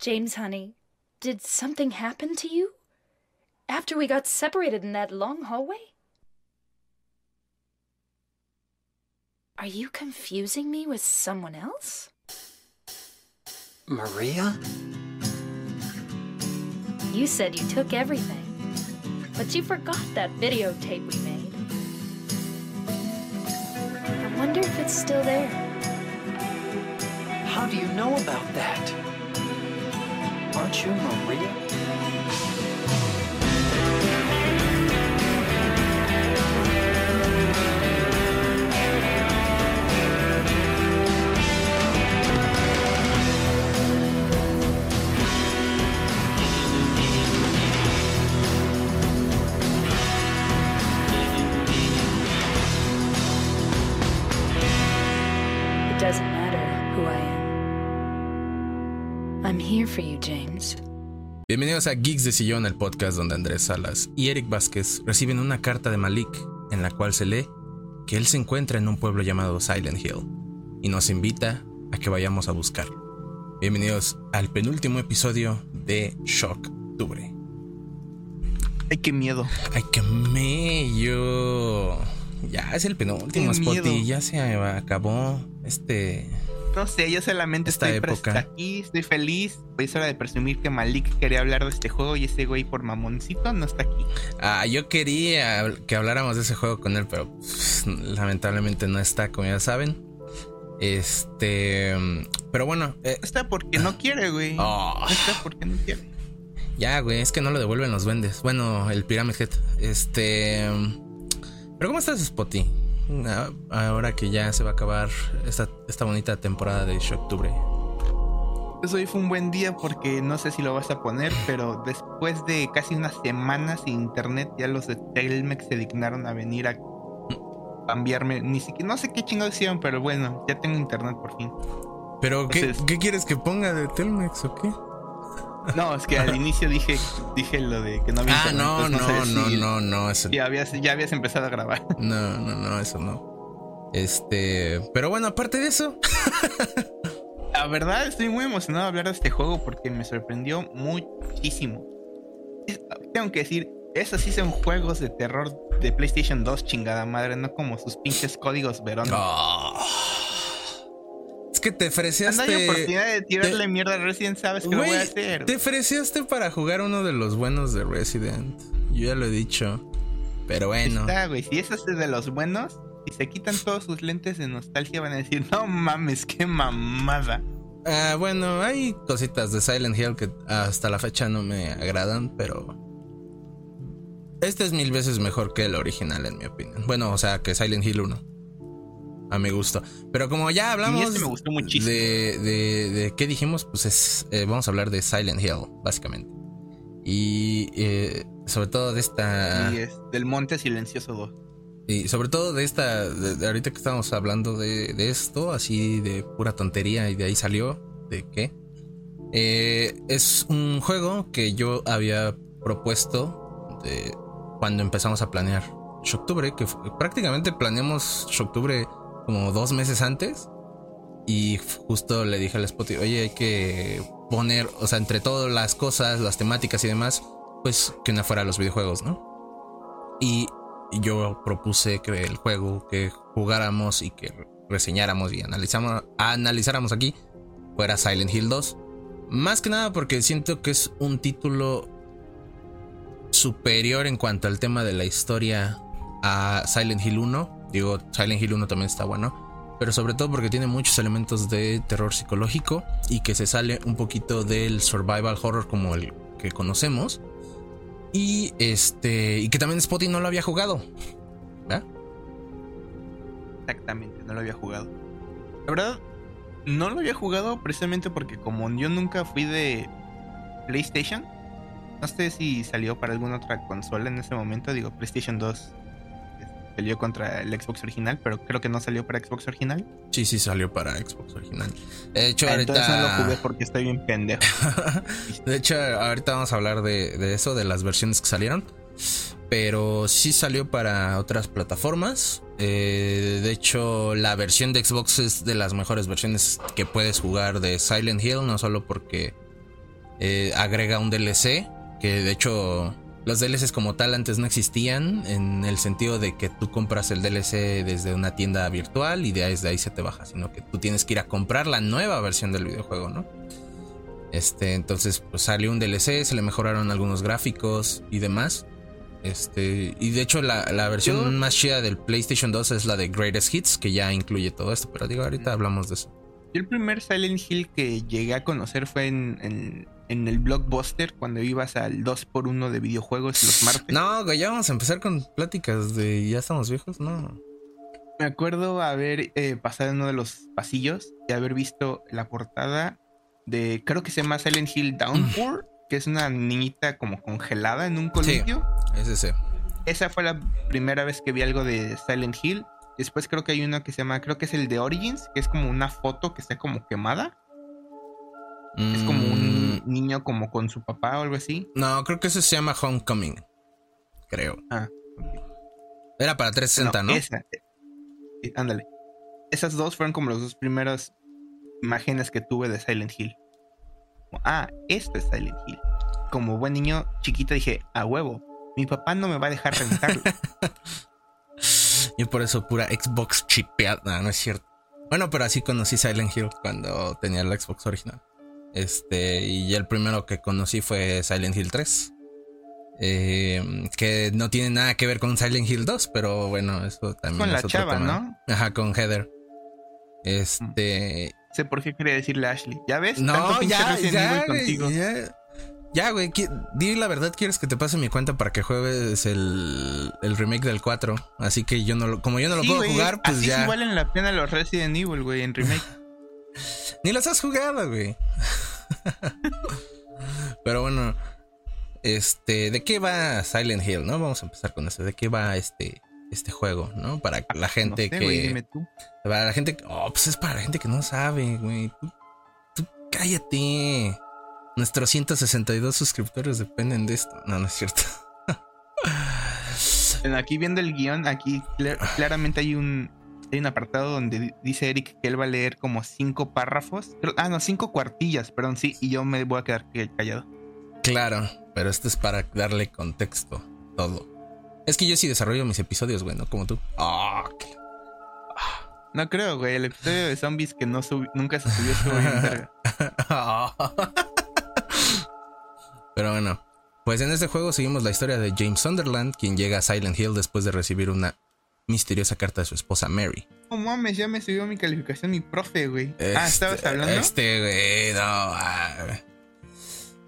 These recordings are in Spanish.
James, honey, did something happen to you? After we got separated in that long hallway? Are you confusing me with someone else? Maria? You said you took everything, but you forgot that videotape we made. I wonder if it's still there. How do you know about that? Aren't you Maria? For you, James. Bienvenidos a Geeks de Sillón, el podcast donde Andrés Salas y Eric Vázquez reciben una carta de Malik en la cual se lee que él se encuentra en un pueblo llamado Silent Hill y nos invita a que vayamos a buscarlo. Bienvenidos al penúltimo episodio de Shocktubre. Ay, qué miedo. ¡Ay, qué mello! Ya es el penúltimo, Spotty. Ya se acabó este. No sé, yo solamente Esta estoy época. aquí, estoy feliz. Pues es hora de presumir que Malik quería hablar de este juego y ese güey por mamoncito no está aquí. Ah, yo quería que habláramos de ese juego con él, pero pff, lamentablemente no está, como ya saben. Este. Pero bueno, eh, está porque no quiere, güey. oh, No está porque no quiere. ya, güey, es que no lo devuelven los vendes. Bueno, el Pyramid Head. Este. Pero ¿cómo estás, Spotty? Ah, Ahora que ya se va a acabar esta, esta bonita temporada de Shocktubre. Pues hoy fue un buen día porque no sé si lo vas a poner, pero después de casi una semana sin internet, ya los de Telmex se dignaron a venir a cambiarme. Ni siquiera, no sé qué chingados hicieron, pero bueno, ya tengo internet por fin. Pero, ¿qué, Entonces- ¿qué quieres que ponga de Telmex o qué? No, es que al inicio dije, dije lo de que no había Ah, no, no, no, si no, no, eso Ya habías, ya habías empezado a grabar. No, no, no, eso no. Este, pero bueno, aparte de eso, La verdad, estoy muy emocionado de hablar de este juego porque me sorprendió muchísimo. Tengo que decir, esos sí son juegos de terror de PlayStation 2, chingada madre, no como sus pinches códigos Verón. Ah. Es que te hay ofreceaste. oportunidad de tirarle mierda a Resident, sabes que lo voy a hacer. te ofreciste para jugar uno de los buenos de Resident. Yo ya lo he dicho. Pero bueno. Está, güey. Si es de los buenos, si se quitan todos sus lentes de nostalgia, van a decir, no mames, qué mamada. Ah, bueno, hay cositas de Silent Hill que hasta la fecha no me agradan, pero. Este es mil veces mejor que el original, en mi opinión. Bueno, o sea, que Silent Hill 1. A mi gusto. Pero como ya hablamos este me gustó muchísimo. De, de, de qué dijimos, pues es, eh, vamos a hablar de Silent Hill, básicamente. Y eh, sobre todo de esta... Y es del Monte Silencioso 2. Y sobre todo de esta, de, de ahorita que estamos hablando de, de esto, así de pura tontería y de ahí salió, de qué. Eh, es un juego que yo había propuesto de cuando empezamos a planear Shocktubre, que prácticamente planeamos Shocktubre como dos meses antes. Y justo le dije al Spotty, oye, hay que poner, o sea, entre todas las cosas, las temáticas y demás, pues que no fuera los videojuegos, ¿no? Y yo propuse que el juego que jugáramos y que reseñáramos y analizamos, analizáramos aquí fuera Silent Hill 2. Más que nada porque siento que es un título superior en cuanto al tema de la historia a Silent Hill 1. Digo, Silent Hill 1 también está bueno. Pero sobre todo porque tiene muchos elementos de terror psicológico y que se sale un poquito del survival horror como el que conocemos. Y este. Y que también Spotty no lo había jugado. ¿verdad? Exactamente, no lo había jugado. La verdad, no lo había jugado precisamente porque como yo nunca fui de PlayStation, no sé si salió para alguna otra consola en ese momento, digo PlayStation 2 salió contra el Xbox original, pero creo que no salió para Xbox original. Sí, sí, salió para Xbox original. De hecho, Ah, Entonces ahorita. no lo jugué porque estoy bien pendejo. de hecho, ahorita vamos a hablar de, de eso, de las versiones que salieron. Pero sí salió para otras plataformas. Eh, de hecho, la versión de Xbox es de las mejores versiones que puedes jugar de Silent Hill. No solo porque eh, agrega un DLC, que de hecho los DLCs como tal antes no existían, en el sentido de que tú compras el DLC desde una tienda virtual y de ahí, ahí se te baja, sino que tú tienes que ir a comprar la nueva versión del videojuego, ¿no? Este, entonces pues salió un DLC, se le mejoraron algunos gráficos y demás. Este, y de hecho la, la versión más chida del PlayStation 2 es la de Greatest Hits, que ya incluye todo esto, pero digo, ahorita hablamos de eso. Yo el primer Silent Hill que llegué a conocer fue en, en, en el Blockbuster, cuando ibas al 2x1 de videojuegos los martes. No, güey, ya vamos a empezar con pláticas de ya estamos viejos, no. Me acuerdo haber eh, pasado en uno de los pasillos y haber visto la portada de, creo que se llama Silent Hill Downpour, que es una niñita como congelada en un columpio. Es ese. Esa fue la primera vez que vi algo de Silent Hill. Después creo que hay uno que se llama, creo que es el de Origins, que es como una foto que está como quemada. Es como un Mm, niño como con su papá o algo así. No, creo que ese se llama Homecoming. Creo. Ah, Era para 360, ¿no? Esa. eh, ándale. Esas dos fueron como las dos primeras imágenes que tuve de Silent Hill. Ah, esto es Silent Hill. Como buen niño chiquito dije, a huevo, mi papá no me va a dejar rentarlo. Y por eso pura Xbox chipeada. No, no es cierto. Bueno, pero así conocí Silent Hill cuando tenía la Xbox original. Este, y el primero que conocí fue Silent Hill 3. Eh, que no tiene nada que ver con Silent Hill 2, pero bueno, eso también Con es la otro chava, tema. ¿no? Ajá, con Heather. Este. sé por qué quería decirle a Ashley. ¿Ya ves? No, ya, ya, contigo. ya. Ya, güey, di la verdad, quieres que te pase mi cuenta para que juegues el, el remake del 4. Así que yo no lo, como yo no lo Sí, puedo güey, jugar, pues así ya. sí valen la pena los Resident Evil, güey, en remake. Ni los has jugado, güey. Pero bueno, este, ¿de qué va Silent Hill, no? Vamos a empezar con eso. ¿De qué va este, este juego, no? Para la gente no sé, que, güey, dime tú. para la gente, que- oh, pues es para la gente que no sabe, güey. Tú, tú cállate. Nuestros 162 suscriptores dependen de esto. No, no es cierto. Aquí viendo el guion, aquí cla- claramente hay un hay un apartado donde di- dice Eric que él va a leer como cinco párrafos. Ah, no, cinco cuartillas, perdón, sí, y yo me voy a quedar que- callado. Claro, pero esto es para darle contexto todo. Es que yo sí desarrollo mis episodios, güey, no como tú. Ah, qué- No creo, güey, el episodio de zombies que no subi- nunca se subió estuvo bien. Pero bueno, pues en este juego seguimos la historia de James Sunderland, quien llega a Silent Hill después de recibir una misteriosa carta de su esposa Mary. No mames, ya me subió mi calificación mi profe, güey. ah, Este- ¿estabas hablando? Este, güey, no. ah,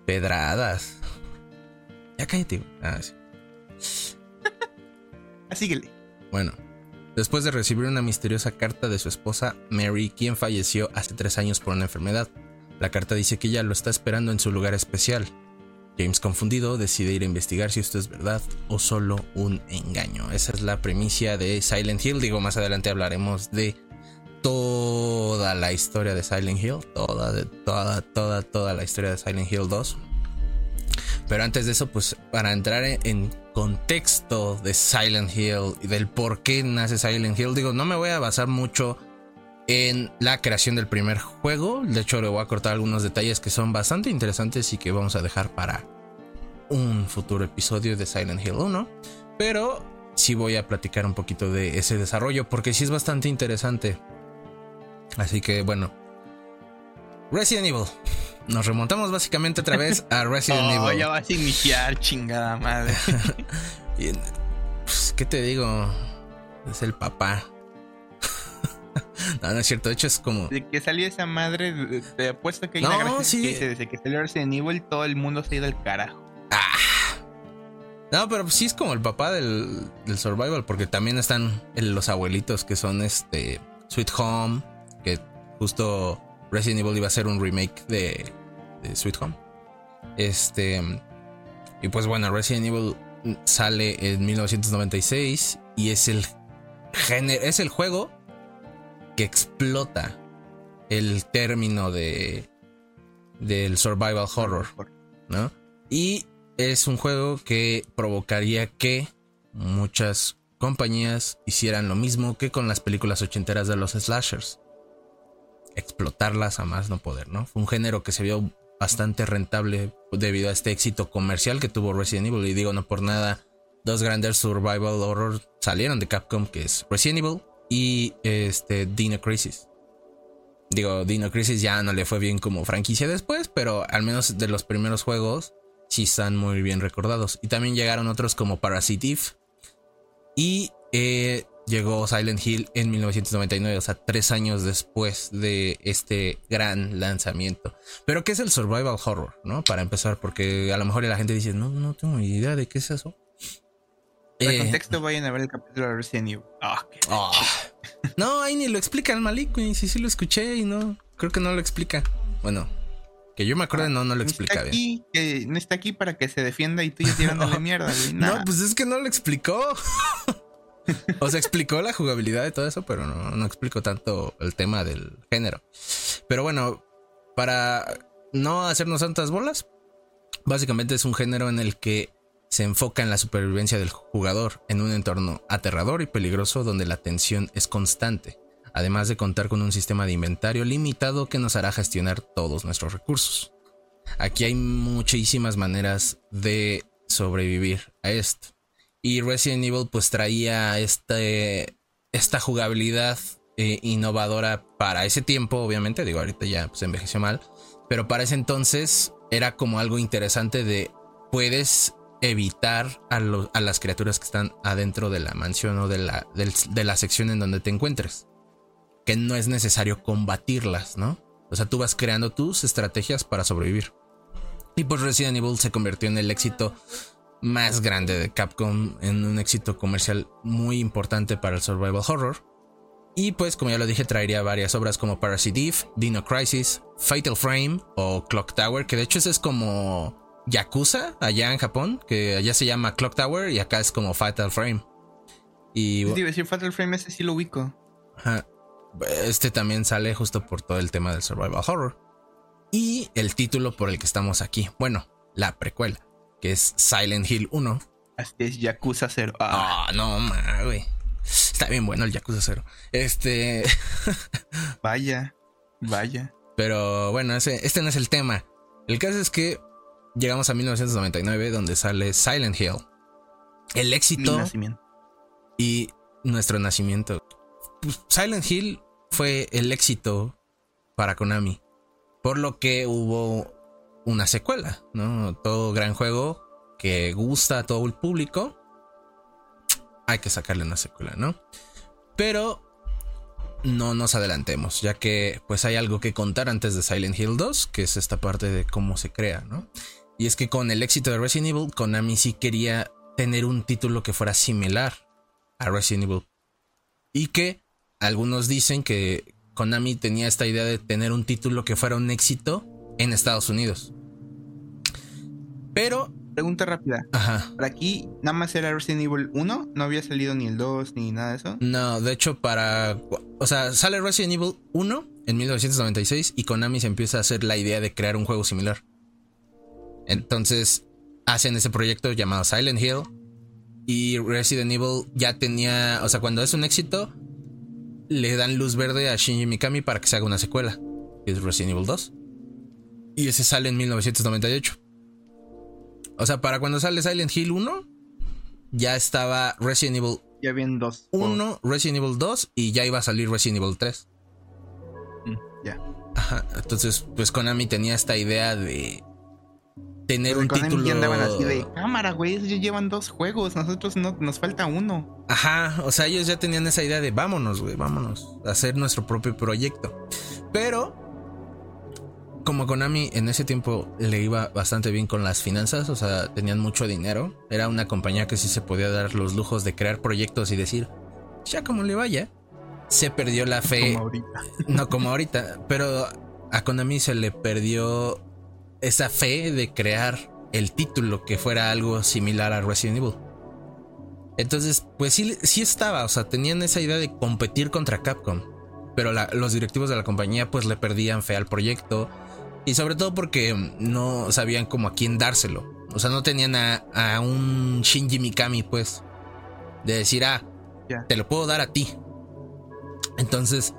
pedradas. Ya cállate, güey. Ah, sí. Ah, síguele. Bueno, después de recibir una misteriosa carta de su esposa Mary, quien falleció hace tres años por una enfermedad. La carta dice que ella lo está esperando en su lugar especial. James, confundido, decide ir a investigar si esto es verdad o solo un engaño. Esa es la premisa de Silent Hill. Digo, más adelante hablaremos de toda la historia de Silent Hill. Toda, de, toda, toda, toda la historia de Silent Hill 2. Pero antes de eso, pues para entrar en, en contexto de Silent Hill y del por qué nace Silent Hill, digo, no me voy a basar mucho en la creación del primer juego. De hecho, le voy a cortar algunos detalles que son bastante interesantes y que vamos a dejar para un futuro episodio de Silent Hill 1. Pero sí voy a platicar un poquito de ese desarrollo porque sí es bastante interesante. Así que bueno. Resident Evil. Nos remontamos básicamente otra vez a Resident Oh, Evil. ya vas a iniciar, chingada madre. Pues, ¿Qué te digo? Es el papá. No, no es cierto. De hecho, es como. Desde que salió esa madre, te apuesto que hay No, una gráfica sí. que dice, desde que salió Resident Evil, todo el mundo se ha ido al carajo. No, pero sí es como el papá del, del survival, porque también están los abuelitos que son este Sweet Home, que justo Resident Evil iba a ser un remake de, de Sweet Home. Este y pues bueno, Resident Evil sale en 1996 y es el género, es el juego que explota el término de del survival horror. ¿no? Y es un juego que provocaría que muchas compañías hicieran lo mismo que con las películas ochenteras de los slashers. Explotarlas a más no poder, ¿no? Fue un género que se vio bastante rentable debido a este éxito comercial que tuvo Resident Evil. Y digo, no por nada, dos grandes survival horror salieron de Capcom, que es Resident Evil y este Dino Crisis. Digo, Dino Crisis ya no le fue bien como franquicia después, pero al menos de los primeros juegos sí están muy bien recordados. Y también llegaron otros como Parasite Eve. Y eh, llegó Silent Hill en 1999, o sea, tres años después de este gran lanzamiento. Pero, ¿qué es el survival horror? ¿No? Para empezar, porque a lo mejor la gente dice, no, no tengo idea de qué es eso. Para eh, contexto, vayan a ver el capítulo de Resident Evil. Ah, ah. no, ahí ni lo explica el Malik, güey. Sí, sí lo escuché y no, creo que no lo explica. Bueno, que yo me acuerdo, no, no lo explica está aquí, no está aquí para que se defienda y tú ya tirándole mierda, güey. No, pues es que no lo explicó. o sea, explicó la jugabilidad de todo eso, pero no, no explicó tanto el tema del género. Pero bueno, para no hacernos tantas bolas, básicamente es un género en el que se enfoca en la supervivencia del jugador en un entorno aterrador y peligroso donde la tensión es constante, además de contar con un sistema de inventario limitado que nos hará gestionar todos nuestros recursos. Aquí hay muchísimas maneras de sobrevivir a esto. Y Resident Evil pues traía este, esta jugabilidad eh, innovadora para ese tiempo, obviamente, digo, ahorita ya pues, envejeció mal, pero para ese entonces era como algo interesante de puedes evitar a, las criaturas que están adentro de la mansión o de la, sección en donde te encuentres. Que no es necesario combatirlas, ¿no? O sea, tú vas creando tus estrategias para sobrevivir. Y pues Resident Evil se convirtió en el éxito más grande de Capcom, en un éxito comercial muy importante para el survival horror. Y pues, como ya lo dije, traería varias obras como Parasite Eve, Dino Crisis, Fatal Frame o Clock Tower, que de hecho es como Yakuza allá en Japón, que allá se llama Clock Tower y acá es como Fatal Frame. Y sí, decir Fatal Frame ese sí lo ubico. Este también sale justo por todo el tema del survival horror. Y el título por el que estamos aquí. Bueno, la precuela que es Silent Hill 1. Así es, Yakuza 0. Ah, no, ma, güey. Está bien bueno el Yakuza 0. Este. vaya, vaya. Pero bueno, ese, este no es el tema. El caso es que llegamos a 1999, donde sale Silent Hill. El éxito. Y nuestro nacimiento. Pues, Silent Hill fue el éxito para Konami. Por lo que hubo una secuela, ¿no? Todo gran juego que gusta a todo el público, hay que sacarle una secuela, ¿no? Pero no nos adelantemos, ya que pues hay algo que contar antes de Silent Hill 2, que es esta parte de cómo se crea, ¿no? Y es que con el éxito de Resident Evil, Konami sí quería tener un título que fuera similar a Resident Evil. Y que algunos dicen que Konami tenía esta idea de tener un título que fuera un éxito en Estados Unidos. Pero. Pregunta rápida. Ajá. ¿Para aquí nada más era Resident Evil 1? ¿No había salido ni el 2 ni nada de eso? No, de hecho, para. O sea, sale Resident Evil 1 en 1996 y Konami se empieza a hacer la idea de crear un juego similar. Entonces, hacen ese proyecto llamado Silent Hill. Y Resident Evil ya tenía. O sea, cuando es un éxito, le dan luz verde a Shinji Mikami para que se haga una secuela, que es Resident Evil 2. Y ese sale en 1998. O sea, para cuando sale Silent Hill 1, ya estaba Resident Evil ya dos 1, Resident Evil 2 y ya iba a salir Resident Evil 3. Mm, ya. Ajá, entonces pues Konami tenía esta idea de tener un título. Ya andaban así de cámara, güey, ellos llevan dos juegos, nosotros no, nos falta uno. Ajá, o sea, ellos ya tenían esa idea de vámonos, güey, vámonos a hacer nuestro propio proyecto. Pero como Konami en ese tiempo le iba bastante bien con las finanzas, o sea, tenían mucho dinero, era una compañía que sí se podía dar los lujos de crear proyectos y decir, ya como le vaya, se perdió la fe. Como ahorita. No como ahorita, pero a Konami se le perdió esa fe de crear el título que fuera algo similar a Resident Evil. Entonces, pues sí, sí estaba, o sea, tenían esa idea de competir contra Capcom. Pero los directivos de la compañía pues le perdían fe al proyecto y sobre todo porque no sabían como a quién dárselo. O sea, no tenían a, un Shinji Mikami, pues. De decir, ah, te lo puedo dar a ti. Entonces,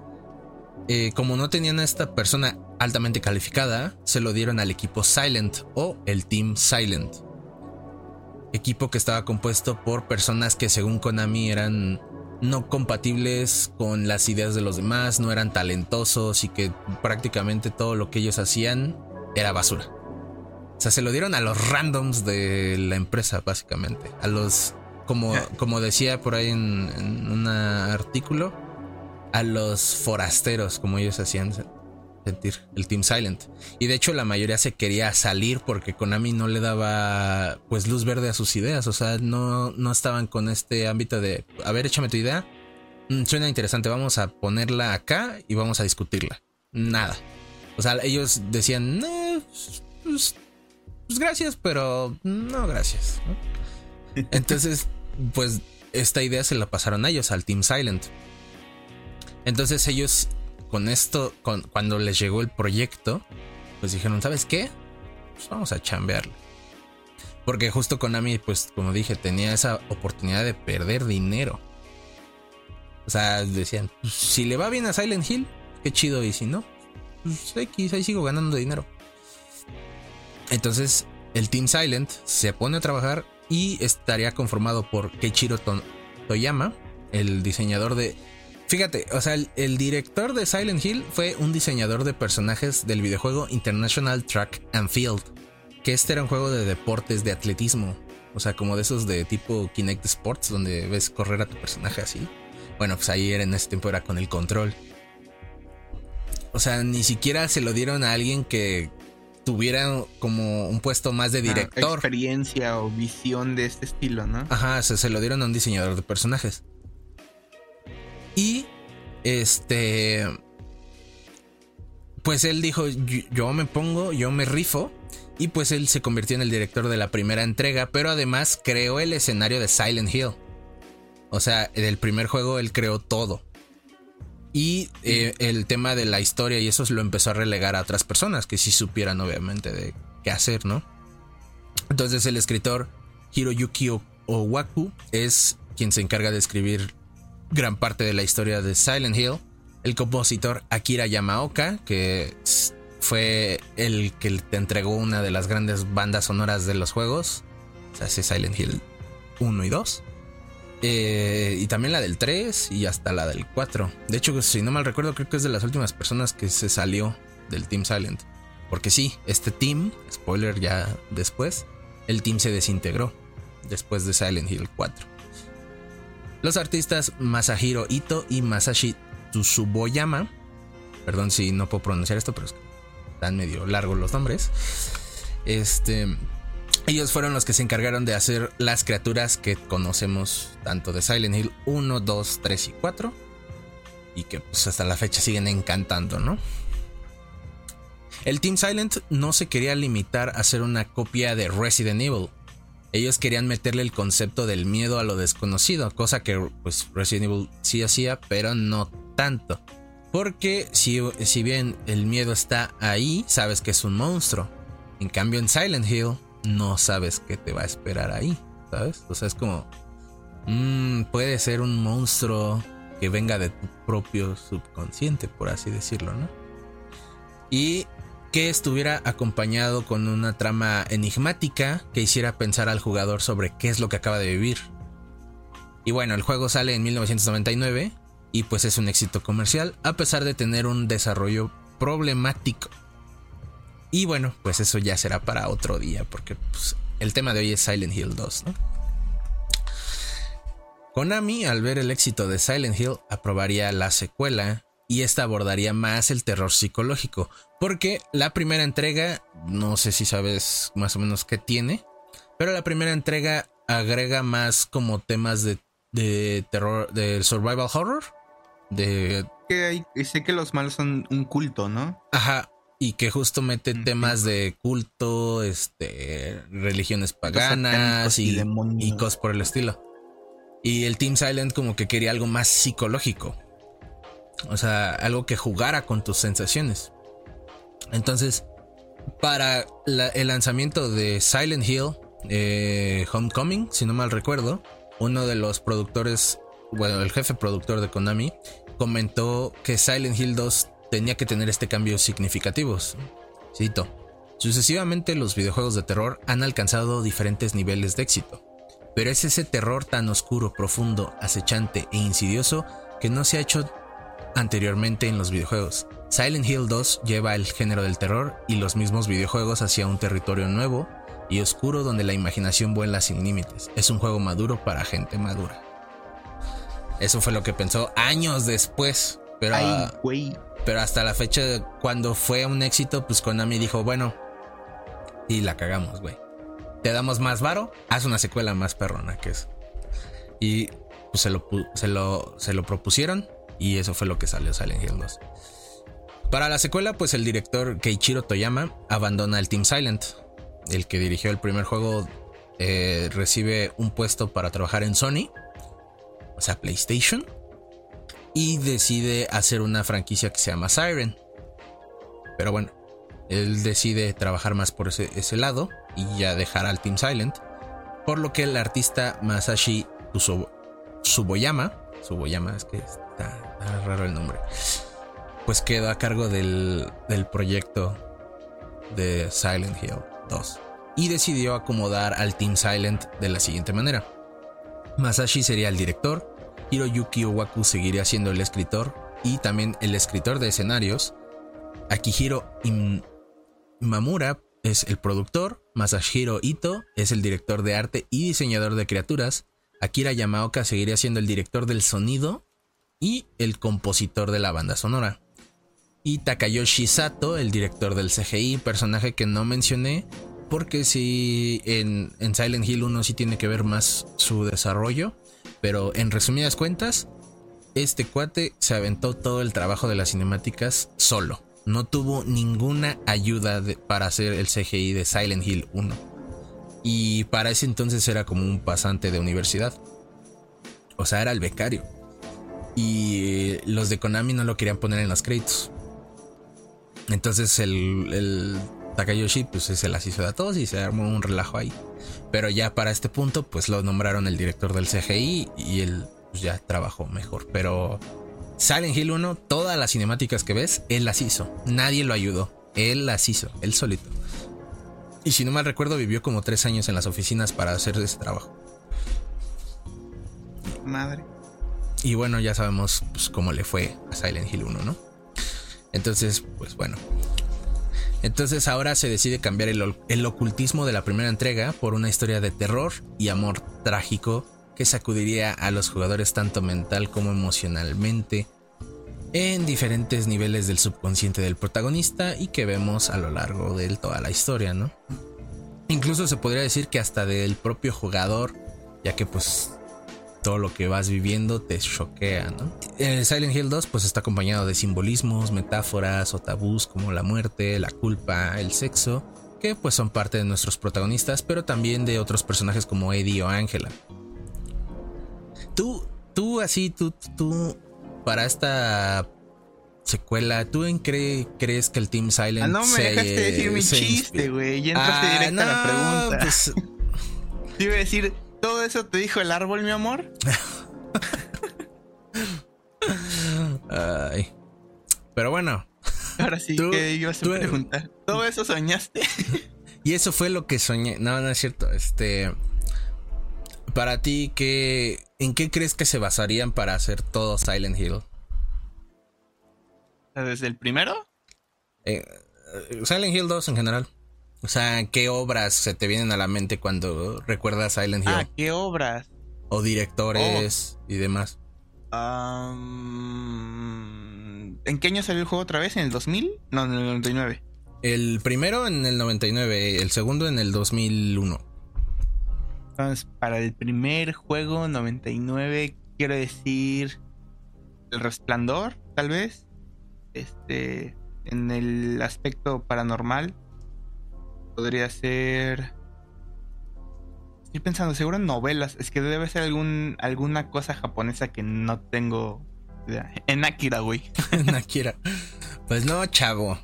eh, como no tenían a esta persona altamente calificada, se lo dieron al equipo Silent o el Team Silent. Equipo que estaba compuesto por personas que según Konami eran no compatibles con las ideas de los demás, no eran talentosos y que prácticamente todo lo que ellos hacían era basura. O sea, se lo dieron a los randoms de la empresa, básicamente. A los, como, como decía por ahí en, en un artículo, a los forasteros, como ellos hacían sentir, el Team Silent. Y de hecho la mayoría se quería salir porque Konami no le daba pues luz verde a sus ideas, o sea, no, no estaban con este ámbito de, a ver, échame tu idea, mm, suena interesante, vamos a ponerla acá y vamos a discutirla. Nada. O sea, ellos decían, pues, pues, gracias, pero no gracias. Entonces, pues esta idea se la pasaron a ellos, al Team Silent. Entonces ellos con esto, cuando les llegó el proyecto, pues dijeron, ¿sabes qué? Pues vamos a chambearle. Porque justo Konami, pues como dije, tenía esa oportunidad de perder dinero. O sea, decían, pues, si le va bien a Silent Hill, qué chido, y si no, pues X, ahí sigo ganando dinero. Entonces, el Team Silent se pone a trabajar y estaría conformado por Keiichiro Toyama, el diseñador de Fíjate, o sea, el, director de Silent Hill fue un diseñador de personajes del videojuego International Track and Field, que este era un juego de deportes de atletismo, o sea, como de esos de tipo Kinect Sports, donde ves correr a tu personaje así. Bueno, pues ahí era, en ese tiempo era con el control. O sea, ni siquiera se lo dieron a alguien que tuviera como un puesto más de ah, director. experiencia o visión de este estilo, ¿no? Ajá, se lo dieron a un diseñador de personajes. Y este, pues él dijo, yo me pongo, yo me rifo. Y pues él se convirtió en el director de la primera entrega, pero además creó el escenario de Silent Hill. O sea, del primer juego él creó todo. Y eh, el tema de la historia y eso lo empezó a relegar a otras personas que sí supieran obviamente de qué hacer, ¿no? Entonces el escritor Hiroyuki Owaku es quien se encarga de escribir gran parte de la historia de Silent Hill. El compositor Akira Yamaoka, que fue el que te entregó una de las grandes bandas sonoras de los juegos. O Silent Hill 1 y 2. Eh, y también la del 3 y hasta la del 4. De hecho, si no mal recuerdo, creo que es de las últimas personas que se salió del Team Silent. Porque sí, este team, spoiler ya después, el team se desintegró después de Silent Hill 4. Los artistas Masahiro Ito y Masashi Tsuboyama, perdón si no puedo pronunciar esto, pero están medio largos los nombres. Este, ellos fueron los que se encargaron de hacer las criaturas que conocemos tanto de Silent Hill 1, 2, 3 y 4 y que pues hasta la fecha siguen encantando, ¿no? El Team Silent no se quería limitar a hacer una copia de Resident Evil, ellos querían meterle el concepto del miedo a lo desconocido, cosa que pues Resident Evil sí hacía, pero no tanto. Porque si, si bien el miedo está ahí, sabes que es un monstruo. En cambio en Silent Hill no sabes qué te va a esperar ahí, ¿sabes? O sea, es como... Mm, puede ser un monstruo que venga de tu propio subconsciente, por así decirlo, ¿no? Y que estuviera acompañado con una trama enigmática que hiciera pensar al jugador sobre qué es lo que acaba de vivir. Y bueno, el juego sale en 1999 y pues es un éxito comercial a pesar de tener un desarrollo problemático. Y bueno, pues eso ya será para otro día porque pues, el tema de hoy es Silent Hill 2, Konami, al ver el éxito de Silent Hill, aprobaría la secuela y esta abordaría más el terror psicológico, porque la primera entrega, no sé si sabes más o menos qué tiene, pero la primera entrega agrega más como temas de, de terror, de survival horror, de... Que hay, sé que los malos son un culto, ¿no? Ajá, y que justo mete temas de culto, este, religiones paganas y, y cosas por el estilo. Y el Team Silent como que quería algo más psicológico. O sea, algo que jugara con tus sensaciones. Entonces, para el lanzamiento de Silent Hill eh, Homecoming, si no mal recuerdo, uno de los productores, bueno, el jefe productor de Konami, comentó que Silent Hill 2 tenía que tener este cambio significativos. Cito. Sucesivamente los videojuegos de terror han alcanzado diferentes niveles de éxito, pero es ese terror tan oscuro, profundo, acechante e insidioso que no se ha hecho anteriormente en los videojuegos. Silent Hill 2 lleva el género del terror y los mismos videojuegos hacia un territorio nuevo y oscuro donde la imaginación vuela sin límites. Es un juego maduro para gente madura. Eso fue lo que pensó años después, pero, Ay, güey. pero hasta la fecha cuando fue un éxito, pues Konami dijo, bueno, y la cagamos, güey. Te damos más varo, haz una secuela más perrona que eso. Y pues se lo, se lo, se lo propusieron y eso fue lo que salió Silent Hill 2. Para la secuela, pues el director Keiichiro Toyama abandona el Team Silent. El que dirigió el primer juego eh, recibe un puesto para trabajar en Sony, o sea, PlayStation, y decide hacer una franquicia que se llama Siren. Pero bueno, él decide trabajar más por ese, ese lado y ya dejar al Team Silent. Por lo que el artista Masashi Tsubo- Tsuboyama, Tsuboyama es que está, está raro el nombre, pues quedó a cargo del, del proyecto de Silent Hill 2 y decidió acomodar al Team Silent de la siguiente manera. Masashi sería el director, Hiroyuki Owaku seguiría siendo el escritor y también el escritor de escenarios, Akihiro Im- Imamura es el productor, Masahiro Ito es el director de arte y diseñador de criaturas, Akira Yamaoka seguiría siendo el director del sonido y el compositor de la banda sonora. Y Takayoshi Sato, el director del CGI, personaje que no mencioné, porque sí, en, en Silent Hill 1 sí tiene que ver más su desarrollo, pero en resumidas cuentas, este cuate se aventó todo el trabajo de las cinemáticas solo. No tuvo ninguna ayuda para hacer el CGI de Silent Hill 1. Y para ese entonces era como un pasante de universidad. O sea, era el becario. Y eh, los de Konami no lo querían poner en los créditos. Entonces el, el Takayoshi pues se las hizo de todos y se armó un relajo ahí. Pero ya para este punto pues lo nombraron el director del CGI y él pues, ya trabajó mejor. Pero Silent Hill 1, todas las cinemáticas que ves, él las hizo. Nadie lo ayudó. Él las hizo, él solito. Y si no mal recuerdo, vivió como tres años en las oficinas para hacer ese trabajo. Madre. Y bueno, ya sabemos pues, cómo le fue a Silent Hill 1, ¿no? Entonces, pues bueno. Entonces ahora se decide cambiar el, el ocultismo de la primera entrega por una historia de terror y amor trágico que sacudiría a los jugadores tanto mental como emocionalmente en diferentes niveles del subconsciente del protagonista y que vemos a lo largo de toda la historia, ¿no? Incluso se podría decir que hasta del propio jugador, ya que pues todo lo que vas viviendo te choquea, ¿no? El Silent Hill 2 pues está acompañado de simbolismos, metáforas o tabús como la muerte, la culpa, el sexo, que pues son parte de nuestros protagonistas, pero también de otros personajes como Eddie o Angela. Tú, tú así, tú, tú, para esta secuela, ¿tú en qué crees que el Team Silent Ah, no me se- dejaste decir mi chiste, güey. Ya entraste Ah, directo a la pregunta. pues, Te iba a decir, ¿todo eso te dijo el árbol, mi amor? ay. Pero bueno, Ahora sí, ¿qué ibas a preguntar? ¿Todo eso soñaste? Y eso fue lo que soñé. No, no es cierto. Este. Para ti, ¿qué, ¿en qué crees que se basarían para hacer todo Silent Hill? ¿Desde el primero? Eh, Silent Hill 2 en general. O sea, ¿qué obras se te vienen a la mente cuando recuerdas Silent Hill? Ah, ¿qué obras? o directores y demás. Am, ¿En qué año salió el juego otra vez? ¿En el 2000? No, en el 99. El primero en el 99, el segundo en el 2001. Entonces, para el primer juego, 99, quiero decir. El resplandor, tal vez. Este. En el aspecto paranormal. Podría ser. Estoy pensando, seguro en novelas. Es que debe ser algún, alguna cosa japonesa que no tengo. En Akira, güey. Nakira. Pues no, chavo.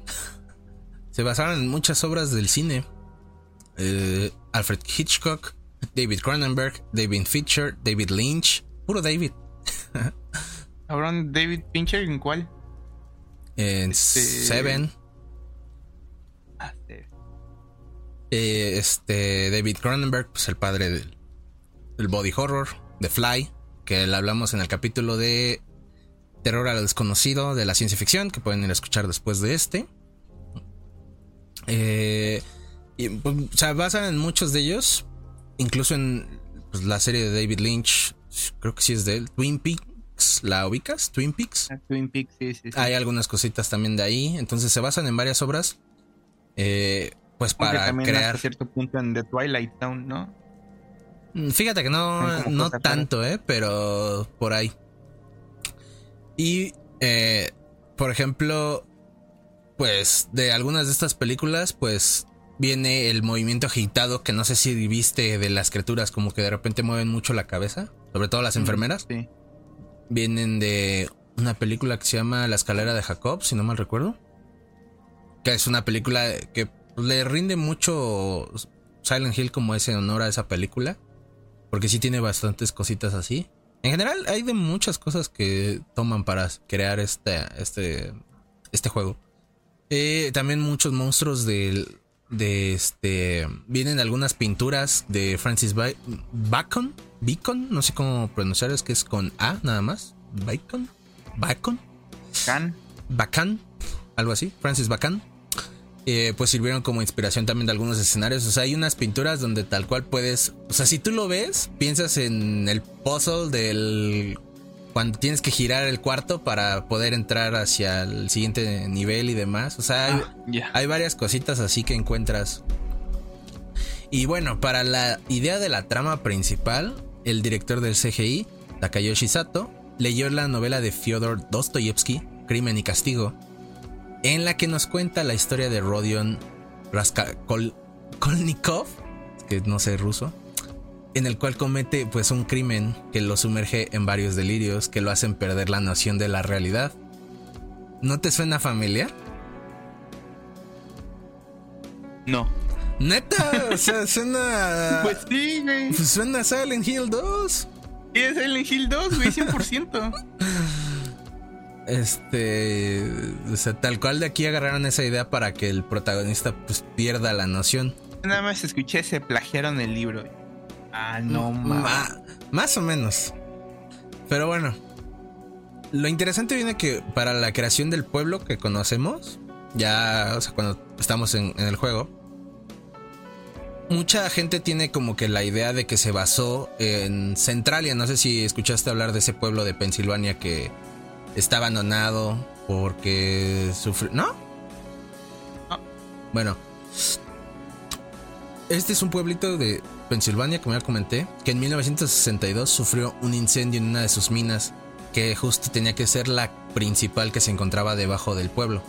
Se basaron en muchas obras del cine. Eh, Alfred Hitchcock, David Cronenberg, David Fincher, David Lynch. Puro David. Cabrón, David Fincher, ¿en cuál? En Este- Seven. Eh, este David Cronenberg, pues el padre del, del body horror, de Fly, que le hablamos en el capítulo de Terror a lo desconocido de la ciencia ficción, que pueden ir a escuchar después de este. Eh, y, pues, se basan en muchos de ellos, incluso en pues, la serie de David Lynch, creo que sí es de él, Twin Peaks, ¿la ubicas? Twin Peaks. Ah, Twin Peaks, sí, sí, sí. Hay algunas cositas también de ahí, entonces se basan en varias obras, eh, pues para también crear... hasta cierto punto en The Twilight Town, ¿no? Mm, Fíjate que no, no tanto, ¿eh? Pero por ahí. Y, eh, por ejemplo, pues de algunas de estas películas, pues viene el movimiento agitado que no sé si viste de las criaturas, como que de repente mueven mucho la cabeza, sobre todo las enfermeras. Sí. Vienen de una película que se llama La escalera de Jacob, si no mal recuerdo. Que es una película que le rinde mucho Silent Hill como ese honor a esa película. Porque sí tiene bastantes cositas así. En general hay de muchas cosas que toman para crear este, este, este juego. Eh, también muchos monstruos del, de este... Vienen algunas pinturas de Francis Ba- Bacon. Bacon, no sé cómo pronunciar, es que es con A nada más. Bacon. Bacon. Can. Bacán, algo así, Francis Bacán. Eh, pues sirvieron como inspiración también de algunos escenarios. O sea, hay unas pinturas donde tal cual puedes. O sea, si tú lo ves, piensas en el puzzle del. Cuando tienes que girar el cuarto para poder entrar hacia el siguiente nivel y demás. O sea, hay, Ah, hay varias cositas así que encuentras. Y bueno, para la idea de la trama principal, el director del CGI, Takayoshi Sato, leyó la novela de Fyodor Dostoyevsky, Crimen y Castigo, en la que nos cuenta la historia de Rodion Raskolnikov, que no sé ruso, en el cual comete pues un crimen que lo sumerge en varios delirios que lo hacen perder la noción de la realidad. ¿No te suena familiar? No. Neta, o sea, suena. Pues sí, güey. suena a Silent Hill 2. Sí, es Silent Hill 2, güey, 100%. Este. O sea, tal cual de aquí agarraron esa idea para que el protagonista pues pierda la noción. Nada más escuché, se plagiaron el libro. Ah, no. Ma- más o menos. Pero bueno. Lo interesante viene que para la creación del pueblo que conocemos, ya, o sea, cuando estamos en, en el juego, mucha gente tiene como que la idea de que se basó en Centralia. No sé si escuchaste hablar de ese pueblo de Pensilvania que está abandonado porque sufrió. ¿No? No. Bueno. Este es un pueblito de Pensilvania, como ya comenté, que en 1962 sufrió un incendio en una de sus minas, que justo tenía que ser la principal que se encontraba debajo del pueblo.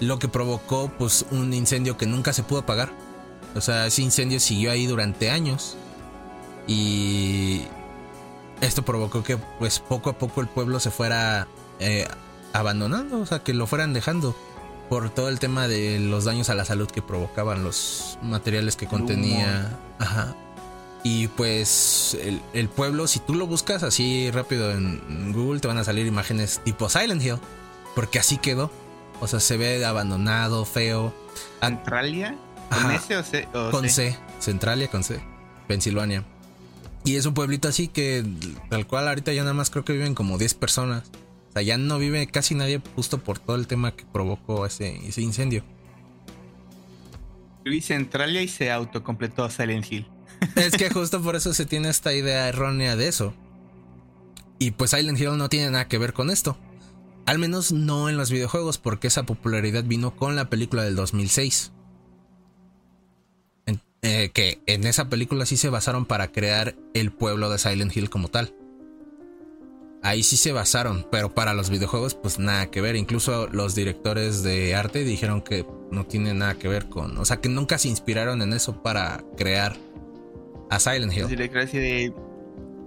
Lo que provocó pues un incendio que nunca se pudo apagar. O sea, ese incendio siguió ahí durante años. Y esto provocó que pues poco a poco el pueblo se fuera eh, abandonando, o sea, que lo fueran dejando por todo el tema de los daños a la salud que provocaban los materiales que contenía. Ajá. Y pues el, el pueblo, si tú lo buscas así rápido en Google, te van a salir imágenes tipo Silent Hill, porque así quedó. O sea, se ve abandonado, feo. ¿Centralia? ¿Con Ajá. S o C? o Con C? C, Centralia con C, Pensilvania. Y es un pueblito así que tal cual ahorita ya nada más creo que viven como 10 personas. O sea, ya no vive casi nadie justo por todo el tema que provocó ese, ese incendio. Escribí Centralia y se autocompletó Silent Hill. Es que justo por eso se tiene esta idea errónea de eso. Y pues Silent Hill no tiene nada que ver con esto. Al menos no en los videojuegos, porque esa popularidad vino con la película del 2006. Eh, que en esa película sí se basaron para crear el pueblo de Silent Hill como tal. Ahí sí se basaron, pero para los videojuegos pues nada que ver. Incluso los directores de arte dijeron que no tiene nada que ver con... O sea, que nunca se inspiraron en eso para crear a Silent Hill. Así de.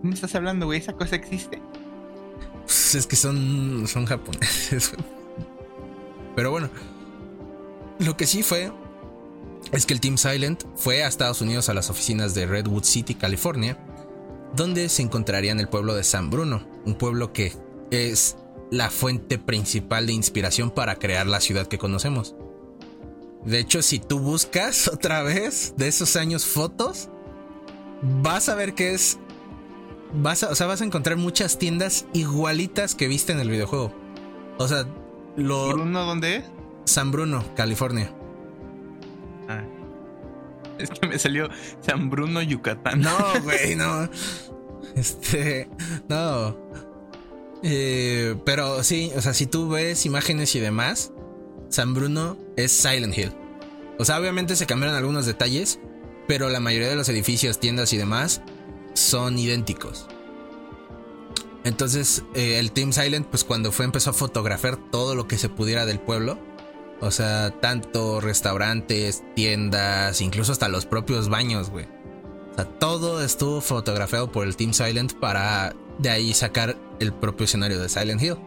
¿Qué me estás hablando, güey? ¿Esa cosa existe? Pues es que son, son japoneses. Pero bueno, lo que sí fue es que el Team Silent fue a Estados Unidos a las oficinas de Redwood City, California, donde se encontraría en el pueblo de San Bruno, un pueblo que es la fuente principal de inspiración para crear la ciudad que conocemos. De hecho, si tú buscas otra vez de esos años fotos, vas a ver que es. Vas a, o sea, vas a encontrar muchas tiendas igualitas que viste en el videojuego. O sea, lo. ¿Bruno dónde? San Bruno, California. Es que me salió San Bruno, Yucatán. No, güey, no. Este. No. Eh, pero sí, o sea, si tú ves imágenes y demás, San Bruno es Silent Hill. O sea, obviamente se cambiaron algunos detalles, pero la mayoría de los edificios, tiendas y demás son idénticos. Entonces, eh, el Team Silent, pues cuando fue, empezó a fotografiar todo lo que se pudiera del pueblo. O sea, tanto restaurantes, tiendas, incluso hasta los propios baños, güey. O sea, todo estuvo fotografiado por el Team Silent para de ahí sacar el propio escenario de Silent Hill.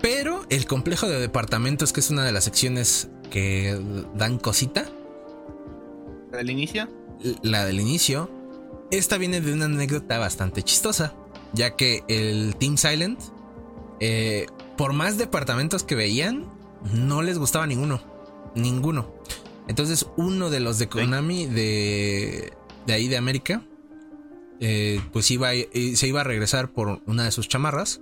Pero el complejo de departamentos, que es una de las secciones que dan cosita. ¿Del inicio? La del inicio. Esta viene de una anécdota bastante chistosa. Ya que el Team Silent, eh, por más departamentos que veían, no les gustaba ninguno. Ninguno. Entonces, uno de los de Konami de, de ahí de América, eh, pues iba, se iba a regresar por una de sus chamarras.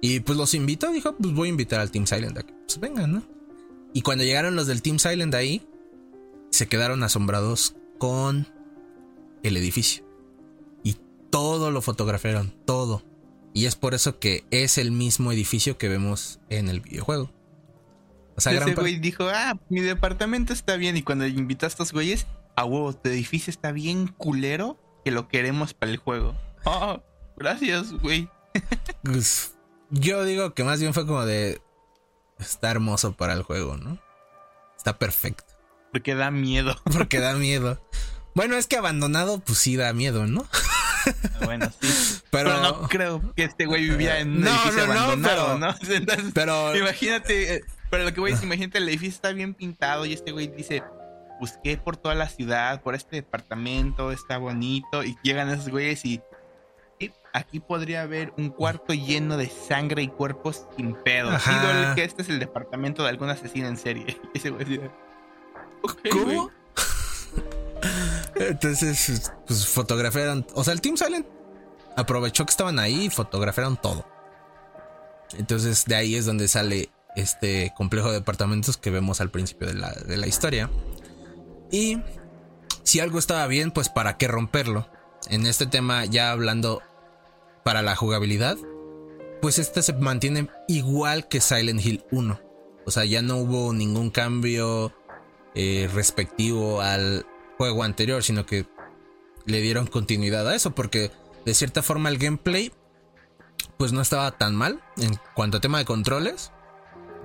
Y pues los invitó, dijo, pues voy a invitar al Team Silent a que pues vengan, ¿no? Y cuando llegaron los del Team Silent ahí, se quedaron asombrados con el edificio. Y todo lo fotografiaron, todo. Y es por eso que es el mismo edificio que vemos en el videojuego. O sea, Ese güey dijo, ah, mi departamento está bien. Y cuando invitó a estos güeyes, a huevo, tu edificio está bien culero que lo queremos para el juego. Oh, gracias, güey. Pues, yo digo que más bien fue como de. Está hermoso para el juego, ¿no? Está perfecto. Porque da miedo. Porque da miedo. Bueno, es que abandonado, pues sí da miedo, ¿no? Bueno, sí. Pero, no creo que este güey vivía en un edificio abandonado, ¿no? pero, imagínate, eh, pero lo que voy a decir, imagínate, el edificio está bien pintado y este güey dice, busqué por toda la ciudad, por este departamento, está bonito, y llegan esos güeyes y aquí podría haber un cuarto lleno de sangre y cuerpos sin pedo. Sí, que este es el departamento de algún asesino en serie. Ese güey ¿Cómo? Entonces, pues fotografiaron. O sea, el Team Silent aprovechó que estaban ahí y fotografiaron todo. Entonces, de ahí es donde sale este complejo de departamentos que vemos al principio de la, historia. Y si algo estaba bien, pues para qué romperlo. En este tema, ya hablando para la jugabilidad, pues este se mantiene igual que Silent Hill 1. O sea, ya no hubo ningún cambio eh, respectivo al juego anterior, sino que le dieron continuidad a eso, porque de cierta forma el gameplay, pues no estaba tan mal en cuanto a tema de controles.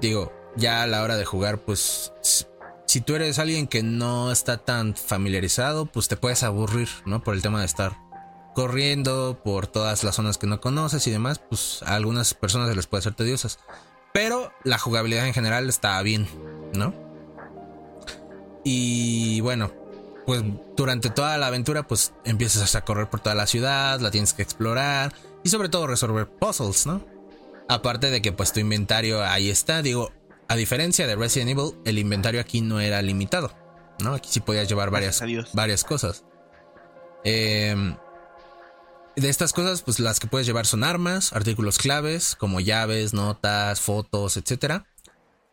Digo, ya a la hora de jugar, pues si tú eres alguien que no está tan familiarizado, pues te puedes aburrir, ¿no? Por el tema de estar corriendo por todas las zonas que no conoces y demás, pues a algunas personas se les puede ser tediosas. Pero la jugabilidad en general está bien, ¿no? Y bueno, pues durante toda la aventura, pues empiezas a correr por toda la ciudad, la tienes que explorar y sobre todo resolver puzzles, ¿no? Aparte de que pues tu inventario ahí está, digo, a diferencia de Resident Evil, el inventario aquí no era limitado, ¿no? Aquí sí podías llevar varias, varias cosas. Eh, de estas cosas, pues las que puedes llevar son armas, artículos claves, como llaves, notas, fotos, etc.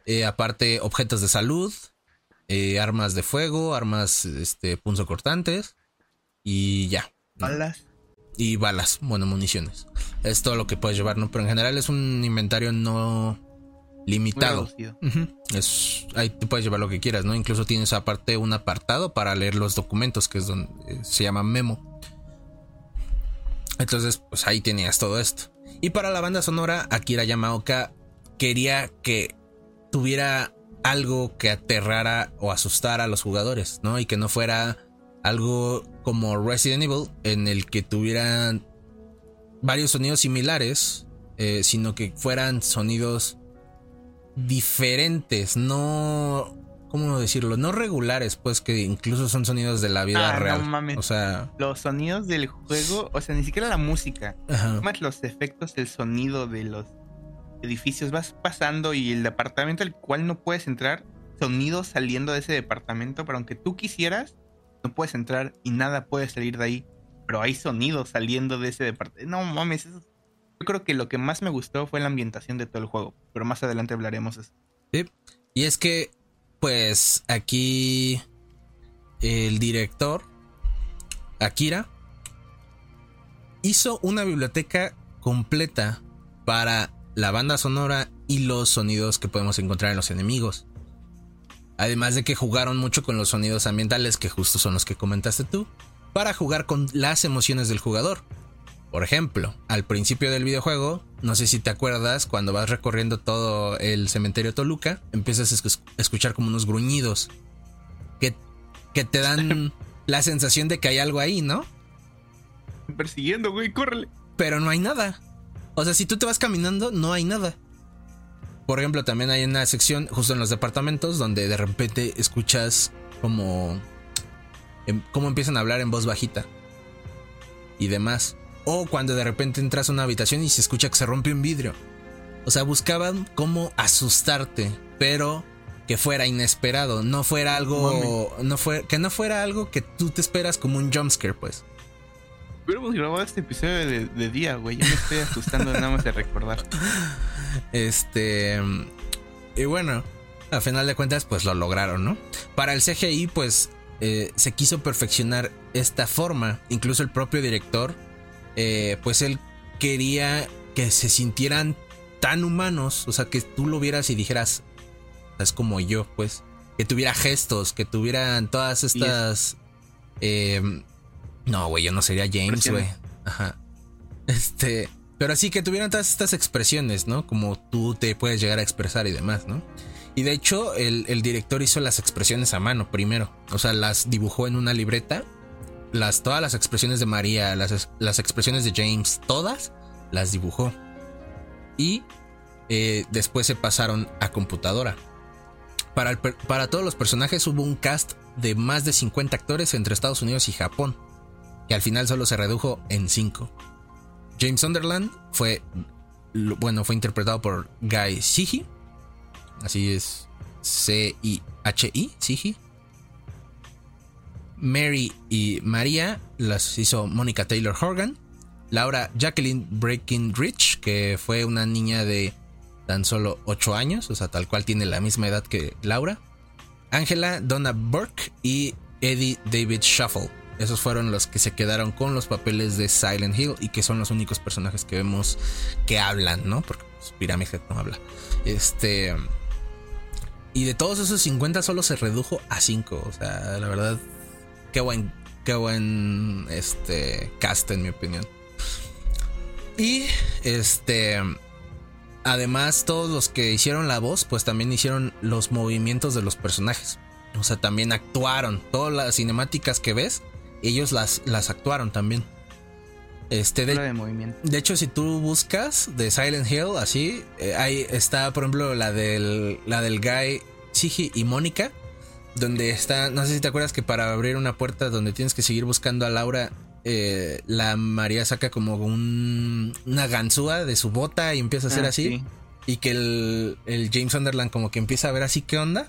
Eh, aparte, objetos de salud, eh, armas de fuego, armas este, punzocortantes y ya. Balas. Y balas, bueno, municiones. Es todo lo que puedes llevar, ¿no? Pero en general es un inventario no limitado. es, ahí te puedes llevar lo que quieras, ¿no? Incluso tienes aparte un apartado para leer los documentos, que es donde eh, se llama memo. Entonces, pues ahí tenías todo esto. Y para la banda sonora, Akira Yamaoka quería que tuviera algo que aterrara o asustara a los jugadores, ¿no? Y que no fuera algo como Resident Evil, en el que tuvieran varios sonidos similares, eh, sino que fueran sonidos diferentes, no ¿cómo decirlo? No regulares, pues que incluso son sonidos de la vida Ah, no real. mames. O sea, Los sonidos del juego, o sea, ni siquiera la música, ajá. más los efectos, el sonido de los edificios. Vas pasando y el departamento al cual no puedes entrar, sonidos saliendo de ese departamento, pero aunque tú quisieras, no puedes entrar y nada puede salir de ahí. Pero hay sonidos saliendo de ese departamento. No mames, eso- yo creo que lo que más me gustó fue la ambientación de todo el juego, pero más adelante hablaremos de eso. Sí. Y es que, pues, aquí el director, Akira, hizo una biblioteca completa para la banda sonora y los sonidos que podemos encontrar en los enemigos. Además de que jugaron mucho con los sonidos ambientales, que justo son los que comentaste tú, para jugar con las emociones del jugador. Por ejemplo, al principio del videojuego, no sé si te acuerdas, cuando vas recorriendo todo el cementerio Toluca, empiezas a escu- escuchar como unos gruñidos que, que te dan la sensación de que hay algo ahí, ¿no? Persiguiendo, güey, córrele. Pero no hay nada. O sea, si tú te vas caminando, no hay nada. Por ejemplo, también hay una sección justo en los departamentos donde de repente escuchas como... em, cómo empiezan a hablar en voz bajita. Y demás. O cuando de repente entras a una habitación y se escucha que se rompe un vidrio. O sea, buscaban cómo asustarte, pero que fuera inesperado, no fuera algo, no fue, que no fuera algo que tú te esperas como un jumpscare, pues. Hubiéramos grabado este episodio de, de día, güey. Ya me estoy asustando nada más de recordar. Este. Y bueno, a final de cuentas, pues lo lograron, ¿no? Para el CGI, pues eh, se quiso perfeccionar esta forma. Incluso el propio director, eh, pues él quería que se sintieran tan humanos. O sea, que tú lo vieras y dijeras, es como yo, pues. Que tuviera gestos, que tuvieran todas estas. eh, no, güey, yo no sería James, güey. Ajá. Este. Pero así que tuvieran todas estas expresiones, ¿no? Como tú te puedes llegar a expresar y demás, ¿no? Y de hecho, el, el director hizo las expresiones a mano primero. O sea, las dibujó en una libreta. Las, todas las expresiones de María, las, las expresiones de James, todas las dibujó. Y eh, después se pasaron a computadora. Para, el para todos los personajes hubo un cast de más de 50 actores entre Estados Unidos y Japón, que al final solo se redujo en 5. James Sunderland fue, bueno, fue interpretado por Guy Sigi, así es C-I-H-I, Sigi. Mary y María las hizo Mónica Taylor Horgan. Laura Jacqueline Breckinridge, que fue una niña de tan solo 8 años, o sea, tal cual tiene la misma edad que Laura. Angela Donna Burke y Eddie David Shuffle. Esos fueron los que se quedaron con los papeles de Silent Hill y que son los únicos personajes que vemos que hablan, ¿no? Porque pues, Pyramid Head no habla. Este. Y de todos esos 50 solo se redujo a 5. O sea, la verdad, qué buen, qué buen este, cast en mi opinión. Y este. Además, todos los que hicieron la voz, pues también hicieron los movimientos de los personajes. O sea, también actuaron. Todas las cinemáticas que ves, ellos las, las actuaron también. Este, de, de movimiento. de hecho, si tú buscas de Silent Hill, así, eh, ahí está, por ejemplo, la del, la del Guy, Sigi y Mónica, donde está, no sé si te acuerdas que para abrir una puerta donde tienes que seguir buscando a Laura, eh, la María saca como un, una ganzúa de su bota y empieza a hacer Ah, así, sí. y que el, el James Sunderland como que empieza a ver así qué onda.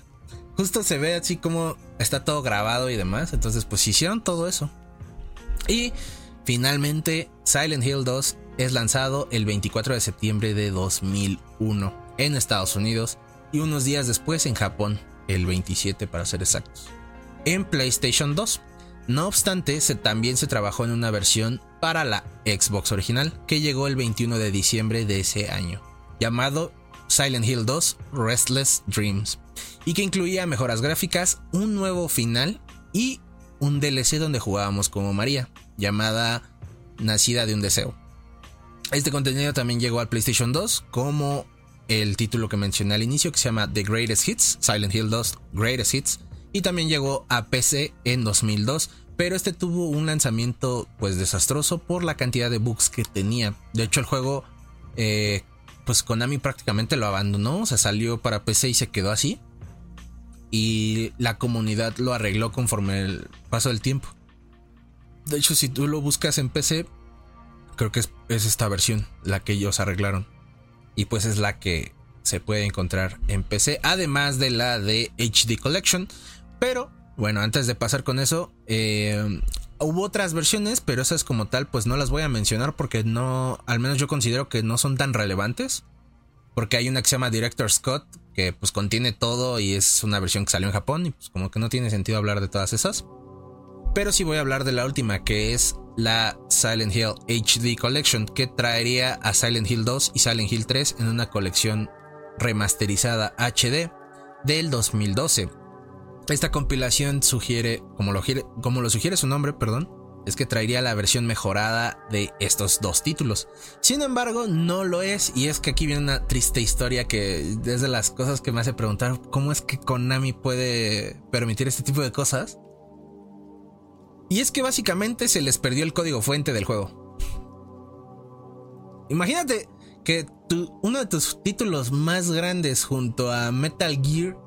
Justo se ve así como está todo grabado y demás, entonces pues hicieron todo eso. Y Finalmente, Silent Hill 2 es lanzado el 24 de septiembre de 2001 en Estados Unidos y unos días después en Japón, el 27 para ser exactos, en PlayStation 2. No obstante, también se trabajó en una versión para la Xbox original que llegó el 21 de diciembre de ese año, llamado Silent Hill 2 Restless Dreams, y que incluía mejoras gráficas, un nuevo final y un DLC donde jugábamos como María, llamada Nacida de un Deseo. Este contenido también llegó al PlayStation 2 como el título que mencioné al inicio que se llama The Greatest Hits, Silent Hill 2 Greatest Hits, y también llegó a PC en 2002, pero este tuvo un lanzamiento pues desastroso por la cantidad de bugs que tenía. De hecho el juego eh, pues Konami prácticamente lo abandonó, o sea salió para PC y se quedó así. y la comunidad lo arregló conforme el paso del tiempo. De hecho, si tú lo buscas en PC, creo que es, es esta versión la que ellos arreglaron. Y pues es la que se puede encontrar en PC, además de la de HD Collection. Pero bueno, antes de pasar con eso, eh, hubo otras versiones, pero esas como tal, pues no las voy a mencionar porque no, al menos yo considero que no son tan relevantes. Porque hay una que se llama Director Scott, que pues contiene todo y es una versión que salió en Japón y pues como que no tiene sentido hablar de todas esas. Pero sí voy a hablar de la última, que es la Silent Hill HD Collection, que traería a Silent Hill 2 y Silent Hill 3 en una colección remasterizada HD del 2012. Esta compilación sugiere, como lo, sugiere su nombre, perdón, es que traería la versión mejorada de estos dos títulos. Sin embargo, no lo es y es que aquí viene una triste historia que es de las cosas que me hace preguntar cómo es que Konami puede permitir este tipo de cosas. Y es que básicamente se les perdió el código fuente del juego. Imagínate que uno de tus títulos más grandes junto a Metal Gear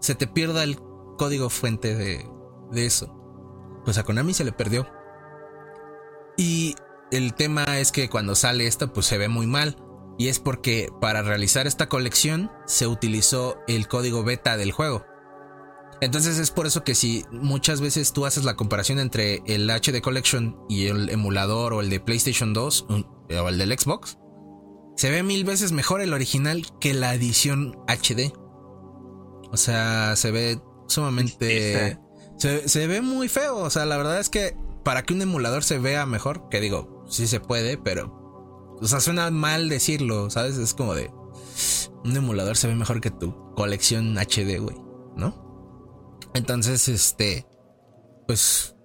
se te pierda el código fuente de, de eso. Pues a Konami se le perdió. Y el tema es que cuando sale esto, pues se ve muy mal. Y es porque para realizar esta colección se utilizó el código beta del juego. Entonces es por eso que si muchas veces tú haces la comparación entre el HD Collection y el emulador o el de PlayStation 2 o el del Xbox, se ve mil veces mejor el original que la edición HD. O sea, se ve sumamente... Se, se, ve muy feo. O sea, la verdad es que para que un emulador se vea mejor, que digo, sí se puede, pero... O sea, suena mal decirlo, ¿sabes? Es como de... Un emulador se ve mejor que tu colección HD, güey, ¿no? Entonces, este... Pues...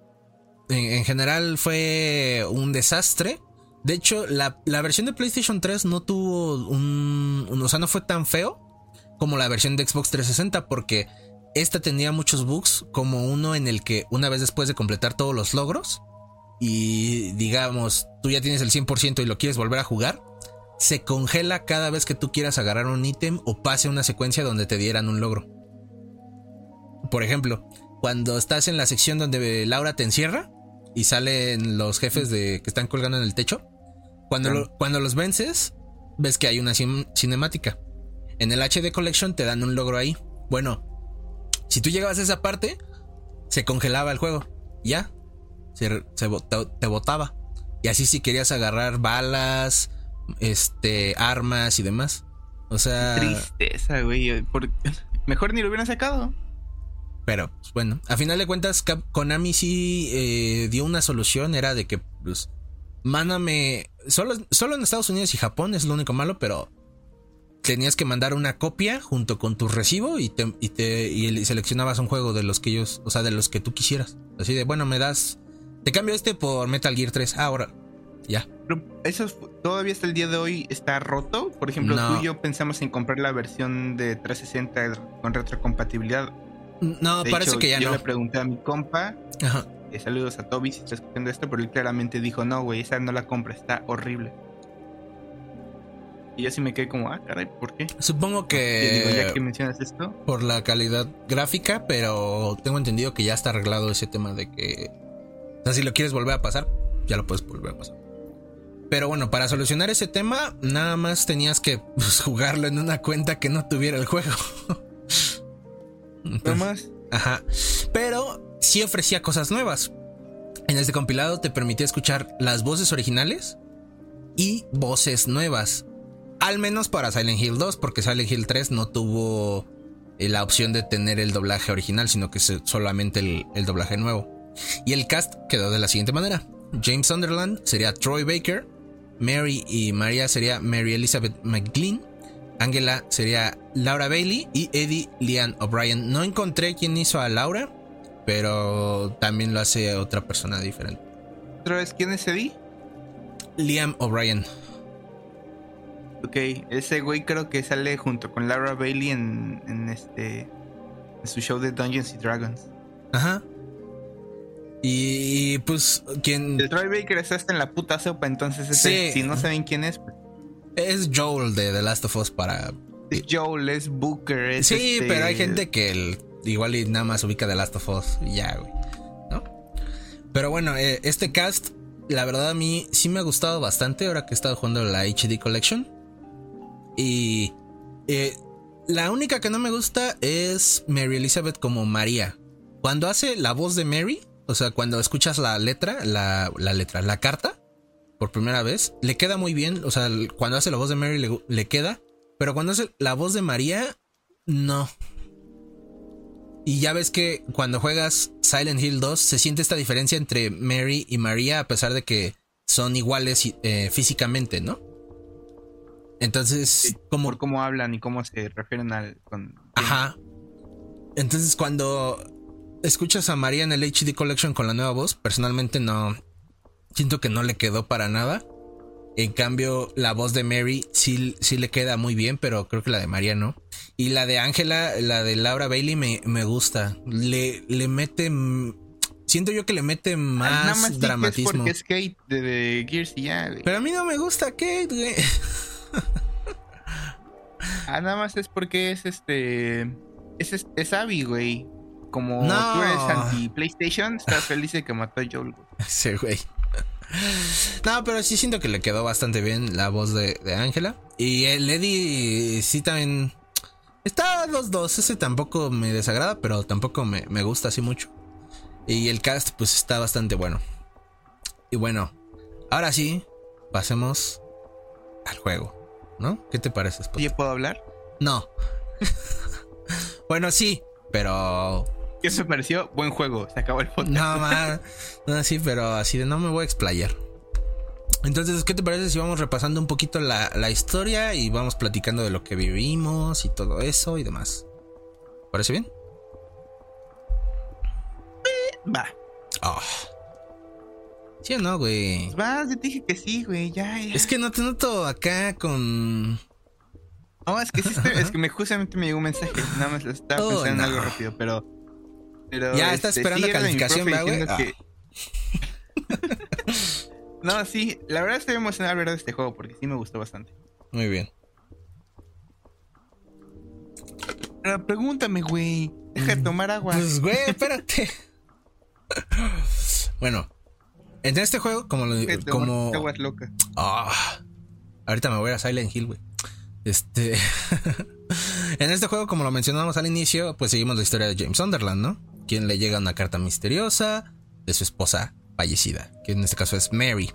En, general fue un desastre. De hecho, la, versión de PlayStation 3 no tuvo un, un, O sea, no fue tan feo como la versión de Xbox 360 porque esta tenía muchos bugs, como uno en el que una vez después de completar todos los logros y digamos, tú ya tienes el 100% y lo quieres volver a jugar, se congela cada vez que tú quieras agarrar un ítem o pase una secuencia donde te dieran un logro. Por ejemplo, cuando estás en la sección donde Laura te encierra y salen los jefes de que están colgando en el techo, cuando, cuando los vences, ves que hay una cinemática. En el HD Collection te dan un logro ahí. Bueno, si tú llegabas a esa parte, se congelaba el juego. Ya. Se, te botaba. Y así si querías agarrar balas, este, armas y demás. O sea. tristeza, güey. Mejor ni lo hubieran sacado. Pero, pues, bueno, a final de cuentas, Konami sí eh, dio una solución. Era de que, pues, mándame. Solo, solo en Estados Unidos y Japón es lo único malo, pero tenías que mandar una copia junto con tu recibo y te, y te y seleccionabas un juego de los que ellos, o sea, de los que tú quisieras. Así de, bueno, me das, te cambio este por Metal Gear 3. ahora, ya. Pero eso todavía hasta el día de hoy está roto. Por ejemplo, tú y yo pensamos en comprar la versión de 360 con retrocompatibilidad. No, parece que ya no. Yo le pregunté a mi compa. Ajá. Eh, saludos a Toby si está escuchando esto, pero él claramente dijo, no, güey, esa no la compra, está horrible. Y así me quedé como, ah, caray, ¿por qué? Supongo que. ya que mencionas esto. Por la calidad gráfica, pero tengo entendido que ya está arreglado ese tema de que. O sea, si lo quieres volver a pasar, ya lo puedes volver a pasar. Pero bueno, para solucionar ese tema, nada más tenías que pues, jugarlo en una cuenta que no tuviera el juego. Nada más. Ajá. Pero sí ofrecía cosas nuevas. En este compilado te permitía escuchar las voces originales y voces nuevas. Al menos para Silent Hill 2, porque Silent Hill 3 no tuvo eh, la opción de tener el doblaje original, sino que solamente el, doblaje nuevo. Y el cast quedó de la siguiente manera. James Sunderland sería Troy Baker, Mary y María sería Mary Elizabeth McGlynn, Angela sería Laura Bailey y Eddie Lian O'Brien. No encontré quién hizo a Laura, pero también lo hace otra persona diferente. ¿Otra vez quién es Eddie? Liam O'Brien. Ok, ese güey creo que sale junto con Laura Bailey en, este. En su show de Dungeons y Dragons. Ajá. Y, pues, ¿quién. El Troy Baker está en la puta sopa, entonces ese, si no saben quién es. Pues es Joel de The Last of Us para. Es Joel, es Booker. sí, este pero hay gente que igual y nada más ubica The Last of Us y ya, güey. ¿No? Pero bueno, eh, este cast, la verdad a mí sí me ha gustado bastante ahora que he estado jugando la HD Collection. Y eh, la única que no me gusta es Mary Elizabeth como María. Cuando hace la voz de Mary, o sea, cuando escuchas la letra, la, la letra, la carta, por primera vez, le queda muy bien. O sea, cuando hace la voz de Mary le, le queda. Pero cuando hace la voz de María, no. Y ya ves que cuando juegas Silent Hill 2 se siente esta diferencia entre Mary y María a pesar de que son iguales eh, físicamente, ¿no? Entonces, Sí, como... Por cómo hablan y cómo se refieren al. Con... Ajá. Entonces cuando escuchas a María en el HD Collection con la nueva voz, personalmente no... Siento que no le quedó para nada. En cambio, la voz de Mary sí, sí le queda muy bien, pero creo que la de María no. Y la de Ángela, la de Laura Bailey, me, me gusta. Le, le mete. Siento yo que le mete más, Nada más es dramatismo. porque es Kate de, de Gears y ya, güey. Pero a mí no me gusta Kate, güey. Ah, nada más es porque es este. Es, es, es Abby, güey. Como No. tú eres anti-PlayStation, estás feliz de que mató a Joel, güey. Ese güey. No, pero sí siento que le quedó bastante bien la voz de Ángela. y el Eddie sí también. Está los dos. Ese tampoco me desagrada, pero tampoco me, me gusta así mucho. Y el cast, pues está bastante bueno. Y bueno, ahora sí, pasemos al juego. ¿No? ¿Qué te parece, Spot? ¿Ya puedo hablar? No. bueno, sí, pero ¿Qué me pareció? Buen juego. Se acabó el podcast. no, más. No, sí, pero así de no me voy a explayar. Entonces, ¿qué te parece si vamos repasando un poquito la, la historia y vamos platicando de lo que vivimos y todo eso y demás? ¿Parece bien? Va. Ah. ¿Sí o no, güey? Pues vas, yo te dije que sí, güey. Ya, ya. Es que no te noto acá con. No, es que sí estoy- es que me justamente me llegó un mensaje. Nada más estaba Oh, pensando en no. algo rápido, pero. pero este, Ya, estás esperando sí, calificación, profe ¿verdad, güey? diciendo que- no, sí, la verdad estoy emocionado al ver de este juego porque sí me gustó bastante. Muy bien. Pero pregúntame, güey. Deja de tomar agua. Pues, güey, espérate. bueno, en este juego, como lo tomar como aguas locas. Ah, ahorita me voy a Silent Hill, güey. Este. en este juego, como lo mencionamos al inicio, pues seguimos la historia de James Sunderland, ¿no? Quien le llega una carta misteriosa de su esposa fallecida, que en este caso es Mary.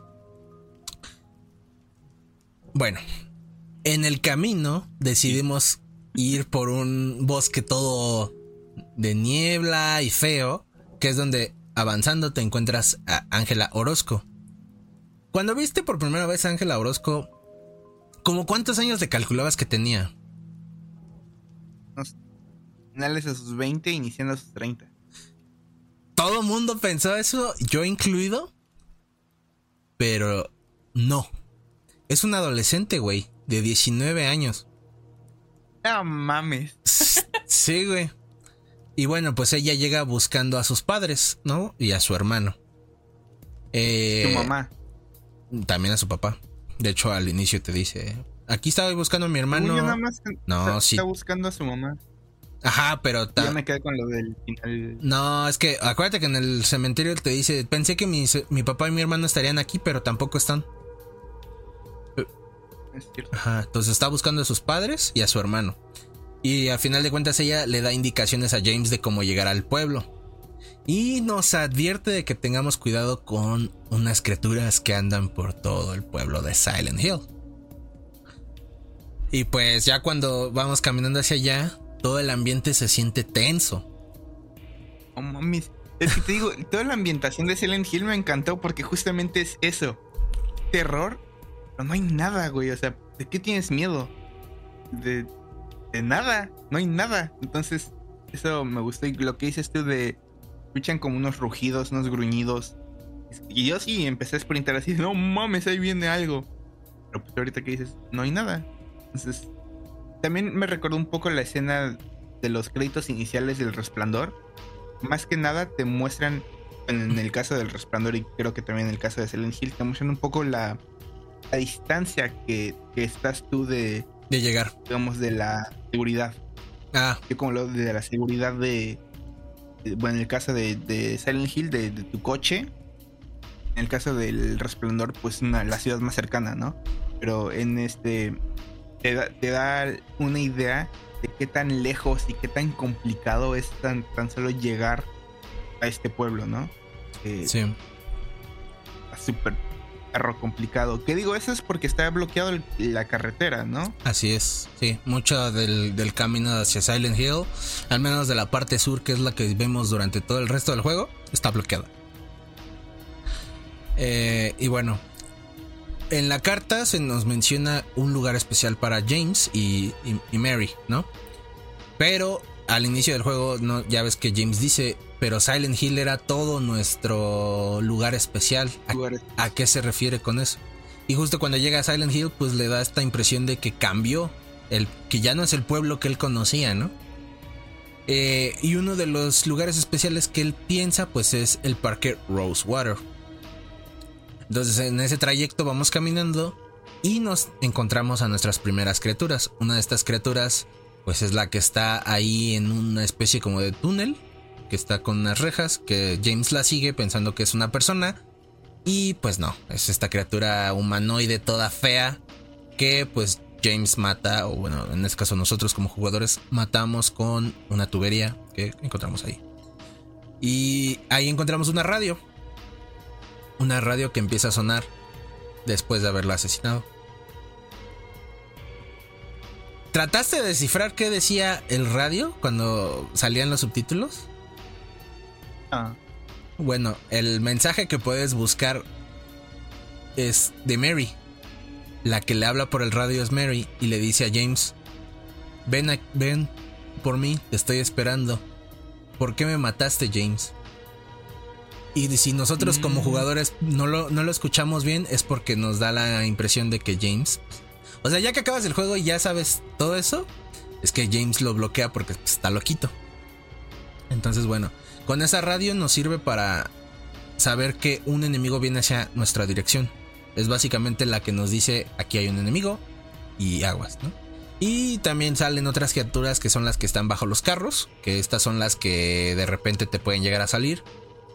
Bueno, en el camino decidimos ir por un bosque todo de niebla y feo, que es donde avanzando te encuentras a Ángela Orozco. Cuando viste por primera vez a Ángela Orozco, ¿como cuántos años le calculabas que tenía? Finales a sus 20, iniciando a sus 30. Todo el mundo pensó eso, yo incluido. Pero no. Es un adolescente, güey, de 19 años. No mames. Sí, güey. Y bueno, pues ella llega buscando a sus padres, ¿no? Y a su hermano. Eh, Tu mamá. También a su papá. De hecho, al inicio te dice, aquí estaba buscando a mi Según yo nada hermano. más No, está, sí. está buscando a su mamá. Ajá, pero... ta- Yo me quedé con lo del final. No, es que acuérdate que en el cementerio te dice, pensé que mi, mi papá y mi hermano estarían aquí, pero tampoco están. Es cierto. Ajá, entonces está buscando a sus padres y a su hermano. Y a final de cuentas ella le da indicaciones a James de cómo llegar al pueblo. Y nos advierte de que tengamos cuidado con unas criaturas que andan por todo el pueblo de Silent Hill. Y pues ya cuando vamos caminando hacia allá, todo el ambiente se siente tenso. Oh, mames. Es que te digo, toda la ambientación de Silent Hill me encantó porque justamente es eso. Terror, pero no hay nada, güey. O sea, ¿de qué tienes miedo? De, de nada, no hay nada. Entonces, eso me gustó. Y lo que dices tú de... Escuchan como unos rugidos, unos gruñidos. Y yo sí empecé a sprintar así, no mames, ahí viene algo. Pero pues ahorita que dices, no hay nada. Entonces, también me recordó un poco la escena de los créditos iniciales del resplandor más que nada te muestran, en el caso del Resplandor y creo que también en el caso de Silent Hill, te muestran un poco la, la distancia que, que estás tú de, De llegar. digamos, de la seguridad. Ah, Yo como lo de la seguridad de, de- bueno, en el caso de, de Silent Hill, de, de tu coche. En el caso del Resplandor, pues una, la ciudad más cercana, ¿no? Pero en este te da, te da una idea de qué tan lejos y qué tan complicado es tan, tan solo llegar a este pueblo, ¿no? Que sí. súper complicado. ¿Qué digo? Eso es porque está bloqueado la carretera, ¿no? Así es, sí. Mucho del, camino hacia Silent Hill, al menos de la parte sur, que es la que vemos durante todo el resto del juego, está bloqueada. Eh, y bueno, en la carta se nos menciona un lugar especial para James y Mary, ¿no? Pero al inicio del juego, no, ya ves que James dice, pero Silent Hill era todo nuestro lugar especial. ¿A, qué se refiere con eso? Y justo cuando llega a Silent Hill, pues le da esta impresión de que cambió, el, que ya no es el pueblo que él conocía, ¿no? Eh, y uno de los lugares especiales que él piensa, pues es el parque Rosewater. Entonces en ese trayecto vamos caminando y nos encontramos a nuestras primeras criaturas. Una de estas criaturas, pues es la que está ahí en una especie como de túnel, que está con unas rejas, que James la sigue pensando que es una persona. Y pues no, es esta criatura humanoide toda fea que pues James mata, o bueno, en este caso nosotros como jugadores matamos con una tubería que encontramos ahí. Y ahí encontramos una radio. Una radio que empieza a sonar después de haberla asesinado. ¿Trataste de descifrar qué decía el radio cuando salían los subtítulos? Ah, Bueno, el mensaje que puedes buscar es de Mary. La que le habla por el radio es Mary y le dice a James, ven, a- ven por mí, te estoy esperando. ¿Por qué me mataste, James? Y si nosotros como Mm. jugadores no lo, no lo escuchamos bien es porque nos da la impresión de que James... O sea, ya que acabas el juego y ya sabes todo eso, es que James lo bloquea porque pues, está loquito. Entonces, bueno, con esa radio nos sirve para saber que un enemigo viene hacia nuestra dirección. Es básicamente la que nos dice aquí hay un enemigo y aguas, ¿no? Y también salen otras criaturas que son las que están bajo los carros, que estas son las que de repente te pueden llegar a salir.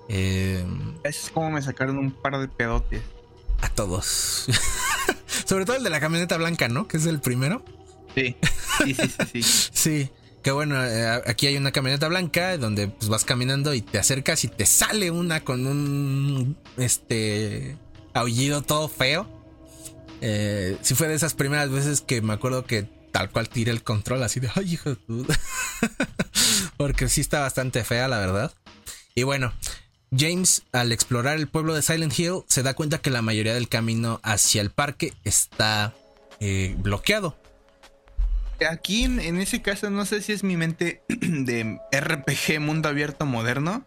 Eh, es como me sacaron un par de pedotes. a todos. Sobre todo el de la camioneta blanca, ¿no? Que es el primero. Sí, sí, sí, sí. sí. Sí, que bueno, eh, aquí hay una camioneta blanca donde pues, vas caminando y te acercas y te sale una con un este aullido todo feo. Eh, sí fue de esas primeras veces que me acuerdo que tal cual tiré el control así de ay hijo de puta". Porque sí está bastante fea, la verdad. Y bueno, James, al explorar el pueblo de Silent Hill, se da cuenta que la mayoría del camino hacia el parque está eh, bloqueado. Aquí en, ese caso no sé si es mi mente de RPG mundo abierto moderno.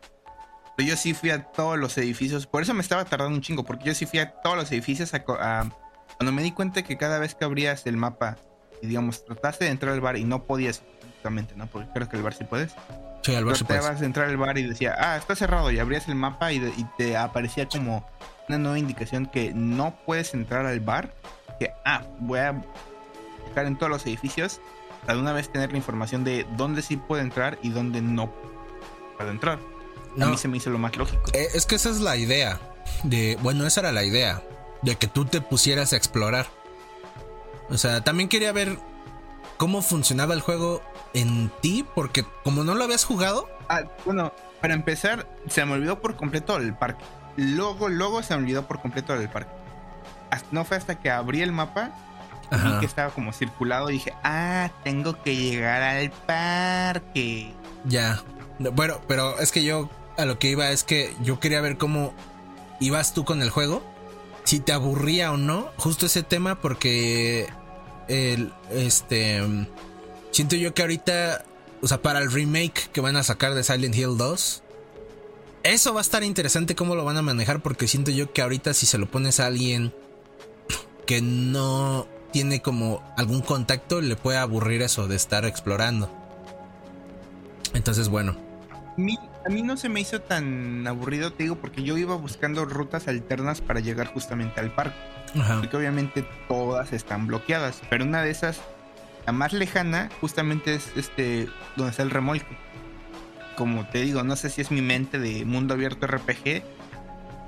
Pero yo sí fui a todos los edificios. Por eso me estaba tardando un chingo. Porque yo sí fui a todos los edificios. A- cuando me di cuenta que cada vez que abrías el mapa y digamos trataste de entrar al bar y no podías exactamente, ¿no? Porque creo que el bar sí puedes. Sí, al si puedes. Tratabas de entrar al bar y decía, ah, está cerrado. Y abrías el mapa y, te aparecía como una nueva indicación que no puedes entrar al bar. Que, ah, voy a buscar en todos los edificios. Para de una vez tener la información de dónde sí puedo entrar y dónde no puedo entrar. A No. mí se me hizo lo más lógico. Eh, es que esa es la idea. De, bueno, esa era la idea. De que tú te pusieras a explorar. O sea, también quería ver cómo funcionaba el juego en ti. Porque como no lo habías jugado. Ah, bueno, para empezar, se me olvidó por completo el parque. Luego, luego se me olvidó por completo el parque. No fue hasta que abrí el mapa y vi Ajá. que estaba como circulado y dije, ah, tengo que llegar al parque. Ya. Bueno, pero es que yo a lo que iba es que yo quería ver cómo ibas tú con el juego. Si te aburría o no. Justo ese tema porque el este siento yo que ahorita, o sea, para el remake que van a sacar de Silent Hill 2 eso va a estar interesante cómo lo van a manejar porque siento yo que ahorita si se lo pones a alguien que no tiene como algún contacto le puede aburrir eso de estar explorando. Entonces, bueno, A mí, a mí no se me hizo tan aburrido, te digo, porque yo iba buscando rutas alternas para llegar justamente al parque. ajá. Porque obviamente todas están bloqueadas, pero una de esas la más lejana justamente es este donde está el remolque. Como te digo, no sé si es mi mente de mundo abierto RPG.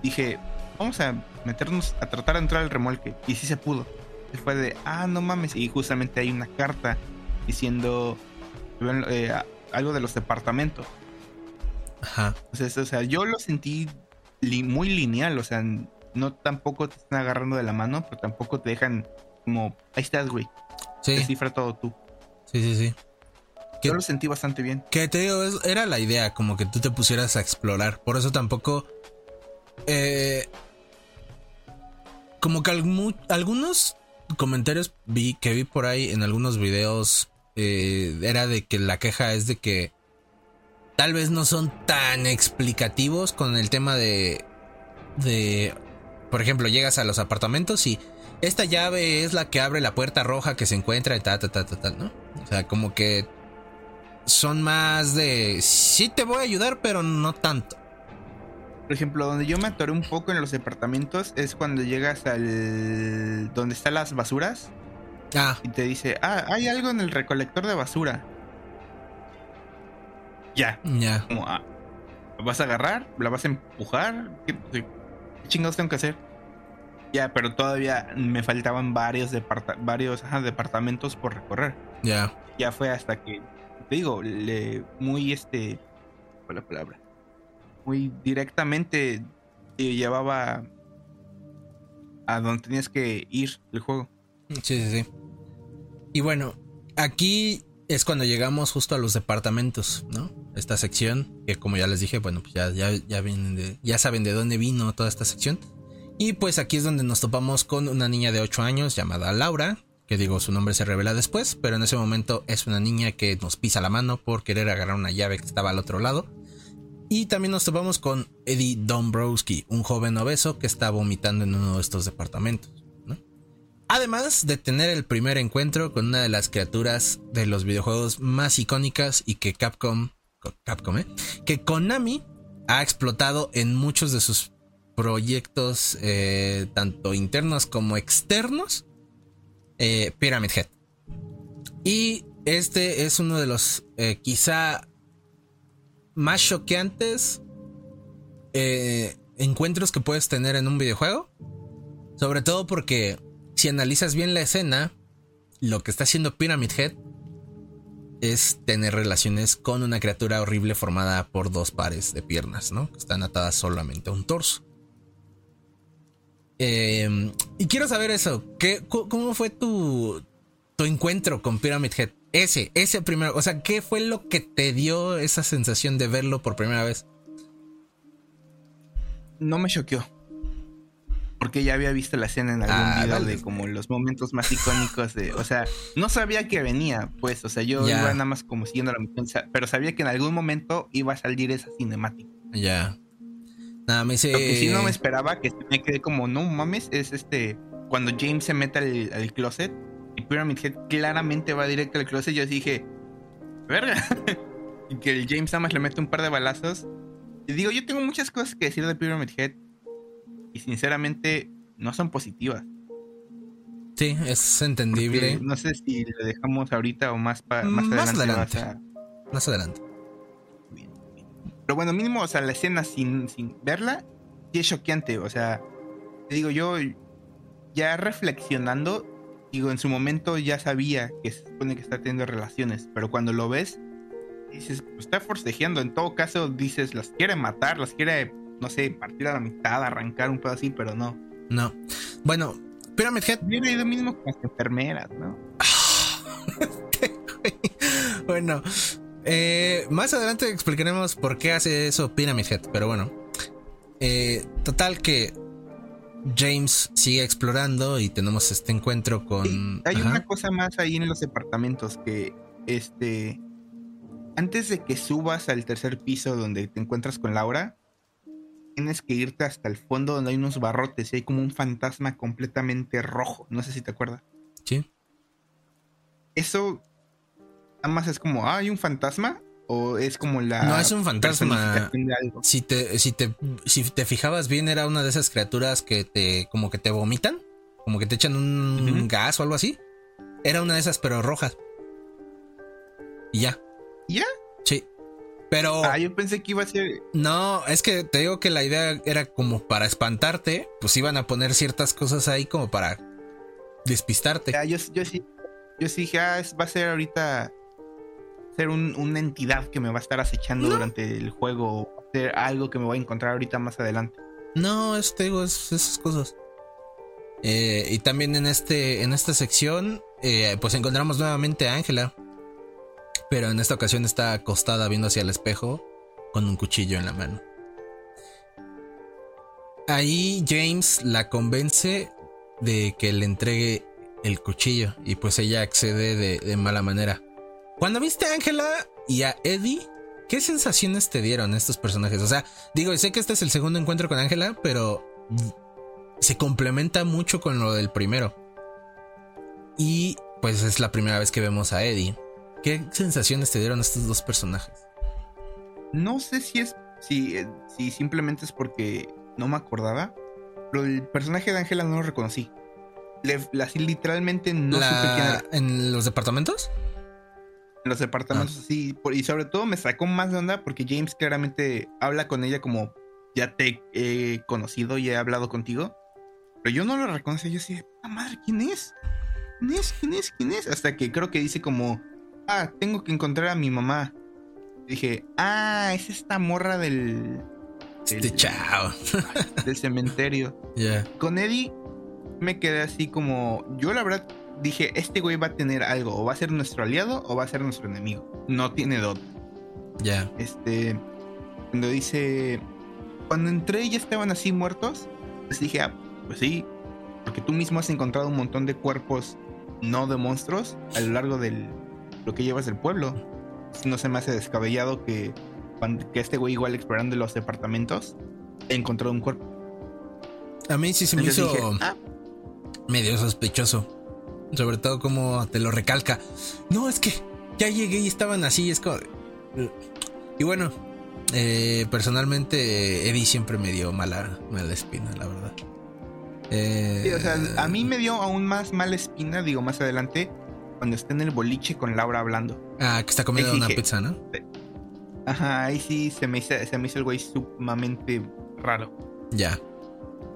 Dije, vamos a meternos a tratar de entrar al remolque. Y sí se pudo. Y fue de, ah, no mames. Y justamente hay una carta diciendo eh, algo de los departamentos. Ajá. Entonces, o sea, yo lo sentí li- muy lineal. O sea, no tampoco te están agarrando de la mano, pero tampoco te dejan como, ahí estás, güey. Sí, sí, Descifra todo tú. sí, sí. ¿Qué- Yo lo sentí bastante bien. Que te digo, es- era la idea, como que tú te pusieras a explorar. Por eso tampoco. eh, como que algu- algunos comentarios vi que vi por ahí en algunos videos. eh, era de que la queja es de que tal vez no son tan explicativos con el tema de. de. Por ejemplo, llegas a los apartamentos y. Esta llave es la que abre la puerta roja que se encuentra y ta, ta, ta, ta, ta, ¿no? O sea, como que son más de sí te voy a ayudar, pero no tanto. Por ejemplo, donde yo me atoré un poco en los departamentos es cuando llegas al. donde están las basuras Ah, y te dice, ah, hay algo en el recolector de basura. Ya, ya. como, ah, ¿la vas a agarrar? ¿La vas a empujar? ¿Qué, qué chingados tengo que hacer? Ya, pero todavía me faltaban varios, departa- varios ajá, departamentos por recorrer. Ya. Ya fue hasta que, te digo, le, muy este, ¿cuál es la palabra? Muy directamente te llevaba a donde tenías que ir el juego. Sí, sí, sí. Y bueno, aquí es cuando llegamos justo a los departamentos, ¿no? Esta sección, que como ya les dije, bueno, pues ya, ya, ya, vienen de- ya saben de dónde vino toda esta sección. Y pues aquí es donde nos topamos con una niña de 8 años llamada Laura, que digo, su nombre se revela después, pero en ese momento es una niña que nos pisa la mano por querer agarrar una llave que estaba al otro lado. Y también nos topamos con Eddie Dombrowski, un joven obeso que está vomitando en uno de estos departamentos. Además de tener el primer encuentro con una de las criaturas de los videojuegos más icónicas y que Capcom, Capcom, ¿eh? que Konami ha explotado en muchos de sus proyectos, eh, tanto internos como externos, eh, Pyramid Head. Y este es uno de los eh, quizá más choqueantes encuentros que puedes tener en un videojuego. Sobre todo porque si analizas bien la escena, lo que está haciendo Pyramid Head es tener relaciones con una criatura horrible formada por dos pares de piernas, ¿no? Que están atadas solamente a un torso. Eh, y quiero saber eso. ¿qué, ¿Cómo fue tu, tu encuentro con Pyramid Head? Ese, ese primero. O sea, ¿qué fue lo que te dio esa sensación de verlo por primera vez? No me choqueó. Porque ya había visto la escena en algún Ah, video dale. de como los momentos más icónicos de. O sea, no sabía que venía, pues. O sea, yo iba nada más como siguiendo la misión. Pero sabía que en algún momento iba a salir esa cinemática. Ya. Nada, me. Lo que sí no me esperaba, que me quedé como, no mames, es este. Cuando James se mete al, al closet y Pyramid Head claramente va directo al closet, yo dije, verga. y que el James nada más le mete un par de balazos. Y digo, yo tengo muchas cosas que decir de Pyramid Head. Y sinceramente, no son positivas. Sí, es Porque entendible. No sé si lo dejamos ahorita o más, más, Más adelante. adelante. vas a- Más adelante. Pero bueno, mínimo, o sea, la escena sin, sin verla, sí es choqueante. O sea, te digo, yo ya reflexionando, digo, en su momento ya sabía que se supone que está teniendo relaciones, pero cuando lo ves, dices, pues está forcejeando. En todo caso, dices, las quiere matar, las quiere, no sé, partir a la mitad, arrancar un pedo así, pero no. No. Bueno, Pyramid Head. Hubiera ido mínimo con las enfermeras, ¿no? bueno, eh, más adelante explicaremos por qué hace eso Pyramid Head, pero bueno. Eh, total que James sigue explorando y tenemos este encuentro con... Sí, hay Ajá. una cosa más ahí en los departamentos que, este, antes de que subas al tercer piso donde te encuentras con Laura, tienes que irte hasta el fondo donde hay unos barrotes y hay como un fantasma completamente rojo. No sé si te acuerdas. Sí. Eso nada más es como, ah, hay un fantasma o es como la No, es un fantasma. Si te, si te, si te fijabas bien, era una de esas criaturas que te, como que te vomitan, como que te echan un gas o algo así. Era una de esas, pero rojas. Y ya. ¿Ya? Sí. Pero. Ah, yo pensé que iba a ser. No, es que te digo que la idea era como para espantarte. Pues iban a poner ciertas cosas ahí como para despistarte. Ah, yo, yo sí. Yo sí dije, ah, es- va a ser ahorita. Ser un- una entidad que me va a estar acechando No. durante el juego. o Ser algo que me voy a encontrar ahorita más adelante. No, es, te digo, es- esas cosas. Eh, y también en este, en esta sección, eh, pues encontramos nuevamente a Ángela. Pero en esta ocasión está acostada viendo hacia el espejo con un cuchillo en la mano. Ahí James la convence de que le entregue el cuchillo y pues ella accede de, de mala manera. Cuando viste a Ángela y a Eddie, ¿qué sensaciones te dieron estos personajes? O sea, digo, sé que este es el segundo encuentro con Ángela, pero se complementa mucho con lo del primero. Y pues es la primera vez que vemos a Eddie. ¿Qué sensaciones te dieron estos dos personajes? No sé si es. Si, eh, si simplemente es porque no me acordaba. Pero el personaje de Ángela no lo reconocí. Le- así literalmente no La- supe quién era. ¿En los departamentos? Los departamentos así. por- y sobre todo me sacó más de onda porque James claramente habla con ella como ya te he conocido y he hablado contigo. Pero yo no lo reconocí. Yo así, ¡ah, madre! ¿Quién es? ¿Quién es? ¿Quién es? ¿Quién es? Hasta que creo que dice como, ah, tengo que encontrar a mi mamá. Dije, ah, es esta morra del. Este del- chao. del cementerio. Con Eddie me quedé así como. Yo la verdad dije, este güey va a tener algo. O va a ser nuestro aliado o va a ser nuestro enemigo. No tiene dot. Ya. Este. Cuando dice. Cuando entré ya estaban así muertos. Pues dije, ah, pues sí. Porque tú mismo has encontrado un montón de cuerpos no de monstruos a lo largo del. lo que llevas del pueblo. No se me hace descabellado que. que este güey igual explorando los departamentos. Encontró un cuerpo. A mí sí se me Entonces hizo dije, ah, medio sospechoso. Sobre todo como te lo recalca. No, es que ya llegué y estaban así. Es como. Y bueno, eh, personalmente Eddie siempre me dio mala, mala espina, la verdad. Eh, Sí, o sea, a mí me dio aún más mala espina, digo, más adelante, cuando está en el boliche con Laura hablando. Ah, que está comiendo una pizza, ¿no? Ajá, ahí sí se me hizo, se me hizo el güey sumamente raro. Ya.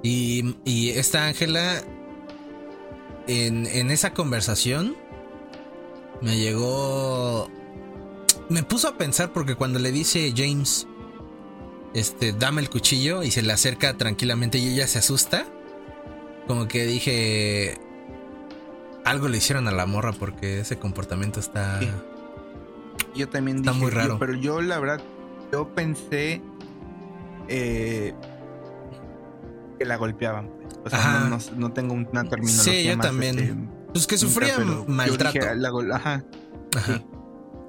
Y, y esta Ángela, en, en esa conversación, me llegó... Me puso a pensar porque cuando le dice James, este, dame el cuchillo y se le acerca tranquilamente y ella se asusta, como que dije, algo le hicieron a la morra porque ese comportamiento está... Sí. Yo también Está dije, muy raro. yo- pero yo la verdad, yo pensé eh, que la golpeaban. O sea, Ajá. no, no- no tengo una terminología Sí, yo más, también. este, Pues que sufría pero maltrato. dije, la ajá, Ajá. Sí.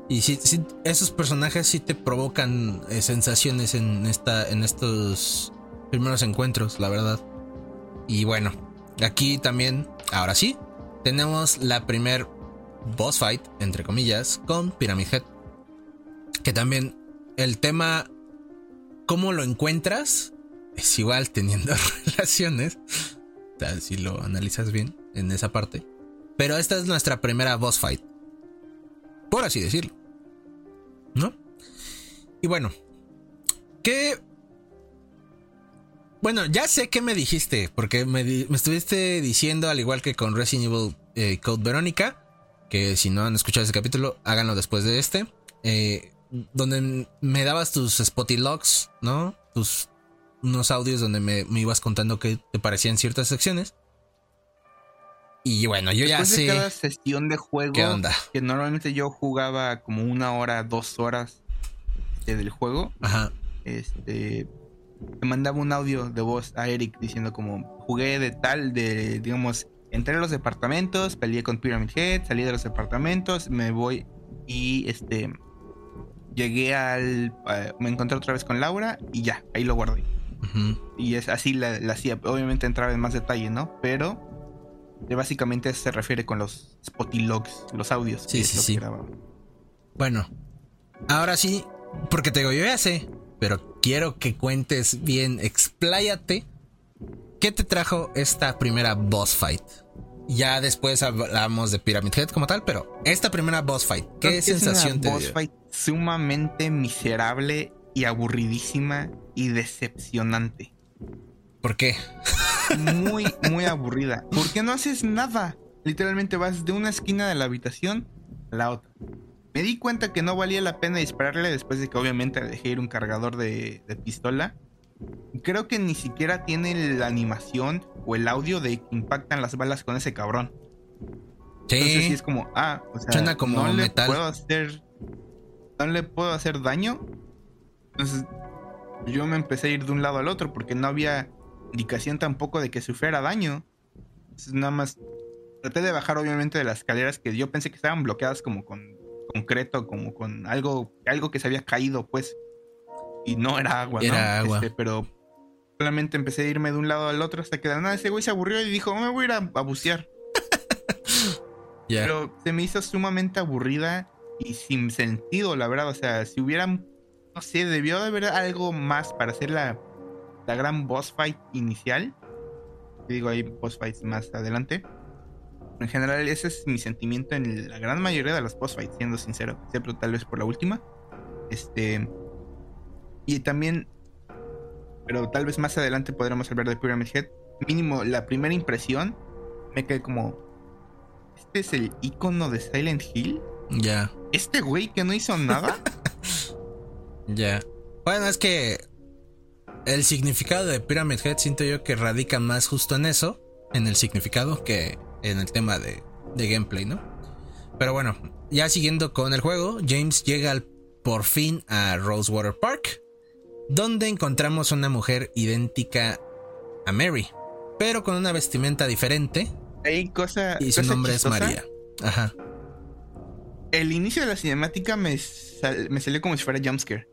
Y sí, sí, esos personajes sí te provocan eh, sensaciones en esta, en estos primeros encuentros, la verdad. Y bueno, aquí también, ahora sí, tenemos la primer boss fight, entre comillas, con Pyramid Head. Que también el tema, cómo lo encuentras, es igual teniendo relaciones. O si lo analizas bien en esa parte. Pero esta es nuestra primera boss fight. Por así decirlo. ¿No? Y bueno. ¿Qué? Bueno, ya sé qué me dijiste. Porque me, me estuviste diciendo, al igual que con Resident Evil eh, Code Verónica. Que si no han escuchado ese capítulo, háganlo después de este. eh, donde me dabas tus spotty logs, ¿no? Tus unos audios donde me, me ibas contando qué te parecían ciertas secciones. Y bueno, yo ya sé de cada sesión de juego, qué onda. que normalmente yo jugaba como una hora, dos horas este, del juego, Ajá. este te mandaba un audio de voz a Eric diciendo como jugué de tal, de digamos, entré a los departamentos, peleé con Pyramid Head, salí de los departamentos, me voy y este llegué al eh, me encontré otra vez con Laura y ya, ahí lo guardé. Y es así la, la hacía, obviamente entraba en más detalle, ¿no? Pero eh, básicamente se refiere con los spotty logs, los audios. Sí, que sí, que sí. Bueno, ahora sí, porque te digo, yo ya sé, pero quiero que cuentes bien, expláyate. ¿Qué te trajo esta primera boss fight? Ya después hablamos de Pyramid Head como tal, pero esta primera boss fight, ¿qué sensación es una boss fight sumamente miserable y aburridísima y decepcionante. ¿Por qué? Muy, muy aburrida. ¿Por qué no haces nada? Literalmente vas de una esquina de la habitación a la otra. Me di cuenta que no valía la pena dispararle después de que obviamente dejé ir un cargador de, pistola. Creo que ni siquiera tiene la animación o el audio de que impactan las balas con ese cabrón. Sí. Entonces sí es como, ah, o sea, como no le puedo hacer. No le puedo hacer daño. Entonces yo me empecé a ir de un lado al otro porque no había indicación tampoco de que sufriera daño. Entonces nada más traté de bajar obviamente de las escaleras que yo pensé que estaban bloqueadas como con concreto, como con algo, algo que se había caído, pues. Y no era agua, era agua. Este, pero solamente empecé a irme de un lado al otro hasta que de nada ese güey se aburrió y dijo, me voy a ir a, bucear. Pero se me hizo sumamente aburrida y sin sentido, la verdad. O sea, si hubieran, no sé, debió de haber algo más para hacer la, la gran boss fight inicial. digo, hay boss fights más adelante. En general, ese es mi sentimiento en la gran mayoría de las boss fights, siendo sincero, excepto tal vez por la última. Este. Y también. Pero tal vez más adelante podremos hablar de Pyramid Head. Mínimo, la primera impresión me quedé como. ¿Este es el icono de Silent Hill? Ya. ¿Este güey que no hizo nada? ya. Bueno, es que. El significado de Pyramid Head siento yo que radica más justo en eso. En el significado que en el tema de, gameplay, ¿no? Pero bueno, ya siguiendo con el juego, James llega por fin a Rosewater Park, donde encontramos una mujer idéntica a Mary, pero con una vestimenta diferente. Hay cosa, y su nombre es María. Ajá. El inicio de la cinemática me, me salió como si fuera jumpscare.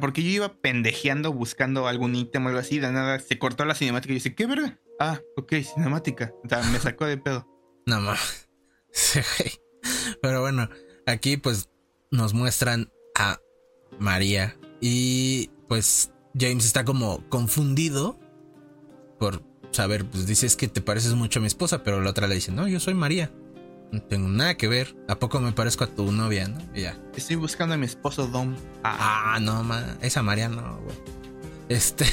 Porque yo iba pendejeando buscando algún ítem o algo así, de nada se cortó la cinemática y yo dije, ¿qué verga? Ah, ok, cinemática. O sea, me sacó de pedo. No más. Pero bueno, aquí pues nos muestran a María. Y pues James está como confundido por saber, pues dices que te pareces mucho a mi esposa, pero la otra le dice, no, yo soy María. No tengo nada que ver. ¿A poco me parezco a tu novia, no? ya. Estoy buscando a mi esposo Dom. Ah, no, ma. Esa María no, güey. Este.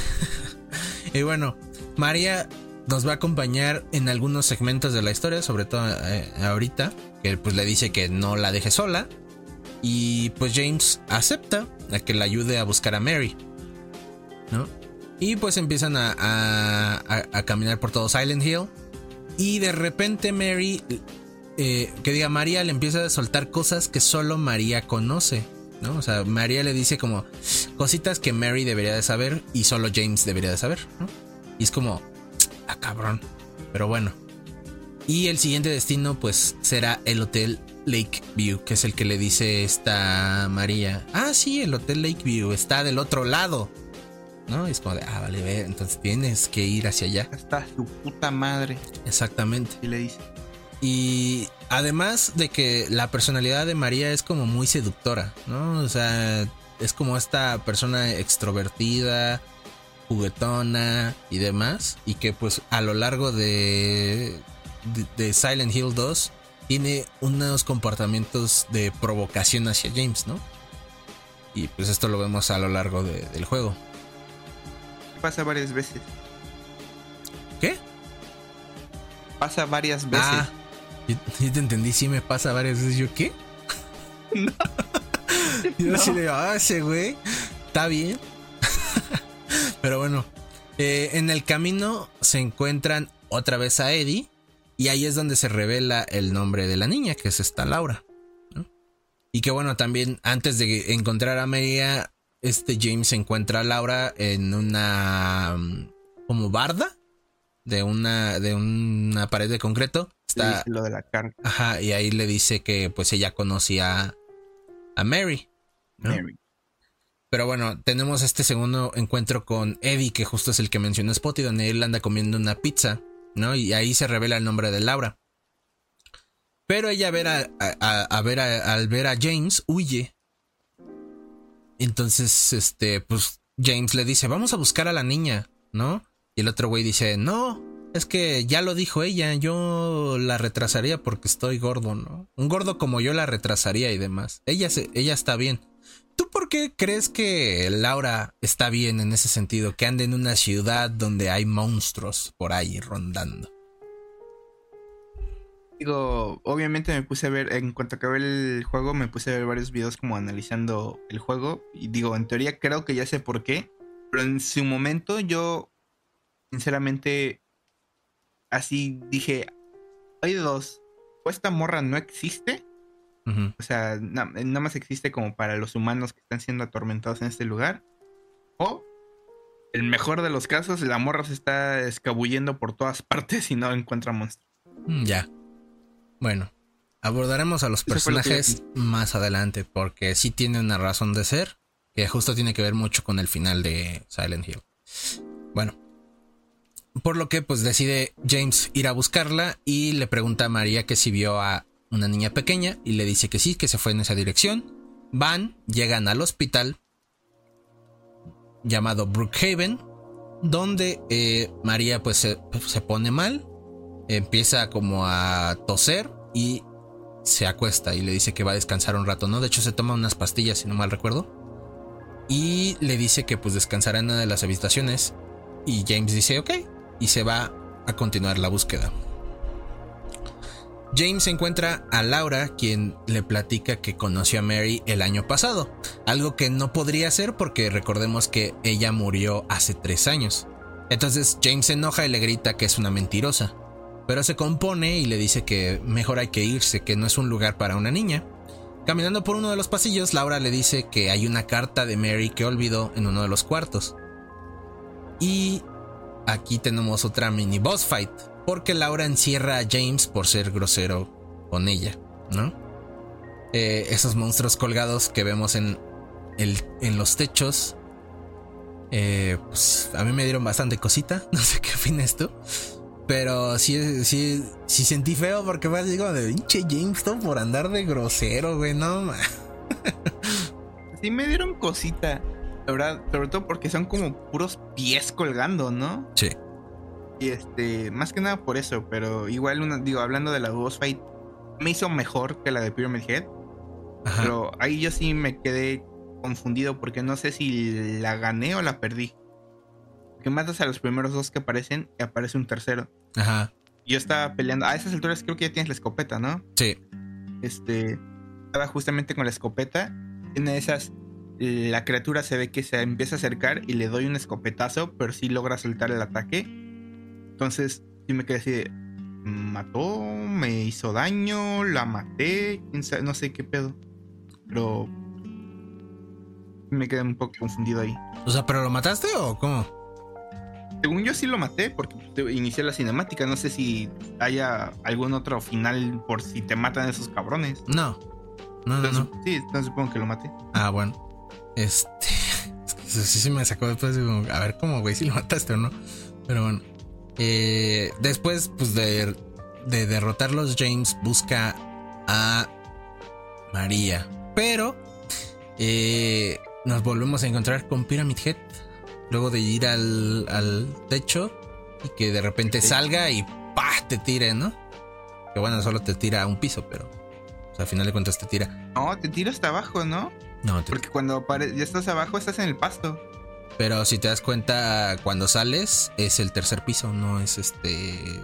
y bueno, María nos va a acompañar en algunos segmentos de la historia, sobre todo eh, ahorita, que pues le dice que no la deje sola. Y pues James acepta a que la ayude a buscar a Mary. ¿No? Y pues empiezan a, a, caminar por todo Silent Hill. Y de repente Mary, eh, que diga María, le empieza a soltar cosas que solo María conoce. ¿no? O sea, María le dice como cositas que Mary debería de saber y solo James debería de saber. ¿no? Y es como, cabrón. Pero bueno. Y el siguiente destino, pues, será el Hotel Lakeview, que es el que le dice esta María. Ah, sí, el Hotel Lakeview está del otro lado. ¿No? es como de, ah, vale, ve, entonces tienes que ir hacia allá. Está su puta madre. Exactamente. Y le dice. Y además de que la personalidad de María es como muy seductora, ¿no? O sea, es como esta persona extrovertida, juguetona y demás. Y que pues a lo largo de, de, Silent Hill 2 tiene unos comportamientos de provocación hacia James, ¿no? Y pues esto lo vemos a lo largo del juego. Pasa varias veces. ¿Qué? Pasa varias veces. Ah, yo, te entendí, sí me pasa varias veces. ¿Yo qué? No. yo así de, ah, ese güey, está bien. Pero bueno, eh, en el camino se encuentran otra vez a Eddie y ahí es donde se revela el nombre de la niña, que es esta Laura. Y que bueno, también antes de encontrar a María, este James encuentra a Laura en una mm, como barda de una de una pared de concreto. Está lo de la carga. Ajá, y ahí le dice que pues ella conocía a Mary. Mary. Pero bueno, tenemos este segundo encuentro con Eddie, que justo es el que mencionó Spotty, donde él anda comiendo una pizza, ¿no? Y ahí se revela el nombre de Laura. Pero ella ver a, ver al ver a James huye. Entonces, este, pues James le dice, vamos a buscar a la niña, ¿no? Y el otro güey dice, no, es que ya lo dijo ella, yo la retrasaría porque estoy gordo, ¿no? Un gordo como yo la retrasaría y demás. Ella, se, ella está bien. ¿Tú por qué crees que Laura está bien en ese sentido? Que ande en una ciudad donde hay monstruos por ahí rondando. Digo, obviamente me puse a ver, en cuanto acabé el juego, me puse a ver varios videos como analizando el juego. Y digo, en teoría creo que ya sé por qué. Pero en su momento yo, sinceramente, así dije, hay dos. O esta morra no existe. O sea, na- nada más existe como para los humanos que están siendo atormentados en este lugar. O, el mejor de los casos, la morra se está escabullendo por todas partes y no encuentra monstruos. Mm, Ya. Bueno, abordaremos a los Eso fue lo que yo personajes más adelante porque sí tiene una razón de ser que justo tiene que ver mucho con el final de Silent Hill. Bueno, por lo que pues decide James ir a buscarla y le pregunta a María que si vio a una niña pequeña y le dice que sí, que se fue en esa dirección. Van, llegan al hospital llamado Brookhaven, donde eh, María pues se, se pone mal, empieza como a toser y se acuesta y le dice que va a descansar un rato, ¿no? De hecho se toma unas pastillas, si no mal recuerdo. Y le dice que pues descansará en una de las habitaciones. Y James dice ok. Y se va a continuar la búsqueda. James encuentra a Laura, quien le platica que conoció a Mary el año pasado. Algo que no podría ser porque recordemos que ella murió hace tres años. Entonces James se enoja y le grita que es una mentirosa. Pero se compone y le dice que mejor hay que irse, que no es un lugar para una niña. Caminando por uno de los pasillos, Laura le dice que hay una carta de Mary que olvidó en uno de los cuartos. Y aquí tenemos otra mini boss fight, porque Laura encierra a James por ser grosero con ella, ¿no? Eh, esos monstruos colgados que vemos en, el, en los techos, eh, pues a mí me dieron bastante cosita, no sé qué opinas tú. Pero sí, sí, sí sentí feo porque fue así como de pinche James todo por andar de grosero, güey, no. Sí me dieron cosita. La verdad, sobre todo porque son como puros pies colgando, ¿no? Sí. Y este, más que nada por eso, pero igual, una, digo, hablando de la boss fight, me hizo mejor que la de Pyramid Head. Ajá. Pero ahí yo sí me quedé confundido porque no sé si la gané o la perdí. Que matas a los primeros dos que aparecen y aparece un tercero. Ajá. Yo estaba peleando. A esas alturas creo que ya tienes la escopeta, ¿no? Sí. Este. Estaba justamente con la escopeta. En esas. La criatura se ve que se empieza a acercar y le doy un escopetazo, pero sí logra soltar el ataque. Entonces, sí me quedé así de. ¿Mató? ¿Me hizo daño? ¿La maté? No sé qué pedo. Pero. Me quedé un poco confundido ahí. O sea, ¿pero lo mataste o cómo? Según yo sí lo maté porque inicié la cinemática. No sé si haya algún otro final por si te matan esos cabrones. No. No, no, no. Sí, entonces supongo que lo maté. Ah, bueno. Este. Es que sí, sí me sacó después. a ver cómo, güey, si lo mataste o no. Pero bueno. Eh, después, pues de, de derrotarlos, James busca a María. Pero eh, nos volvemos a encontrar con Pyramid Head. Luego de ir al, al techo y que de repente salga y ¡pah! te tire, ¿no? Que bueno, solo te tira a un piso, pero. O sea, al final de cuentas te tira. No, te tiro hasta abajo, ¿no? No, te Porque cuando ya estás abajo, estás en el pasto. Pero si te das cuenta, cuando sales es el tercer piso, no es este.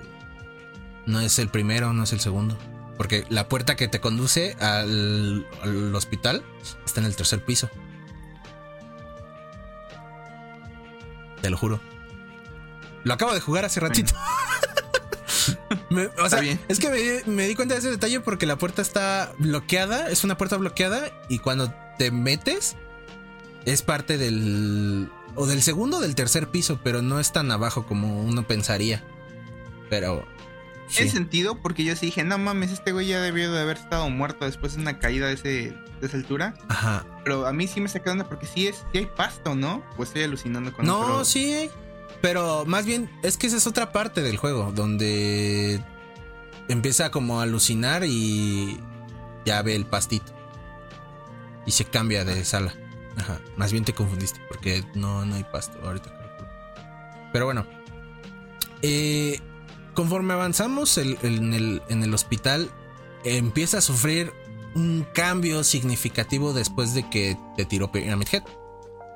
No es el primero, no es el segundo. Porque la puerta que te conduce al, al hospital está en el tercer piso. Te lo juro. Lo acabo de jugar hace ratito. Me- o sea, bien. es que me, me di cuenta de ese detalle porque la puerta está bloqueada, es una puerta bloqueada y cuando te metes es parte del o del segundo o del tercer piso, pero no es tan abajo como uno pensaría. Pero Tiene sí. sentido porque yo sí dije, no mames, este güey ya debió de haber estado muerto después de una caída de, ese, de esa altura. Ajá. Pero a mí sí me saca onda porque sí, es, sí hay pasto, ¿no? Pues estoy alucinando con No, otro- sí, pero más bien es que esa es otra parte del juego donde empieza como a alucinar y ya ve el pastito y se cambia de sala. Ajá, más bien te confundiste porque no, no hay pasto ahorita. Pero bueno, eh, conforme avanzamos el- el- en, el, en el hospital, empieza a sufrir un cambio significativo después de que te tiró Pyramid Head.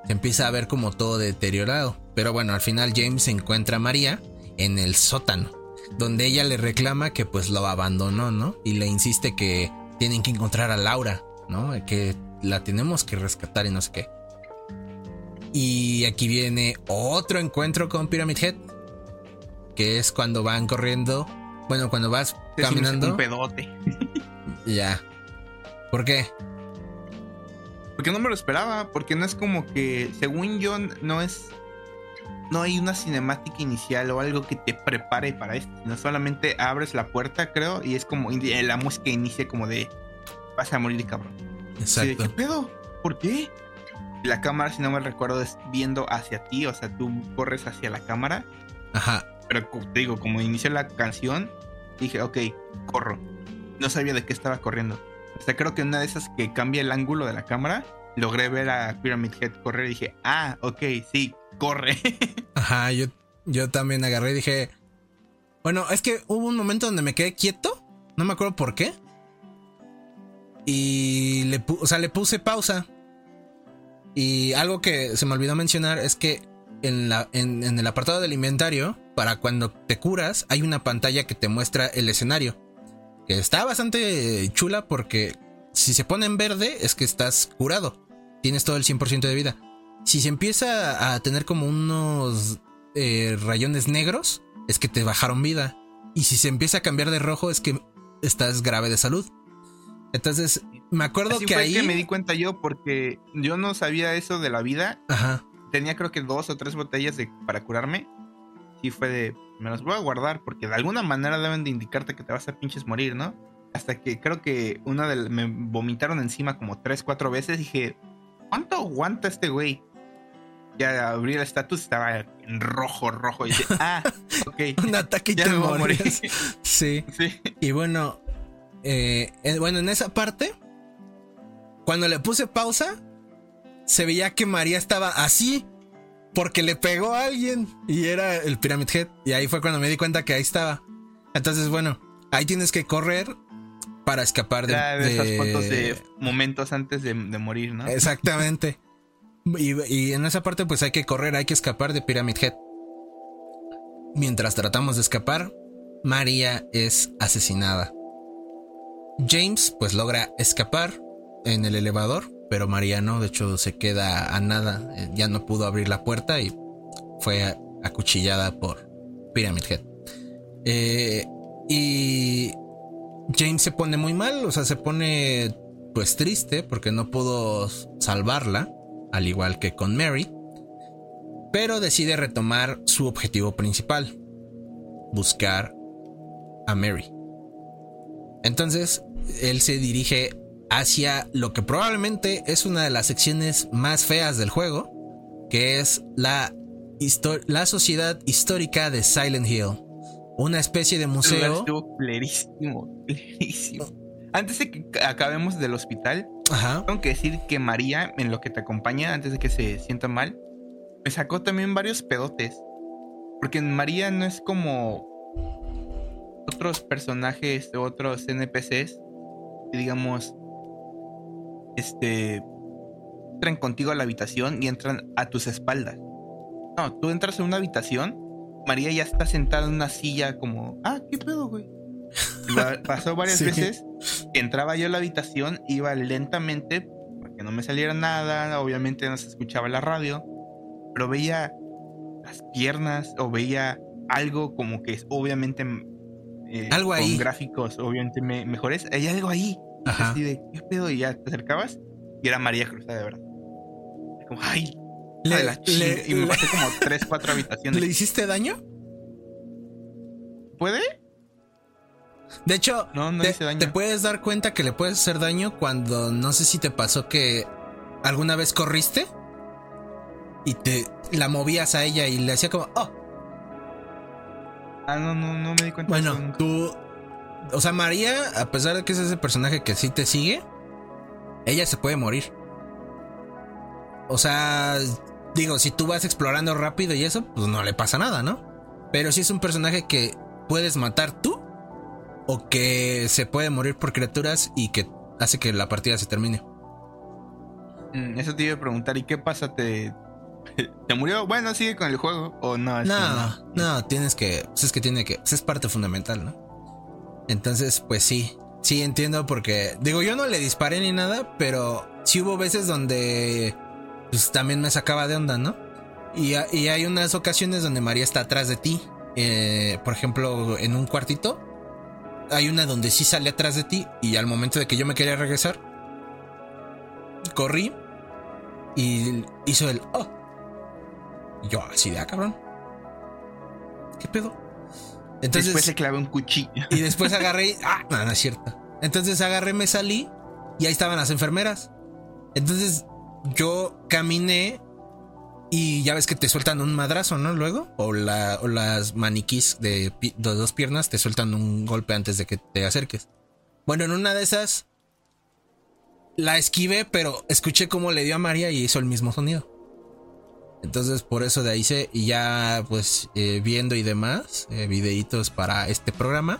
Se empieza a ver como todo deteriorado. Pero bueno, al final James encuentra a María en el sótano, donde ella le reclama que pues lo abandonó, ¿no? Y le insiste que tienen que encontrar a Laura, ¿no? Que la tenemos que rescatar y no sé qué. Y aquí viene otro encuentro con Pyramid Head, que es cuando van corriendo, bueno, cuando vas caminando, Un pedote. ya. ¿Por qué? Porque no me lo esperaba, porque no es como que, según yo, no es. No hay una cinemática inicial o algo que te prepare para esto, sino solamente abres la puerta, creo, y es como. La música inicia como de. Vas a morir, cabrón. Así de, Exacto. ¿Qué pedo? ¿Por qué? La cámara, si no me recuerdo, es viendo hacia ti, o sea, tú corres hacia la cámara. Ajá. Pero te digo, como inició la canción, dije, ok, corro. No sabía de qué estaba corriendo. O sea, creo que una de esas que cambia el ángulo de la cámara, logré ver a Pyramid Head correr y dije, ah, ok, sí, corre. Ajá, yo, yo también agarré y dije. Bueno, es que hubo un momento donde me quedé quieto. No me acuerdo por qué. Y le, o sea, le puse pausa. Y algo que se me olvidó mencionar es que en, la, en, en el apartado del inventario, para cuando te curas, hay una pantalla que te muestra el escenario. Que está bastante chula porque si se pone en verde es que estás curado. Tienes todo el 100% de vida. Si se empieza a tener como unos eh, rayones negros, es que te bajaron vida. Y si se empieza a cambiar de rojo, es que estás grave de salud. Entonces, me acuerdo Así que fue ahí. que me di cuenta yo porque yo no sabía eso de la vida. Ajá. Tenía creo que dos o tres botellas de- para curarme. Y fue de, me las voy a guardar porque de alguna manera deben de indicarte que te vas a pinches morir, ¿no? Hasta que creo que una de me vomitaron encima como tres, cuatro veces. Dije, ¿cuánto aguanta este güey? Ya abrí el estatus, estaba en rojo, rojo. Y dije, ah, ok. Un ataque y Ya te morías. Sí. Sí. Y bueno, eh, eh, bueno, en esa parte, cuando le puse pausa, se veía que María estaba así porque le pegó a alguien y era el Pyramid Head. Y ahí fue cuando me di cuenta que ahí estaba. Entonces, bueno, ahí tienes que correr para escapar de, Ya de esas de- fotos de momentos antes de, de morir, ¿no? Exactamente. Y, en esa parte, pues hay que correr, hay que escapar de Pyramid Head. Mientras tratamos de escapar, María es asesinada. James, pues logra escapar en el elevador, pero María no, de hecho se queda a nada, eh, ya no pudo abrir la puerta y fue acuchillada por Pyramid Head. Eh, y James se pone muy mal, o sea, se pone pues triste porque no pudo salvarla, al igual que con Mary, pero decide retomar su objetivo principal, buscar a Mary. Entonces, él se dirige hacia lo que probablemente es una de las secciones más feas del juego, que es la, la Sociedad Histórica de Silent Hill, una especie de museo. estuvo clarísimo, clarísimo. Antes de que acabemos del hospital, Ajá. tengo que decir que María, en lo que te acompaña, antes de que se sienta mal, me sacó también varios pedotes. Porque María no es como otros personajes o otros NPCs que digamos, este, entran contigo a la habitación y entran a tus espaldas. No, tú entras en una habitación, María ya está sentada en una silla como, ah, ¿qué pedo, güey? Pasó varias Sí. veces entraba yo a la habitación, iba lentamente para que no me saliera nada, obviamente no se escuchaba la radio, pero veía las piernas o veía algo como que es obviamente eh, Algo ahí. con gráficos obviamente me- mejores, hay algo ahí, Ajá. así de qué pedo y ya te acercabas y era María Cruzada de verdad. Como, ay, Le- la le- chinga", y me le- pasé como tres, cuatro habitaciones. ¿Le hiciste daño? ¿Puede? De hecho, No, no te, hice daño. te puedes dar cuenta que le puedes hacer daño cuando no sé si te pasó que alguna vez corriste y te la movías a ella y le hacía como, oh, Ah, no, no, no me di cuenta. de bueno, eso tú, o sea, María, a pesar de que es ese personaje que sí te sigue, ella se puede morir. O sea, digo, si tú vas explorando rápido y eso, pues no le pasa nada, ¿no? Pero si es un personaje que puedes matar tú o que se puede morir por criaturas y que hace que la partida se termine. Mm, Eso te iba a preguntar, ¿y qué pasa? ¿Te, te murió? Bueno, sigue con el juego o no? Es que No, no, tienes que, pues es que tiene que, pues es parte fundamental, ¿no? Entonces, pues sí, sí entiendo porque, digo, yo no le disparé ni nada, pero sí hubo veces donde, pues también me sacaba de onda, ¿no? Y, y hay unas ocasiones donde María está atrás de ti, eh, por ejemplo, en un cuartito, hay una donde sí sale atrás de ti y al momento de que yo me quería regresar, corrí y hizo el, oh, y yo así de, ah, cabrón. ¿Qué pedo? Entonces, Después le clavé un cuchillo. y después agarré ah, no, no es cierto. Entonces agarré, me salí y ahí estaban las enfermeras. Entonces yo caminé y ya ves que te sueltan un madrazo, ¿no? Luego, o, la, o las maniquís de, dos piernas te sueltan un golpe antes de que te acerques. Bueno, en una de esas la esquivé, pero escuché cómo le dio a María y hizo el mismo sonido. Entonces por eso de ahí se y ya pues eh, viendo y demás eh, videitos para este programa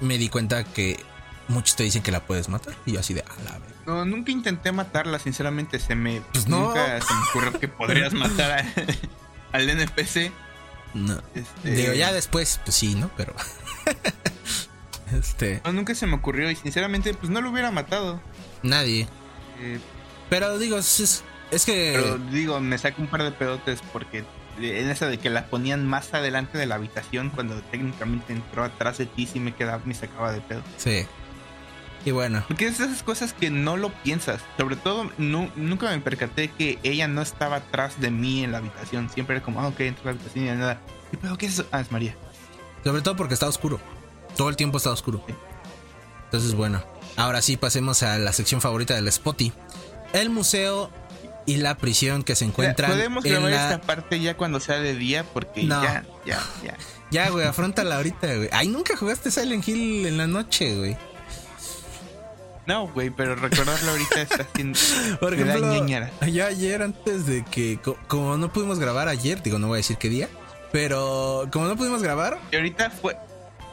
me di cuenta que muchos te dicen que la puedes matar y yo así de a la verga. No, nunca intenté matarla, sinceramente. Se me. Pues no. Nunca se me ocurrió que podrías matar a- al NPC. No. Este, Digo ya después pues sí, ¿no? Pero este no, nunca se me ocurrió y sinceramente, pues no lo hubiera matado. nadie. Eh, Pero digo es, es- es que pero digo, me saca un par de pedotes porque en esa de que la ponían más adelante de la habitación cuando técnicamente entró atrás de ti, sí me quedaba, me sacaba de pedo. sí. Y bueno, Porque es esas cosas que no lo piensas. Sobre todo, nu- nunca me percaté que ella no estaba atrás de mí en la habitación. Siempre era como, ah, ok, entro a la habitación y nada. ¿Y pero qué es eso? Ah, es María. Sobre todo porque está oscuro. Todo el tiempo está oscuro. Entonces, bueno. Ahora sí, pasemos a la sección favorita del Spotty. El museo y la prisión que se encuentran Podemos en grabar la... esta parte ya cuando sea de día porque No. ya, ya, ya. Ya, güey, afrontala ahorita, güey. Ay, nunca jugaste Silent Hill en la noche, güey. No, güey, pero recordarlo ahorita está haciendo. Por ejemplo, yo ayer antes de que... co- Como no pudimos grabar ayer, digo, no voy a decir qué día. Pero como no pudimos grabar... Y ahorita fue.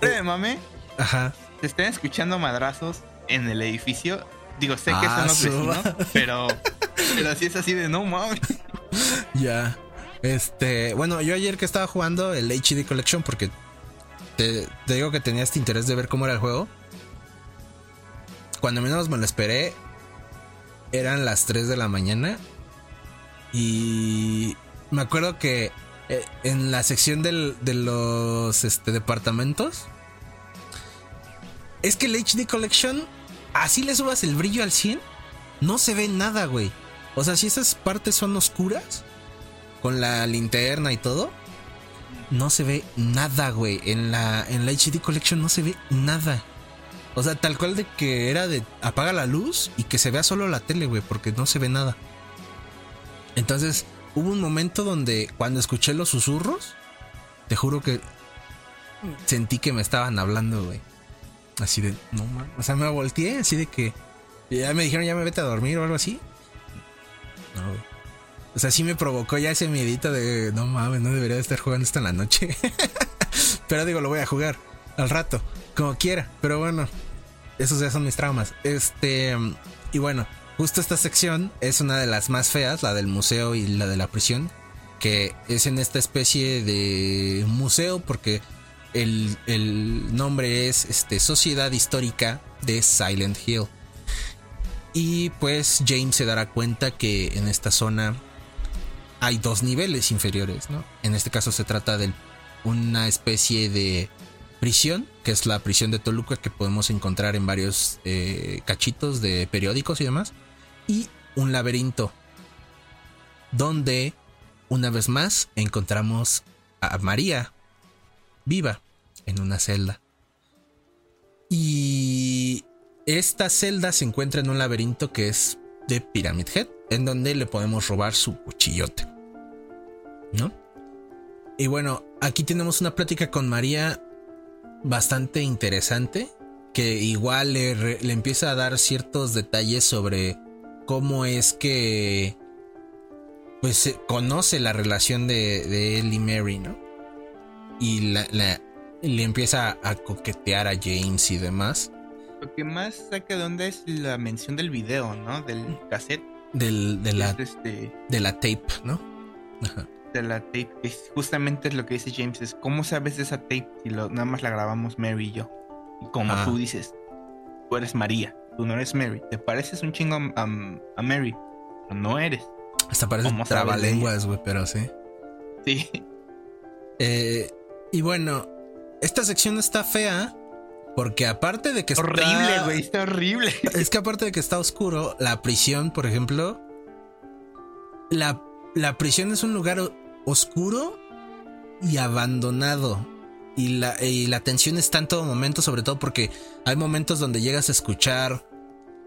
Eh, mame, Ajá. se están escuchando madrazos en el edificio. Digo, sé que Ah, son los vecinos, pero. Pero sí es así de no mames. Ya. Este, bueno, yo ayer que estaba jugando el HD Collection porque te, te digo que tenía este interés de ver cómo era el juego. Cuando menos me lo esperé, eran las 3 de la mañana. Y me acuerdo que eh, en la sección del- de los este, departamentos, es que el HD Collection, así le subas el brillo al 100, no se ve nada, güey. O sea, si esas partes son oscuras, con la linterna y todo, no se ve nada, güey. En la, en la HD Collection no se ve nada. O sea, tal cual de que era de apaga la luz y que se vea solo la tele, güey, porque no se ve nada. Entonces, hubo un momento donde cuando escuché los susurros, te juro que sentí que me estaban hablando, güey. Así de, no mames. O sea, me volteé así de que ya me dijeron, ya me vete a dormir o algo así. No, güey. O sea, sí me provocó ya ese miedito de, no mames, no debería de estar jugando esto en la noche. Pero digo, lo voy a jugar al rato, como quiera. Pero bueno, esos ya son mis traumas. Este, y bueno, justo esta sección es una de las más feas, la del museo y la de la prisión, que es en esta especie de museo porque el, el nombre es este, Sociedad Histórica de Silent Hill. Y pues James se dará cuenta que en esta zona hay dos niveles inferiores, ¿no? En este caso se trata de una especie de prisión, que es la prisión de Toluca que podemos encontrar en varios eh, cachitos de periódicos y demás, y un laberinto, donde una vez más encontramos a María viva en una celda. Y esta celda se encuentra en un laberinto que es de Pyramid Head, en donde le podemos robar su cuchillote. ¿No? Y bueno, aquí tenemos una plática con María bastante interesante, que igual le, le empieza a dar ciertos detalles sobre cómo es que pues se conoce la relación de, de él y Mary, ¿no? y la, la- le empieza a coquetear a James y demás. Lo que más saca de onda es la mención del video, ¿no? Del cassette. Del, de, la, Es este, de la tape, ¿no? Ajá. De la tape. que Es justamente lo que dice James. Es cómo sabes de esa tape si lo, nada más la grabamos Mary y yo. Y como Ah. tú dices, tú eres María, tú no eres Mary. Te pareces un chingo a, a- a Mary, pero no eres. Hasta parece ¿Cómo sabes de trabalenguas, güey, pero sí. Sí. Eh, y bueno, esta sección está fea porque aparte de que está... Horrible, güey. Está horrible. Es que aparte de que está oscuro, la prisión, por ejemplo, la, la prisión es un lugar oscuro y abandonado. Y la, y la tensión está en todo momento, sobre todo porque hay momentos donde llegas a escuchar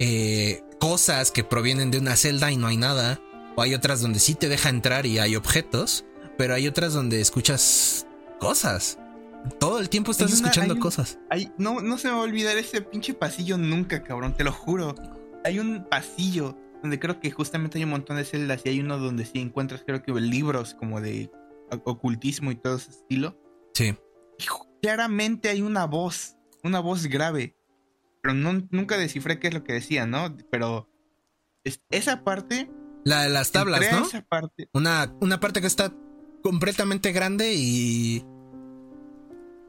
eh, cosas que provienen de una celda y no hay nada. O hay otras donde sí te deja entrar y hay objetos, pero hay otras donde escuchas cosas. Todo el tiempo estás Hay una- escuchando hay un- cosas. Ay, no, no se me va a olvidar ese pinche pasillo nunca, cabrón, te lo juro. Hay un pasillo donde creo que justamente hay un montón de celdas y hay uno donde sí encuentras, creo que libros como de ocultismo y todo ese estilo. Sí. Y ju- claramente hay una voz, una voz grave. Pero no, nunca descifré qué es lo que decía, ¿no? Pero es- esa parte. La de las tablas, ¿no? Esa parte. Una, una parte que está completamente grande y.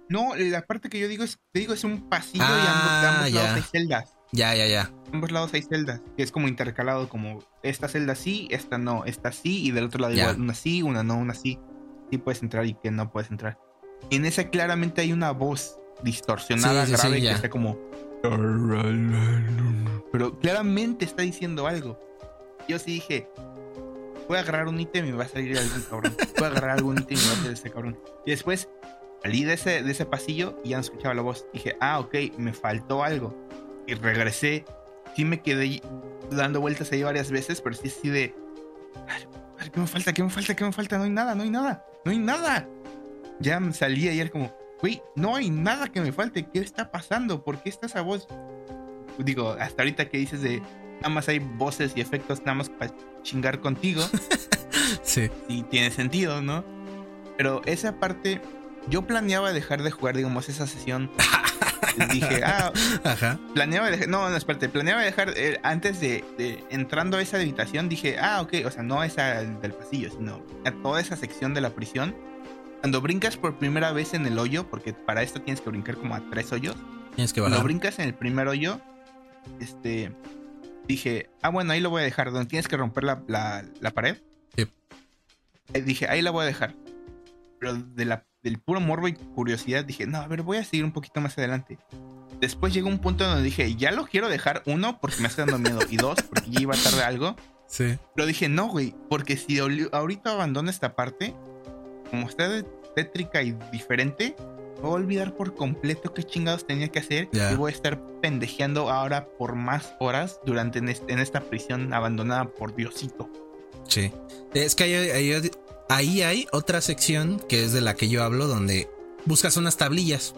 No, la parte que yo digo es, te digo, es un pasillo y Ah, ambos, de ambos lados hay celdas. Ya, ya, ya. ambos lados hay celdas, que es como intercalado, como esta celda sí, esta no, esta sí, y del otro lado Ya. igual, una sí, una no, una sí. Sí puedes entrar y que no puedes entrar. En esa claramente hay una voz distorsionada, Sí, sí, sí, grave, que ya. está como... Pero claramente está diciendo algo. Yo sí dije, voy a agarrar un ítem y me va a salir algún cabrón. Voy a agarrar algún ítem y me va a salir ese cabrón. Y después salí de ese, de ese pasillo y ya no escuchaba la voz. Dije, ah, ok, me faltó algo. Y regresé. Sí me quedé dando vueltas ahí varias veces, pero sí así de... "Ay, ay, ¿Qué me falta? ¿Qué me falta? ¿Qué me falta? No hay nada, no hay nada, no hay nada. Ya me salí ayer como, güey, no hay nada que me falte. ¿Qué está pasando? ¿Por qué está esa voz? Digo, hasta ahorita que dices de nada más hay voces y efectos nada más para chingar contigo, Sí. sí tiene sentido, ¿no? Pero esa parte, yo planeaba dejar de jugar, digamos, esa sesión. Dije, ah, Ajá. planeaba dejar, no, no, espérate, planeaba dejar, eh, antes de, de- entrando a esa habitación, dije, ah, ok, o sea, no esa del pasillo, sino a toda esa sección de la prisión. Cuando brincas por primera vez en el hoyo, porque para esto tienes que brincar como a tres hoyos, Tienes que cuando bajar. brincas en el primer hoyo, este, dije, ah, bueno, ahí lo voy a dejar, donde tienes que romper la, la- la pared. Sí. Eh, dije, ahí la voy a dejar. Pero de la, del puro morbo y curiosidad dije, no, a ver, voy a seguir un poquito más adelante. Después llegó un punto donde dije, ya lo quiero dejar, uno, porque me está dando miedo, y dos, porque ya iba tarde algo. Sí. Pero dije, no, güey, porque si ahorita abandono esta parte, como está tétrica y diferente, voy a olvidar por completo qué chingados tenía que hacer y voy a estar pendejeando ahora por más horas durante en, este- en esta prisión abandonada por Diosito. Sí. Es que ahí- ahí hay otra sección que es de la que yo hablo, donde buscas unas tablillas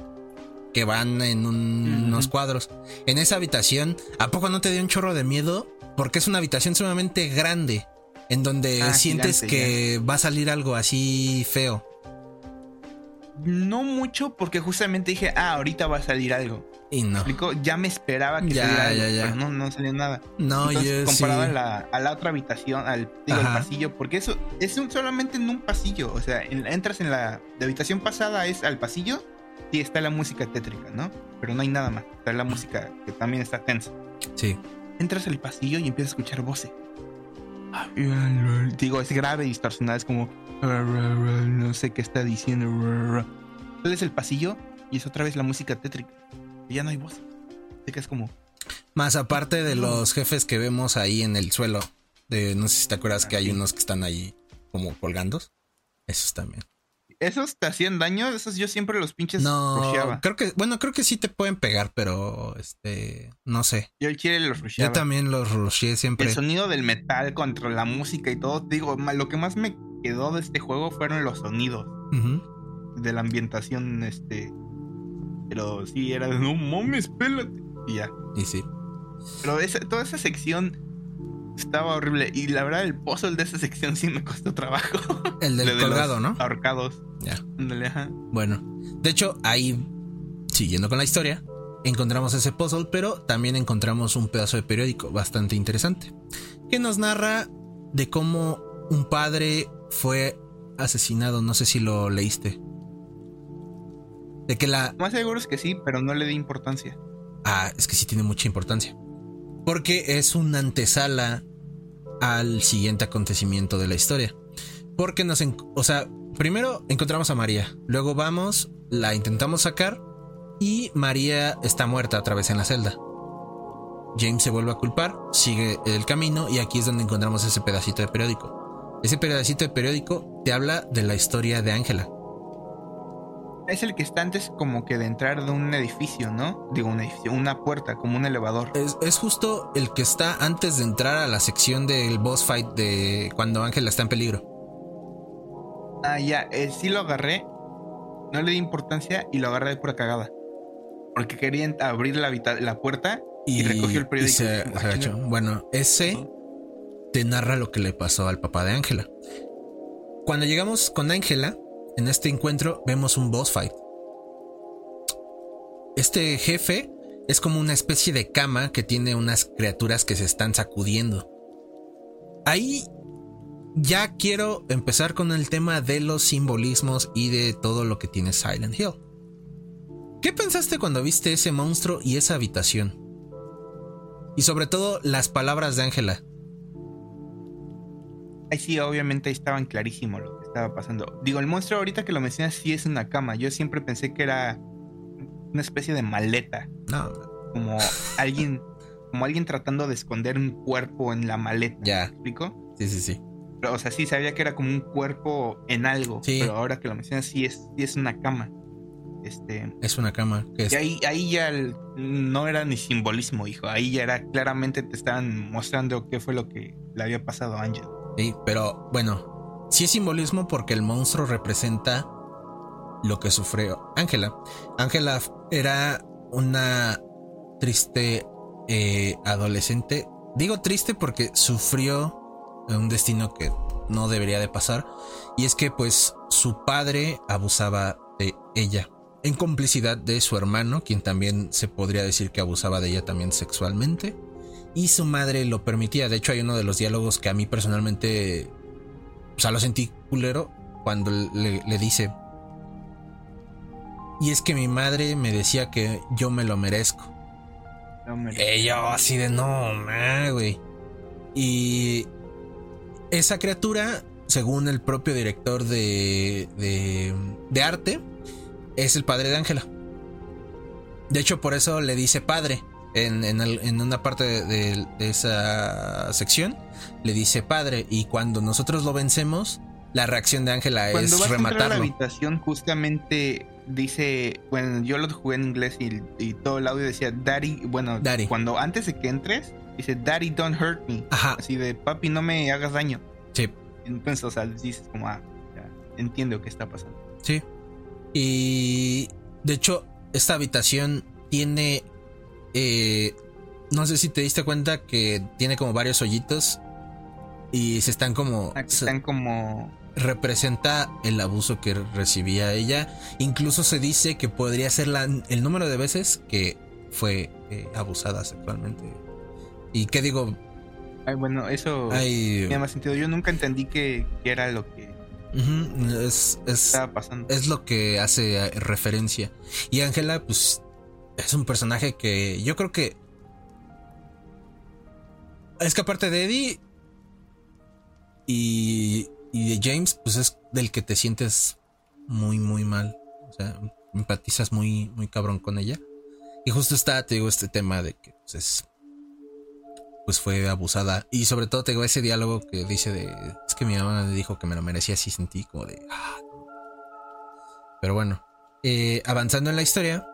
que van en un- unos cuadros. En esa habitación, ¿a poco no te dio un chorro de miedo? Porque es una habitación sumamente grande, en donde Ah, sientes gigante, que va a salir algo así feo. No mucho porque justamente dije, ah, ahorita va a salir algo. Y no. ¿Me explico? Ya me esperaba que Ya, saliera algo, ya, ya. pero no, no salió nada. No, Entonces, yo comparado sí. a, la, a la otra habitación, al digo, Ajá. pasillo, porque eso es un- solamente en un pasillo. O sea, en- entras en la, la habitación pasada, es al pasillo, y está la música tétrica, ¿no? Pero no hay nada más. Está la música que también está tensa. Sí. Entras al pasillo y empiezas a escuchar voces. Digo, es grave y distorsionada, es como. No sé qué está diciendo. Sales el pasillo y es otra vez la música tétrica. Y ya no hay voz. Así que es como. Más aparte de los jefes que vemos ahí en el suelo. De, no sé si te acuerdas que hay unos que están ahí como colgando. Esos también. ¿Esos te hacían daño? Esos yo siempre los pinches No, rusheaba. creo que, bueno, creo que sí te pueden pegar, pero este, no sé. Yo el chile los rusheaba. Yo también los rusheé siempre. El sonido del metal contra la música y todo. Digo, lo que más me quedó de este juego fueron los sonidos de la ambientación, este. Pero sí, era de no mames, pélate. Y ya. Y sí. Pero esa, toda esa sección estaba horrible. Y la verdad, el puzzle de esa sección sí me costó trabajo. El del de colgado, ¿no? Ahorcados. Ya. Ajá. Bueno, de hecho, ahí, siguiendo con la historia, encontramos ese puzzle, pero también encontramos un pedazo de periódico bastante interesante, que nos narra de cómo un padre fue asesinado, no sé si lo leíste. De que la... Más seguro es que sí, pero no le di importancia. Ah, es que sí tiene mucha importancia. Porque es una antesala al siguiente acontecimiento de la historia. Porque nos... en- O sea, primero encontramos a María. Luego vamos, la intentamos sacar. Y María está muerta otra vez en la celda. James se vuelve a culpar, sigue el camino y aquí es donde encontramos ese pedacito de periódico. Ese pedacito de periódico te habla de la historia de Ángela. Es el que está antes como que de entrar de un edificio, ¿no? Digo, un edificio, una puerta, como un elevador. Es, es justo el que está antes de entrar a la sección del boss fight de cuando Ángela está en peligro. Ah, ya, eh, sí lo agarré. No le di importancia y lo agarré de pura cagada. Porque querían abrir la, la puerta y, recogió el periódico. y se- se. Bueno, ese te narra lo que le pasó al papá de Ángela. Cuando llegamos con Ángela, en este encuentro vemos un boss fight. Este jefe es como una especie de cama que tiene unas criaturas que se están sacudiendo. Ahí ya quiero empezar con el tema de los simbolismos y de todo lo que tiene Silent Hill. ¿Qué pensaste cuando viste ese monstruo y esa habitación? Y sobre todo las palabras de Ángela. Ahí sí, obviamente estaban clarísimo lo que estaba pasando. Digo, el monstruo ahorita que lo mencionas sí es una cama. Yo siempre pensé que era una especie de maleta. No, Como alguien, como alguien tratando de esconder un cuerpo en la maleta. Ya. ¿Me explico? sí, sí, sí. Pero, o sea, sí sabía que era como un cuerpo en algo. Sí. Pero ahora que lo mencionas, sí es, sí es una cama. Este. Es una cama que es- Y ahí, ahí ya el- no era ni simbolismo, hijo. Ahí ya era claramente te estaban mostrando qué fue lo que le había pasado a Ángel. Sí, pero bueno, sí es simbolismo porque el monstruo representa lo que sufrió Ángela. Ángela era una triste eh, adolescente. Digo triste porque sufrió un destino que no debería de pasar. Y es que pues su padre abusaba de ella. En complicidad de su hermano, quien también se podría decir que abusaba de ella también sexualmente y su madre lo permitía. De hecho, hay uno de los diálogos que a mí personalmente, o sea, lo sentí culero cuando le, le dice. Y es que mi madre me decía que yo me lo merezco. No me- Y yo así de no, güey. Y esa criatura, según el propio director de, de, de arte, es el padre de Ángela. De hecho, por eso le dice padre. En, en el- en una parte de, de- de esa sección le dice padre. Y cuando nosotros lo vencemos, la reacción de Ángela es vas entrar a la rematarlo. habitación, justamente dice, bueno, yo lo jugué en inglés y, y todo el audio decía Daddy, bueno, Daddy. cuando antes de que entres, dice Daddy don't hurt me. Ajá, Así de papi, no me hagas daño. sí. Entonces, o sea, dices como, ah, ya, entiendo qué está pasando. Sí. Y de hecho, esta habitación tiene. Eh, no sé si te diste cuenta que tiene como varios hoyitos. Y se están como. Ah, que se- están como representa el abuso que recibía ella. Incluso se dice que podría ser la- el número de veces que fue eh, abusada sexualmente. ¿Y qué digo? Ay, bueno, eso Hay. tiene más sentido. Yo nunca entendí que, que era lo que Ujú, es, es, estaba pasando. es lo que hace referencia. Y Ángela, pues, es un personaje que yo creo que. Es que aparte de Eddie y, y de James, pues es del que te sientes muy, muy mal. O sea, empatizas muy, muy cabrón con ella. Y justo está, te digo, este tema de que pues, es. Pues fue abusada. Y sobre todo te digo ese diálogo que dice de. Es que mi mamá me dijo que me lo merecía, así sentí como de. "Ah, no". Pero bueno. eh, avanzando en la historia.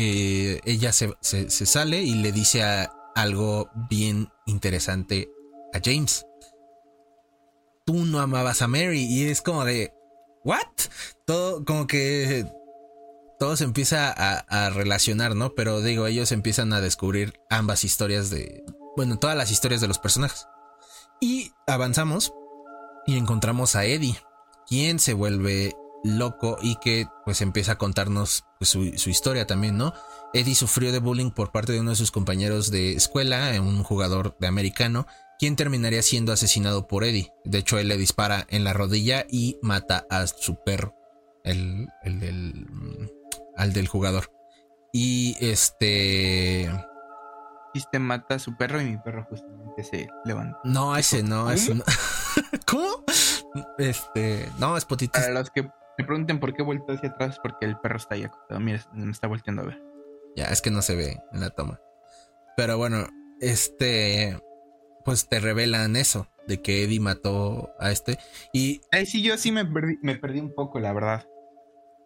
Eh, ella se, se- sale y le dice a- algo bien interesante a James. Tú no amabas a Mary. Y es como de. ¿What? Todo como que todo se empieza a, a relacionar, ¿no? Pero digo, ellos empiezan a descubrir ambas historias de, bueno, todas las historias de los personajes. Y avanzamos y encontramos a Eddie, quien se vuelve loco y que pues empieza a contarnos pues, su, su, historia también, ¿no? Eddie sufrió de bullying por parte de uno de sus compañeros de escuela, un jugador de americano, quien terminaría siendo asesinado por Eddie. De hecho, él le dispara en la rodilla y mata a su perro, el, el del, al del jugador. Y este... Este mata a su perro y mi perro justamente se levanta. No, ese no, ese no. ¿Cómo? Este, no, es potito. Para los que me pregunten por qué he vuelto hacia atrás, porque el perro está ahí acostado. Mira, me está volteando a ver. Ya, es que no se ve en la toma. Pero bueno, este. Pues te revelan eso, de que Eddie mató a este. Y. Ay, sí, yo sí me perdí, me perdí un poco, la verdad.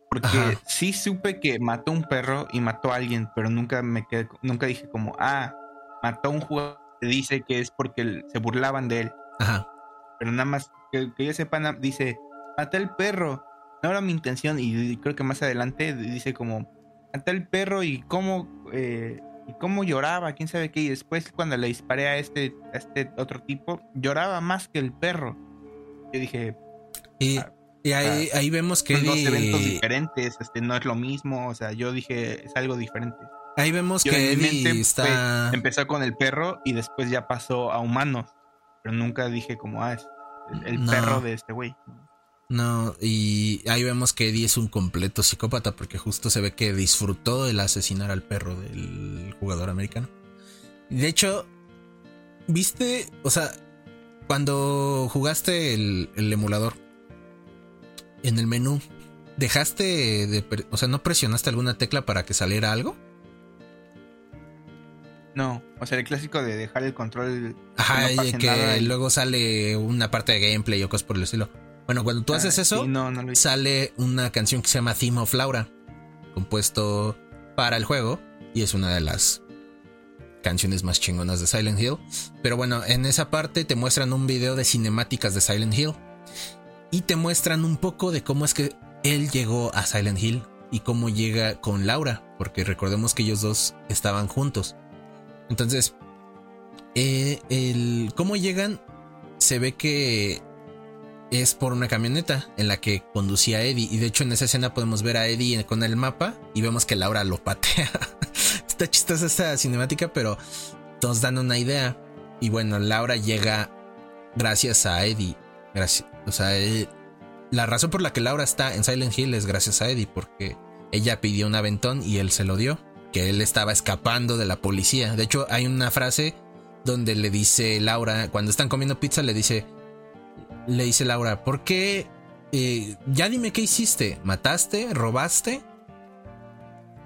Porque Ajá. sí supe que mató un perro y mató a alguien, pero nunca me quedé, nunca dije como, ah, mató a un jugador dice que es porque se burlaban de él. Ajá. Pero nada más que, que yo sepa, dice, maté al perro. No era mi intención y creo que más adelante dice como, maté al perro y cómo, eh, y cómo lloraba, quién sabe qué. Y después cuando le disparé a este, a este otro tipo, lloraba más que el perro. Yo dije... Y... Ah, y ahí, ahí, vemos que son dos eventos diferentes, este no es lo mismo, o sea, yo dije es algo diferente. Ahí vemos yo que Eddie está fue, empezó con el perro y después ya pasó a humanos, pero nunca dije como ah es el, el No. perro de este güey. No, y ahí vemos que Eddie es un completo psicópata porque justo se ve que disfrutó el asesinar al perro del jugador americano. De hecho, viste, o sea, cuando jugaste el, el emulador en el menú, dejaste de, o sea, no presionaste alguna tecla para que saliera algo. No, o sea, el clásico de dejar el control Ajá, no y que nada luego sale una parte de gameplay o cosas por el estilo. Bueno, cuando tú Ah, haces eso, sí, no, no lo hice. sale una canción que se llama Theme of Laura, compuesto para el juego, y es una de las canciones más chingonas de Silent Hill. Pero bueno, en esa parte te muestran un video de cinemáticas de Silent Hill y te muestran un poco de cómo es que él llegó a Silent Hill y cómo llega con Laura, porque recordemos que ellos dos estaban juntos. Entonces, eh, el cómo llegan se ve que es por una camioneta en la que conducía Eddie. Y de hecho, en esa escena podemos ver a Eddie con el mapa y vemos que Laura lo patea. Está chistosa esta cinemática, pero nos dan una idea. Y bueno, Laura llega gracias a Eddie. Gracias, o sea, eh, la razón por la que Laura está en Silent Hill es gracias a Eddie, porque ella pidió un aventón y él se lo dio. Que él estaba escapando de la policía. De hecho, hay una frase donde le dice Laura, cuando están comiendo pizza, le dice, le dice Laura, ¿por qué? eh, ya dime qué hiciste. ¿Mataste? ¿Robaste?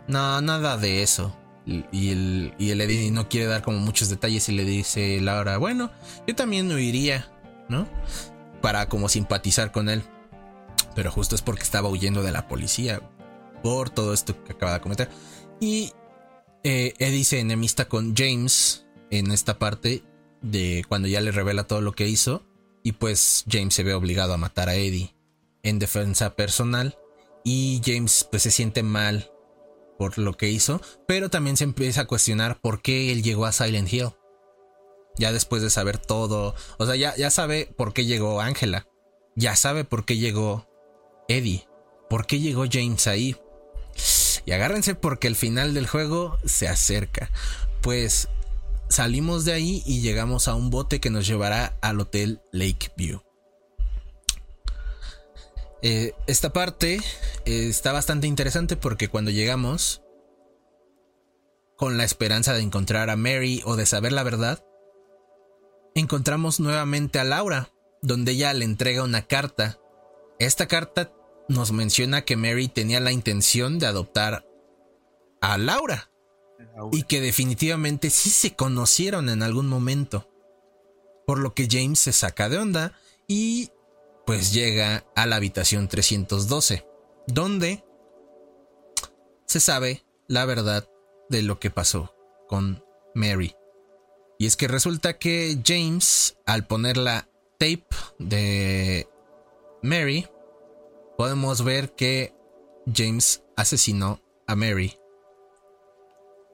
No, nada de eso. Y el, y el Eddie no quiere dar como muchos detalles y le dice Laura, bueno, yo también huiría, ¿no? Para como simpatizar con él. Pero justo es porque estaba huyendo de la policía por todo esto que acaba de cometer. Y eh, Eddie se enemista con James en esta parte de cuando ya le revela todo lo que hizo. Y pues James se ve obligado a matar a Eddie en defensa personal. Y James pues se siente mal por lo que hizo. Pero también se empieza a cuestionar por qué él llegó a Silent Hill. Ya después de saber todo. O sea, ya, ya sabe por qué llegó Ángela. Ya sabe por qué llegó Eddie. ¿Por qué llegó James ahí? Y agárrense porque el final del juego se acerca. Pues salimos de ahí y llegamos a un bote que nos llevará al hotel Lakeview. Eh, esta parte eh, está bastante interesante porque cuando llegamos, con la esperanza de encontrar a Mary o de saber la verdad, encontramos nuevamente a Laura, donde ella le entrega una carta. Esta carta nos menciona que Mary tenía la intención de adoptar a Laura y que definitivamente sí se conocieron en algún momento. Por lo que James se saca de onda y pues llega a la habitación 312, donde se sabe la verdad de lo que pasó con Mary. Y es que resulta que James, al poner la tape de Mary, podemos ver que James asesinó a Mary.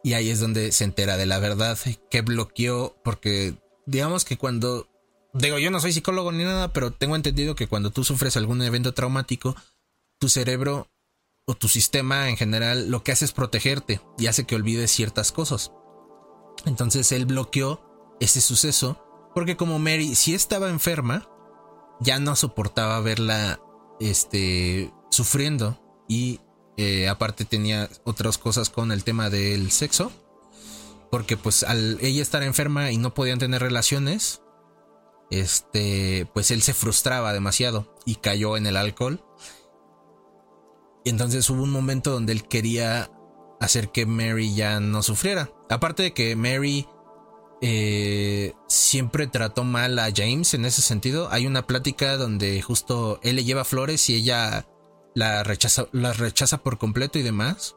Y ahí es donde se entera de la verdad que bloqueó, porque digamos que cuando Digo, yo no soy psicólogo ni nada, pero tengo entendido que cuando tú sufres algún evento traumático, tu cerebro o tu sistema en general lo que hace es protegerte y hace que olvides ciertas cosas. Entonces él bloqueó ese suceso porque como Mary sí estaba enferma, ya no soportaba verla este, sufriendo y eh, aparte tenía otras cosas con el tema del sexo. Porque pues al ella estar enferma y no podían tener relaciones, este, pues él se frustraba demasiado y cayó en el alcohol. Y entonces hubo un momento donde él quería hacer que Mary ya no sufriera. Aparte de que Mary eh, siempre trató mal a James en ese sentido. Hay una plática donde justo él le lleva flores y ella la rechaza, rechaza por completo y demás.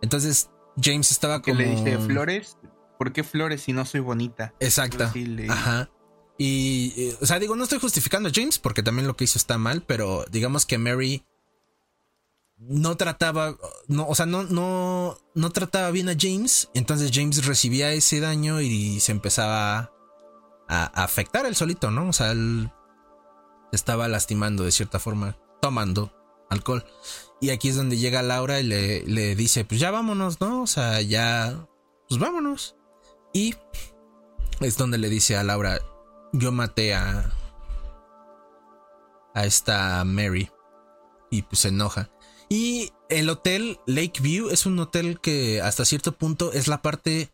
Entonces James estaba como. Que le dice flores. ¿Por qué flores si no soy bonita? Exacto. Ajá. Y, eh, o sea, digo, no estoy justificando a James porque también lo que hizo está mal, pero digamos que Mary no trataba, no, o sea, no, no, no trataba bien a James. Entonces James recibía ese daño y se empezaba a, a afectar el solito, ¿no? O sea, él estaba lastimando de cierta forma, tomando alcohol. Y aquí es donde llega Laura y le, le dice, pues ya vámonos, ¿no? O sea, ya, pues vámonos. Y es donde le dice a Laura, yo maté a, a esta Mary. Y pues se enoja. Y el hotel Lakeview es un hotel que hasta cierto punto es la parte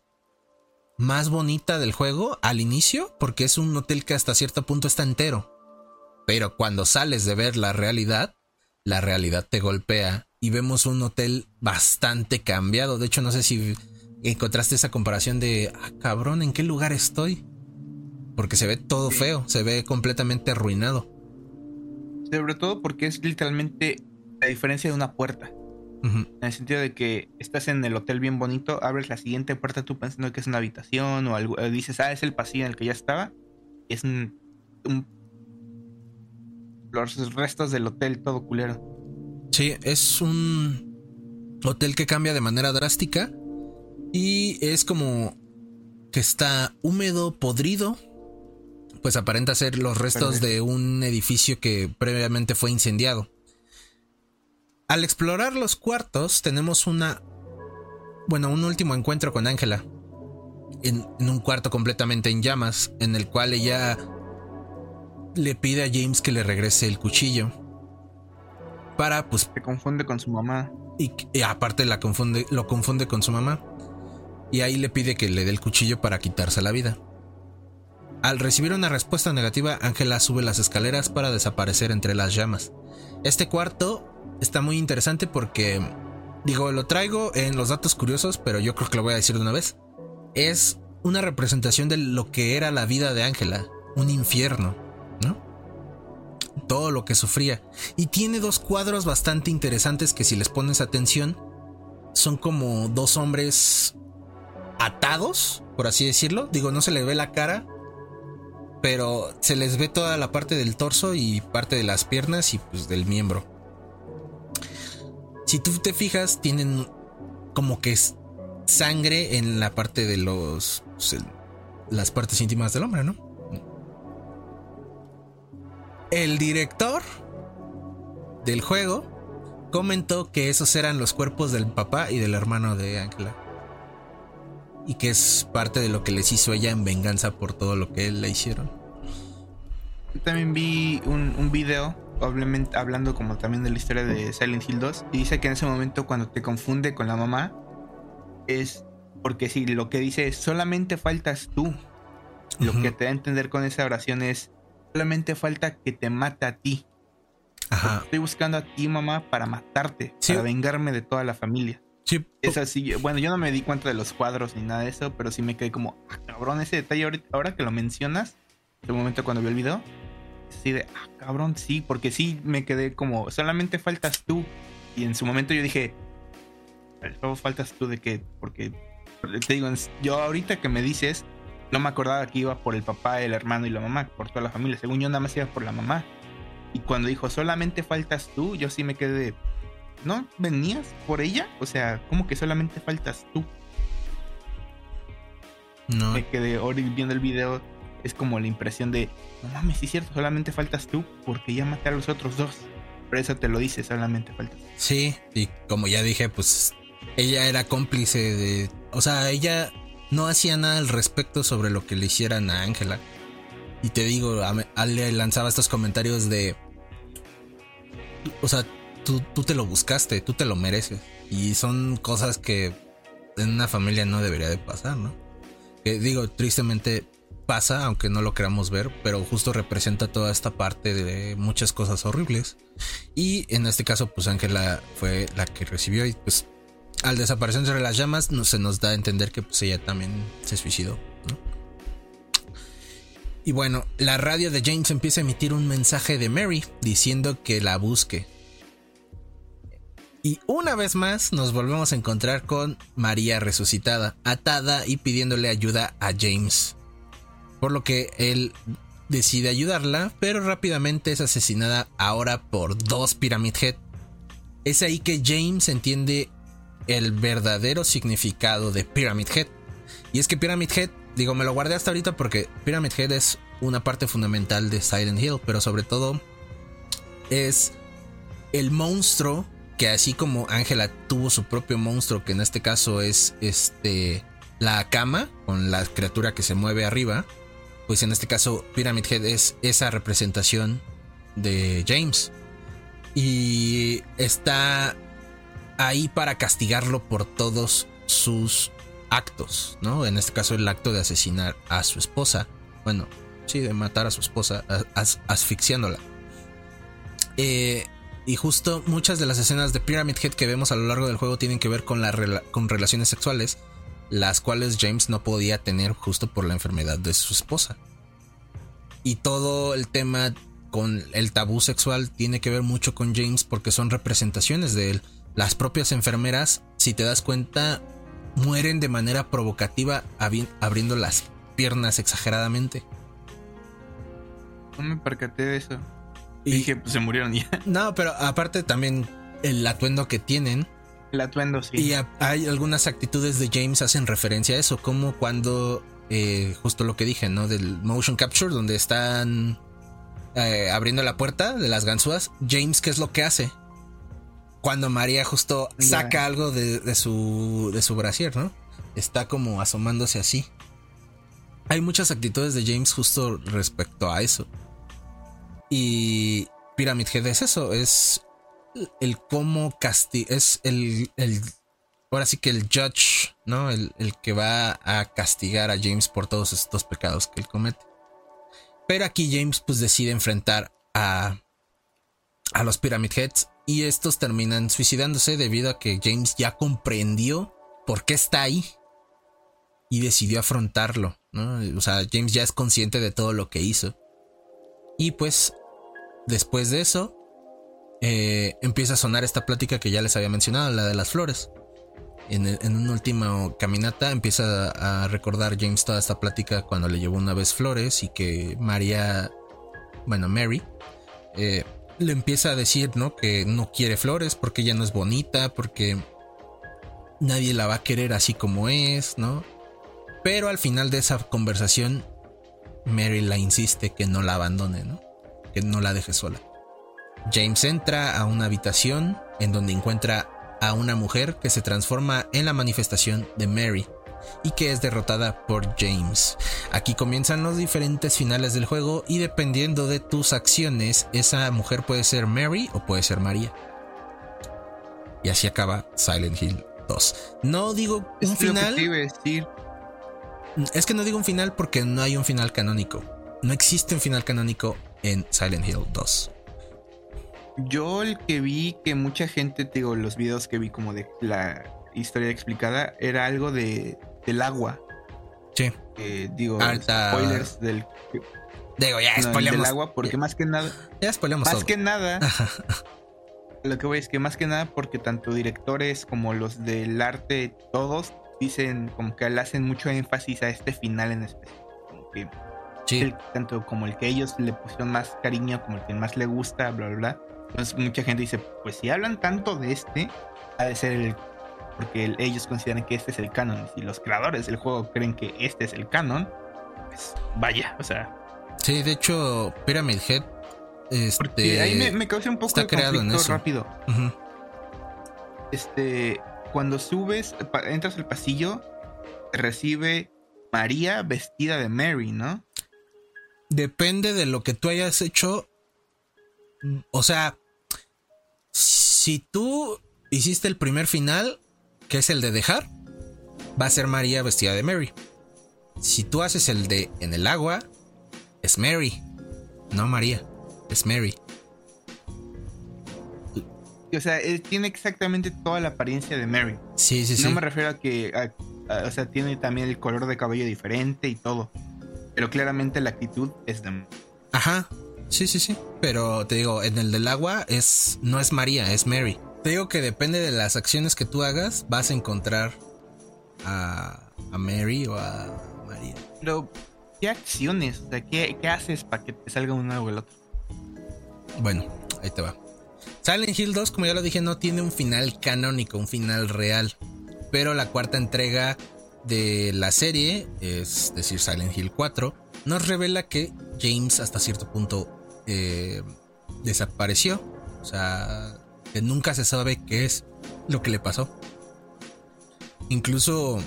más bonita del juego al inicio, porque es un hotel que hasta cierto punto está entero. Pero cuando sales de ver la realidad, la realidad te golpea y vemos un hotel bastante cambiado. De hecho, no sé si encontraste esa comparación de, ah, cabrón, ¿en qué lugar estoy? Porque se ve todo feo, se ve completamente arruinado. Sobre todo porque es literalmente la diferencia de una puerta. En el sentido de que estás en el hotel bien bonito, abres la siguiente puerta tú pensando que es una habitación o algo, dices, ah, es el pasillo en el que ya estaba. es un, los restos del hotel todo culero. Sí, es un hotel que cambia de manera drástica y es como que está húmedo, podrido. Pues aparenta ser los restos de un edificio que previamente fue incendiado. Al explorar los cuartos tenemos una... Bueno, un último encuentro con Ángela. En, un cuarto completamente en llamas, en el cual ella le pide a James que le regrese el cuchillo. Para, pues... Se confunde con su mamá. Y, aparte la confunde, lo confunde con su mamá. Y ahí le pide que le dé el cuchillo para quitarse la vida. Al recibir una respuesta negativa, Ángela sube las escaleras para desaparecer entre las llamas. Este cuarto está muy interesante porque, digo, lo traigo en los datos curiosos, pero yo creo que lo voy a decir de una vez. Es una representación de lo que era la vida de Ángela, un infierno, ¿no? Todo lo que sufría. Y tiene dos cuadros bastante interesantes que si les pones atención, son como dos hombres atados, por así decirlo. Digo, no se le ve la cara, pero se les ve toda la parte del torso y parte de las piernas y pues del miembro. Si tú te fijas, tienen como que es sangre en la parte de los. Pues, las partes íntimas del hombre, ¿no? El director del juego comentó que esos eran los cuerpos del papá y del hermano de Angela. Y que es parte de lo que les hizo ella en venganza por todo lo que le hicieron. Yo también vi un, un video hablando como también de la historia de Silent Hill 2, y dice que en ese momento cuando te confunde con la mamá, es porque si lo que dice es solamente faltas tú, lo que te da a entender con esa oración es solamente falta que te mate a ti. Estoy buscando a ti, mamá, para matarte, para vengarme de toda la familia. Sí. Es así. Bueno, yo no me di cuenta de los cuadros ni nada de eso, pero sí me quedé como, ah, cabrón, ese detalle ahorita, ahora que lo mencionas, el momento cuando vi el video, así de, ah, cabrón, sí, porque sí me quedé como, solamente faltas tú. Y en su momento yo dije, solo faltas tú de que, porque te digo, yo ahorita que me dices, no me acordaba que iba por el papá, el hermano y la mamá, por toda la familia. Según yo nada más iba por la mamá. Y cuando dijo, solamente faltas tú, yo sí me quedé, ¿no? ¿Venías por ella? O sea, ¿cómo que solamente faltas tú? No. Me quedé viendo el video es como la impresión de, no mames, sí es cierto, solamente faltas tú porque ya maté a los otros dos. Por eso te lo dice, solamente faltas. Sí, y como ya dije, pues ella era cómplice de... O sea, ella no hacía nada al respecto sobre lo que le hicieran a Ángela. Y te digo, le lanzaba estos comentarios de... O sea, tú, tú te lo buscaste, tú te lo mereces. Y son cosas que en una familia no debería de pasar, ¿no? Que digo, tristemente pasa, aunque no lo queramos ver, pero justo representa toda esta parte de muchas cosas horribles. Y en este caso, pues Ángela fue la que recibió y pues al desaparecer entre las llamas no, se nos da a entender que pues ella también se suicidó. Y bueno, la radio de James empieza a emitir un mensaje de Mary diciendo que la busque. Y una vez más nos volvemos a encontrar con María resucitada, atada y pidiéndole ayuda a James. Por lo que él decide ayudarla, pero rápidamente es asesinada ahora por dos Pyramid Head. Es ahí que James entiende el verdadero significado de Pyramid Head. Y es que Pyramid Head, digo, me lo guardé hasta ahorita porque Pyramid Head es una parte fundamental de Silent Hill, pero sobre todo es el monstruo que así como Ángela tuvo su propio monstruo, que en este caso es este la cama con la criatura que se mueve arriba, pues en este caso Pyramid Head es esa representación de James. Y está ahí para castigarlo por todos sus actos, ¿no? En este caso el acto de asesinar a su esposa. Bueno, sí, de matar a su esposa asfixiándola. Eh, y justo muchas de las escenas de Pyramid Head que vemos a lo largo del juego tienen que ver con, la con relaciones sexuales, las cuales James no podía tener justo por la enfermedad de su esposa. Y todo el tema con el tabú sexual tiene que ver mucho con James porque son representaciones de él las propias enfermeras, si te das cuenta, mueren de manera provocativa abriendo las piernas exageradamente. No me percaté de eso. Y dije, pues se murieron ya. No, pero aparte también el atuendo que tienen. El atuendo, sí. Y hay algunas actitudes de James hacen referencia a eso, como cuando, eh, justo lo que dije, ¿no? Del motion capture, donde están eh, abriendo la puerta de las ganzúas. James, ¿qué es lo que hace? Cuando María justo saca algo de, su, de su brasier, ¿no? Está como asomándose así. Hay muchas actitudes de James justo respecto a eso. Y Pyramid Head es eso, es el cómo castigar, es el, el, ahora sí que el judge, ¿no? El, el que va a castigar a James por todos estos pecados que él comete. Pero aquí James pues decide enfrentar a, a los Pyramid Heads y estos terminan suicidándose debido a que James ya comprendió por qué está ahí y decidió afrontarlo. O sea, James ya es consciente de todo lo que hizo. Y pues, después de eso, eh, empieza a sonar esta plática que ya les había mencionado, la de las flores. En, en una última caminata empieza a recordar James toda esta plática cuando le llevó una vez flores y que María, bueno, Mary, eh, le empieza a decir, ¿no? Que no quiere flores porque ella no es bonita, porque nadie la va a querer así como es, ¿no? Pero al final de esa conversación, Mary la insiste que no la abandone, ¿no? Que no la deje sola. James entra a una habitación en donde encuentra a una mujer que se transforma en la manifestación de Mary y que es derrotada por James. Aquí comienzan los diferentes finales del juego y dependiendo de tus acciones, esa mujer puede ser Mary o puede ser María. Y así acaba Silent Hill 2. No digo un final. Es que no digo un final porque no hay un final canónico. No existe un final canónico en Silent Hill 2. Yo el que vi que mucha gente, digo, los videos que vi como de la historia explicada, era algo de del agua. Sí. digo, spoilers del. Digo, ya spoilemos. Del agua, porque más que nada. Ya Más que nada. lo que voy es que más que nada, porque tanto directores como los del arte, todos dicen como que le hacen mucho énfasis a este final en especial. Como que. Sí. tanto como el que ellos le pusieron más cariño, como el que más le gusta, bla, bla, bla. Entonces mucha gente dice, pues si hablan tanto de este, ha de ser el porque ellos consideran que este es el canon. Si los creadores del juego creen que este es el canon, pues, vaya, o sea. Sí, de hecho, Pyramid Head. Este, Porque ahí me, me causa un poco está de creado en conflicto eso. rápido. ujú. Este, cuando subes, entras al pasillo, recibe María vestida de Mary, ¿no? Depende de lo que tú hayas hecho. O sea, si tú hiciste el primer final, que es el de dejar, va a ser María vestida de Mary. Si tú haces el de en el agua, es Mary, no María, es Mary. O sea, él tiene exactamente toda la apariencia de Mary. Sí, sí, sí. No me refiero a que, a- a- o sea, tiene también el color de cabello diferente y todo. Pero claramente la actitud es de Ajá. Sí, sí, sí. Pero te digo, en el del agua es no es María, es Mary. Te digo que depende de las acciones que tú hagas, vas a encontrar a, a Mary o a María. Pero, ¿qué acciones? O sea, ¿qué, qué haces para que te salga uno o el otro? Bueno, ahí te va. Silent Hill 2, como ya lo dije, no tiene un final canónico, un final real. Pero la cuarta entrega de la serie, es decir, Silent Hill 4, nos revela que James hasta cierto punto eh, desapareció. O sea, que nunca se sabe qué es lo que le pasó. Incluso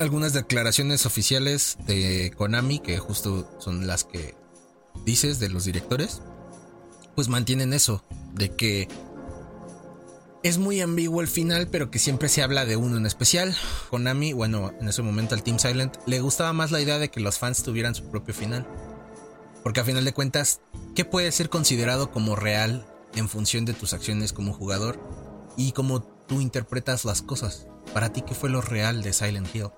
algunas declaraciones oficiales de Konami, que justo son las que dices de los directores, pues mantienen eso, de que es muy ambiguo el final, pero que siempre se habla de uno en especial. Konami, bueno, en ese momento al Team Silent le gustaba más la idea de que los fans tuvieran su propio final. Porque a final de cuentas, ¿qué puede ser considerado como real en función de tus acciones como jugador y cómo tú interpretas las cosas? Para ti, ¿qué fue lo real de Silent Hill?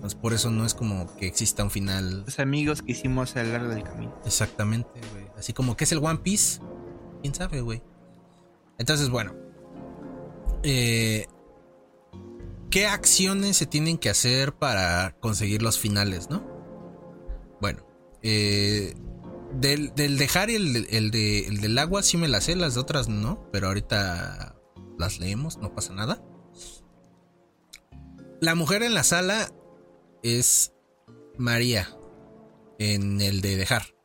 Pues por eso no es como que exista un final Los amigos que hicimos a lo largo del camino. Exactamente, güey. Así como que es el One Piece. ¿Quién sabe, güey? Entonces, bueno. Eh, ¿Qué acciones se tienen que hacer para conseguir los finales, no? Bueno. eh, del, del dejar y el, el de, el del agua sí me las sé, las otras no. Pero ahorita las leemos, no pasa nada. La mujer en la sala es María. En el de dejar.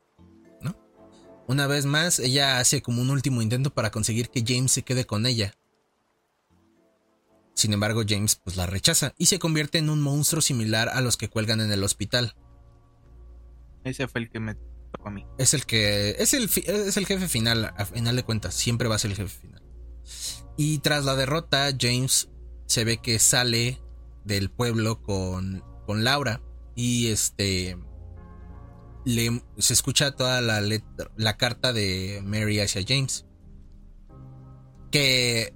Una vez más, ella hace como un último intento para conseguir que James se quede con ella. Sin embargo, James pues la rechaza y se convierte en un monstruo similar a los que cuelgan en el hospital. Ese fue el que me Es el que es el es el jefe final, a final de cuentas, siempre va a ser el jefe final. Y tras la derrota, James se ve que sale del pueblo con, con Laura y este se escucha toda la, la carta de Mary hacia James. Que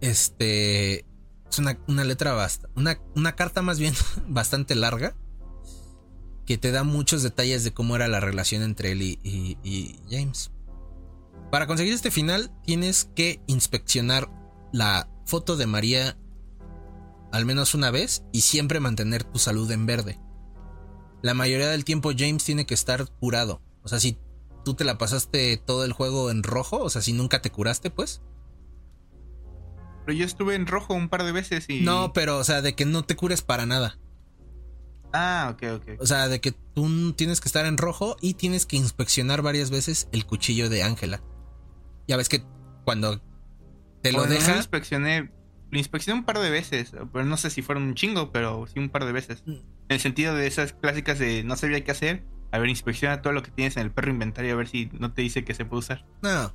este es una, una letra basta, una, una carta más bien bastante larga que te da muchos detalles de cómo era la relación entre él y, y- y James. Para conseguir este final tienes que inspeccionar la foto de María al menos una vez y siempre mantener tu salud en verde. La mayoría del tiempo James tiene que estar curado. O sea, si tú te la pasaste todo el juego en rojo, o sea, si nunca te curaste, pues. Pero yo estuve en rojo un par de veces y. No, pero, o sea, de que no te cures para nada. Ah, ok, ok. O sea, de que tú tienes que estar en rojo y tienes que inspeccionar varias veces el cuchillo de Ángela. Ya ves que cuando te lo Bueno, no deja. lo inspeccioné. Lo inspeccioné un par de veces. Pero no sé si fueron un chingo, pero sí un par de veces. Mm. En el sentido de esas clásicas de no sabía qué hacer. A ver, inspecciona todo lo que tienes en el perro inventario a ver si no te dice que se puede usar. No.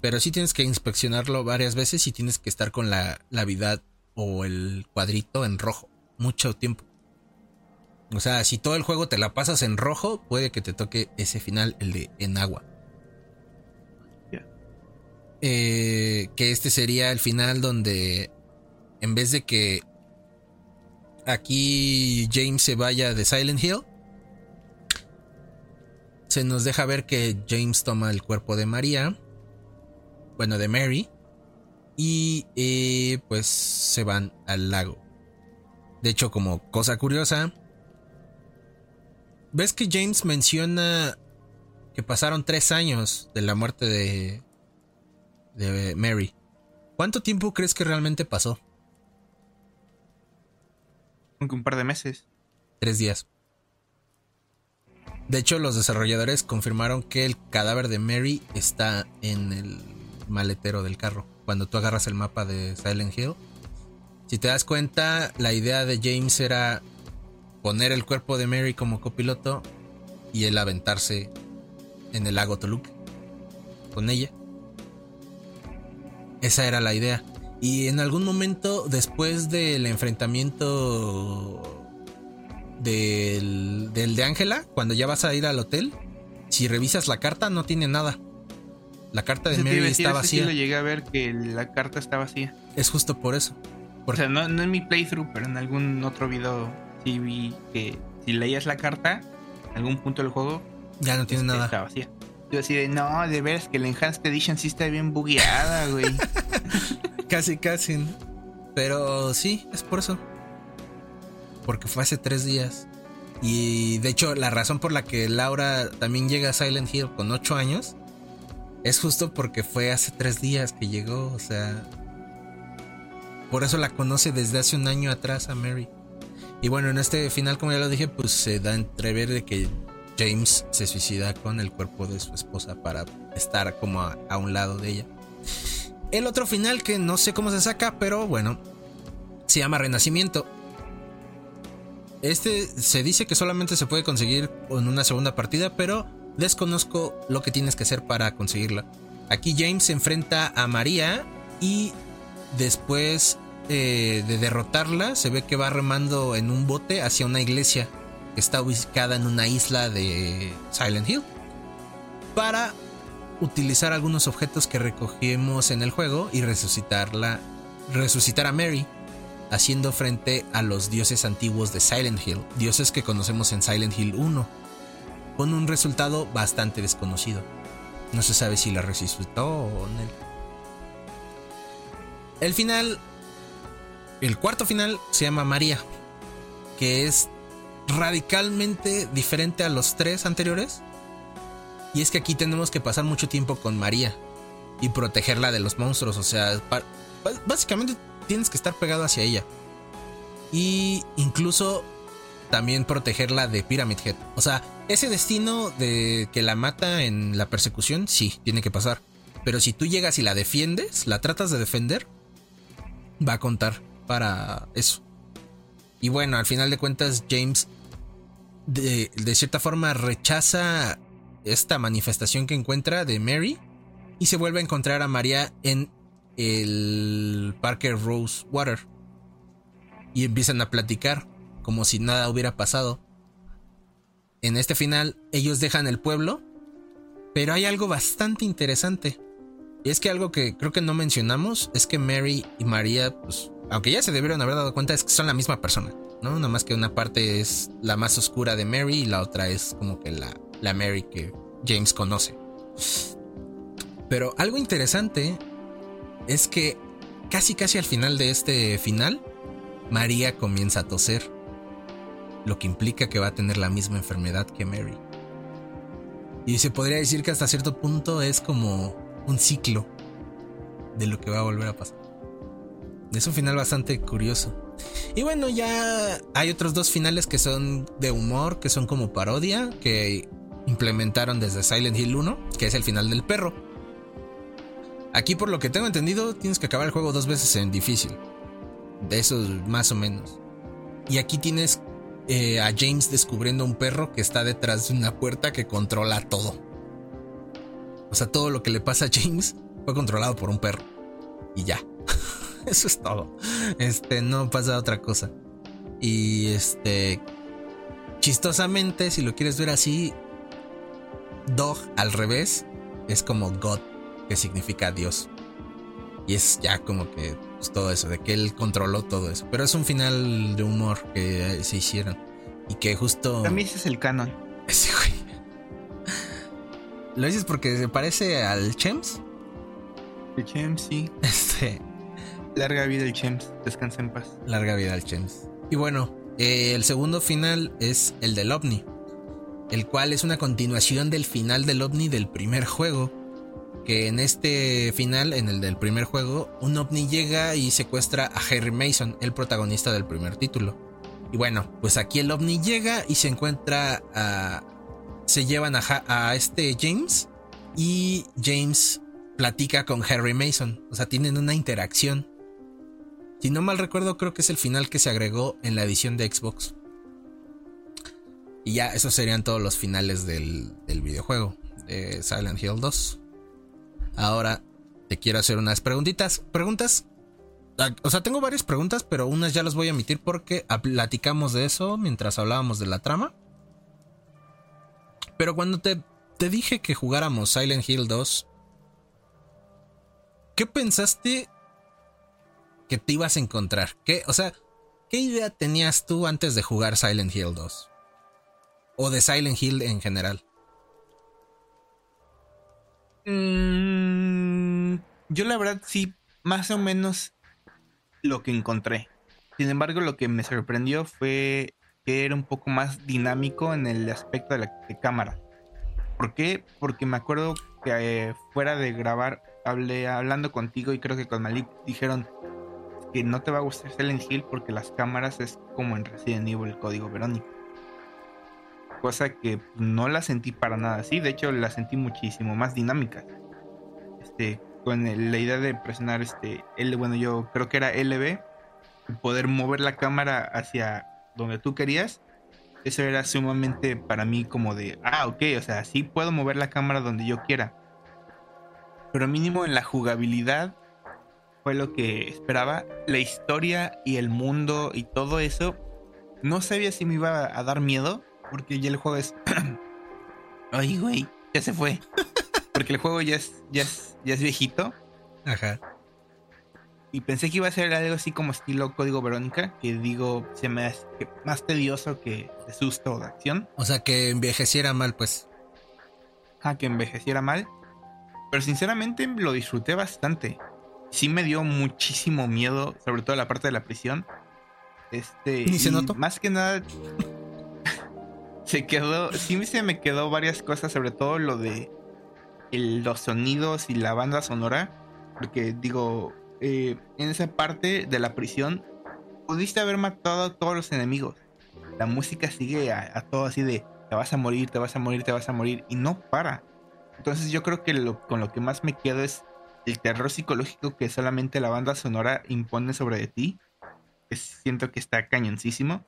Pero sí tienes que inspeccionarlo varias veces y tienes que estar con la, la vida o el cuadrito en rojo. Mucho tiempo. O sea, si todo el juego te la pasas en rojo, puede que te toque ese final, el de en agua. Eh, que este sería el final donde en vez de que aquí James se vaya de Silent Hill, se nos deja ver que James toma el cuerpo de María, bueno, de Mary, y eh, pues se van al lago. De hecho, como cosa curiosa, ves que James menciona que pasaron tres años de la muerte de, de Mary. ¿Cuánto tiempo crees que realmente pasó? Aunque un par de meses. Tres días. De hecho, los desarrolladores confirmaron que el cadáver de Mary está en el maletero del carro. Cuando tú agarras el mapa de Silent Hill. Si te das cuenta, la idea de James era poner el cuerpo de Mary como copiloto y él aventarse en el lago Toluca con ella. Esa era la idea. Y en algún momento después del enfrentamiento del, del de Ángela, cuando ya vas a ir al hotel, si revisas la carta no tiene nada. La carta de Mary decir, está sí vacía. lo llegué a ver que la carta está vacía. Es justo por eso. O sea, no, no en mi playthrough, pero en algún otro video sí vi que si leías la carta, en algún punto del juego Ya no tiene este, nada. está vacía. Yo así de, no, de veras que la Enhanced Edition sí está bien bugueada, güey. Casi, casi. Pero sí, es por eso. Porque fue hace tres días. Y de hecho, la razón por la que Laura también llega a Silent Hill con ocho años es justo porque fue hace tres días que llegó. O sea, por eso la conoce desde hace un año atrás a Mary. Y bueno, en este final, como ya lo dije, pues se da entrever de que James se suicida con el cuerpo de su esposa para estar como a, a un lado de ella. El otro final que no sé cómo se saca, pero bueno, se llama Renacimiento. Este se dice que solamente se puede conseguir en una segunda partida, pero desconozco lo que tienes que hacer para conseguirla. Aquí James se enfrenta a María y después eh, de derrotarla se ve que va remando en un bote hacia una iglesia que está ubicada en una isla de Silent Hill para utilizar algunos objetos que recogimos en el juego y resucitarla, resucitar a Mary, haciendo frente a los dioses antiguos de Silent Hill, dioses que conocemos en Silent Hill 1, con un resultado bastante desconocido. No se sabe si la resucitó o no. El final, el cuarto final se llama María, que es radicalmente diferente a los tres anteriores. Y es que aquí tenemos que pasar mucho tiempo con María y protegerla de los monstruos. O sea, básicamente tienes que estar pegado hacia ella. Y incluso también protegerla de Pyramid Head. O sea, ese destino de que la mata en la persecución, sí, tiene que pasar. Pero si tú llegas y la defiendes, la tratas de defender, va a contar para eso. Y bueno, al final de cuentas, James de, de cierta forma rechaza esta manifestación que encuentra de Mary y se vuelve a encontrar a María en el Parker Rose Water. Y empiezan a platicar como si nada hubiera pasado. En este final, ellos dejan el pueblo, pero hay algo bastante interesante. Y es que algo que creo que no mencionamos es que Mary y María, pues, aunque ya se debieron haber dado cuenta, es que son la misma persona, ¿no? Nada más que una parte es la más oscura de Mary y la otra es como que la, la Mary que James conoce. Pero algo interesante es que casi casi al final de este final, María comienza a toser, lo que implica que va a tener la misma enfermedad que Mary. Y se podría decir que hasta cierto punto es como un ciclo de lo que va a volver a pasar. Es un final bastante curioso. Y bueno, ya hay otros dos finales que son de humor, que son como parodia, que implementaron desde Silent Hill 1, que es el final del perro. Aquí por lo que tengo entendido, tienes que acabar el juego dos veces en difícil. De eso más o menos. Y aquí tienes eh, a James descubriendo un perro que está detrás de una puerta que controla todo. O sea, todo lo que le pasa a James fue controlado por un perro. Y ya. Eso es todo. Este, no pasa otra cosa. Y este. Chistosamente, si lo quieres ver así, Dog al revés es como God, que significa Dios. Y es ya como que pues, todo eso, de que él controló todo eso. Pero es un final de humor que se hicieron. Y que justo. A mí ese es el canon. Ese güey. ¿Lo dices porque se parece al Chems? El Chems, sí. Este. Larga vida el Chems. Descansa en paz. Larga vida al Chems. Y bueno, eh, el segundo final es el del OVNI. El cual es una continuación del final del OVNI del primer juego. Que en este final, en el del primer juego, un OVNI llega y secuestra a Harry Mason, el protagonista del primer título. Y bueno, pues aquí el OVNI llega y se encuentra a se llevan a, este James y James platica con Harry Mason. O sea, tienen una interacción. Si no mal recuerdo, creo que es el final que se agregó en la edición de Xbox. Y ya, esos serían todos los finales del, del videojuego de Silent Hill 2. Ahora te quiero hacer unas preguntitas. Preguntas. ah, O sea, tengo varias preguntas, pero unas ya las voy a emitir porque platicamos de eso mientras hablábamos de la trama. Pero cuando te, te dije que jugáramos Silent Hill 2, ¿qué pensaste que te ibas a encontrar? ¿Qué, o sea, ¿qué idea tenías tú antes de jugar Silent Hill 2? O de Silent Hill en general. Mm, yo la verdad sí, más o menos lo que encontré. Sin embargo, lo que me sorprendió fue que era un poco más dinámico en el aspecto de la cámara. ¿Por qué? Porque me acuerdo que eh, fuera de grabar, hablé hablando contigo y creo que con Malik dijeron que no te va a gustar Silent Hill porque las cámaras es como en Resident Evil el código Verónica. Cosa que no la sentí para nada así, de hecho la sentí muchísimo más dinámica. Este, con la idea de presionar este L, bueno, yo creo que era LB, poder mover la cámara hacia donde tú querías. Eso era sumamente para mí como de, ah, ok, o sea, sí puedo mover la cámara donde yo quiera. Pero mínimo en la jugabilidad fue lo que esperaba. La historia y el mundo y todo eso, no sabía si me iba a dar miedo, porque ya el juego es... Ay, güey, ya se fue. Porque el juego ya es, ya es, ya es viejito. Ajá. Y pensé que iba a ser algo así como estilo Código Verónica, que digo, se me hace más tedioso que de susto o de acción. O sea, que envejeciera mal, pues. a que envejeciera mal. Pero sinceramente lo disfruté bastante. Sí me dio muchísimo miedo, sobre todo la parte de la prisión. Este. Ni se notó. Más que nada. se quedó. Sí se me quedó varias cosas, sobre todo lo de el- los sonidos y la banda sonora. Porque digo, eh, en esa parte de la prisión pudiste haber matado a todos los enemigos. La música sigue a, a todo así de te vas a morir, te vas a morir, te vas a morir y no para. Entonces yo creo que lo, con lo que más me quedo es el terror psicológico que solamente la banda sonora impone sobre ti. Siento que está cañoncísimo.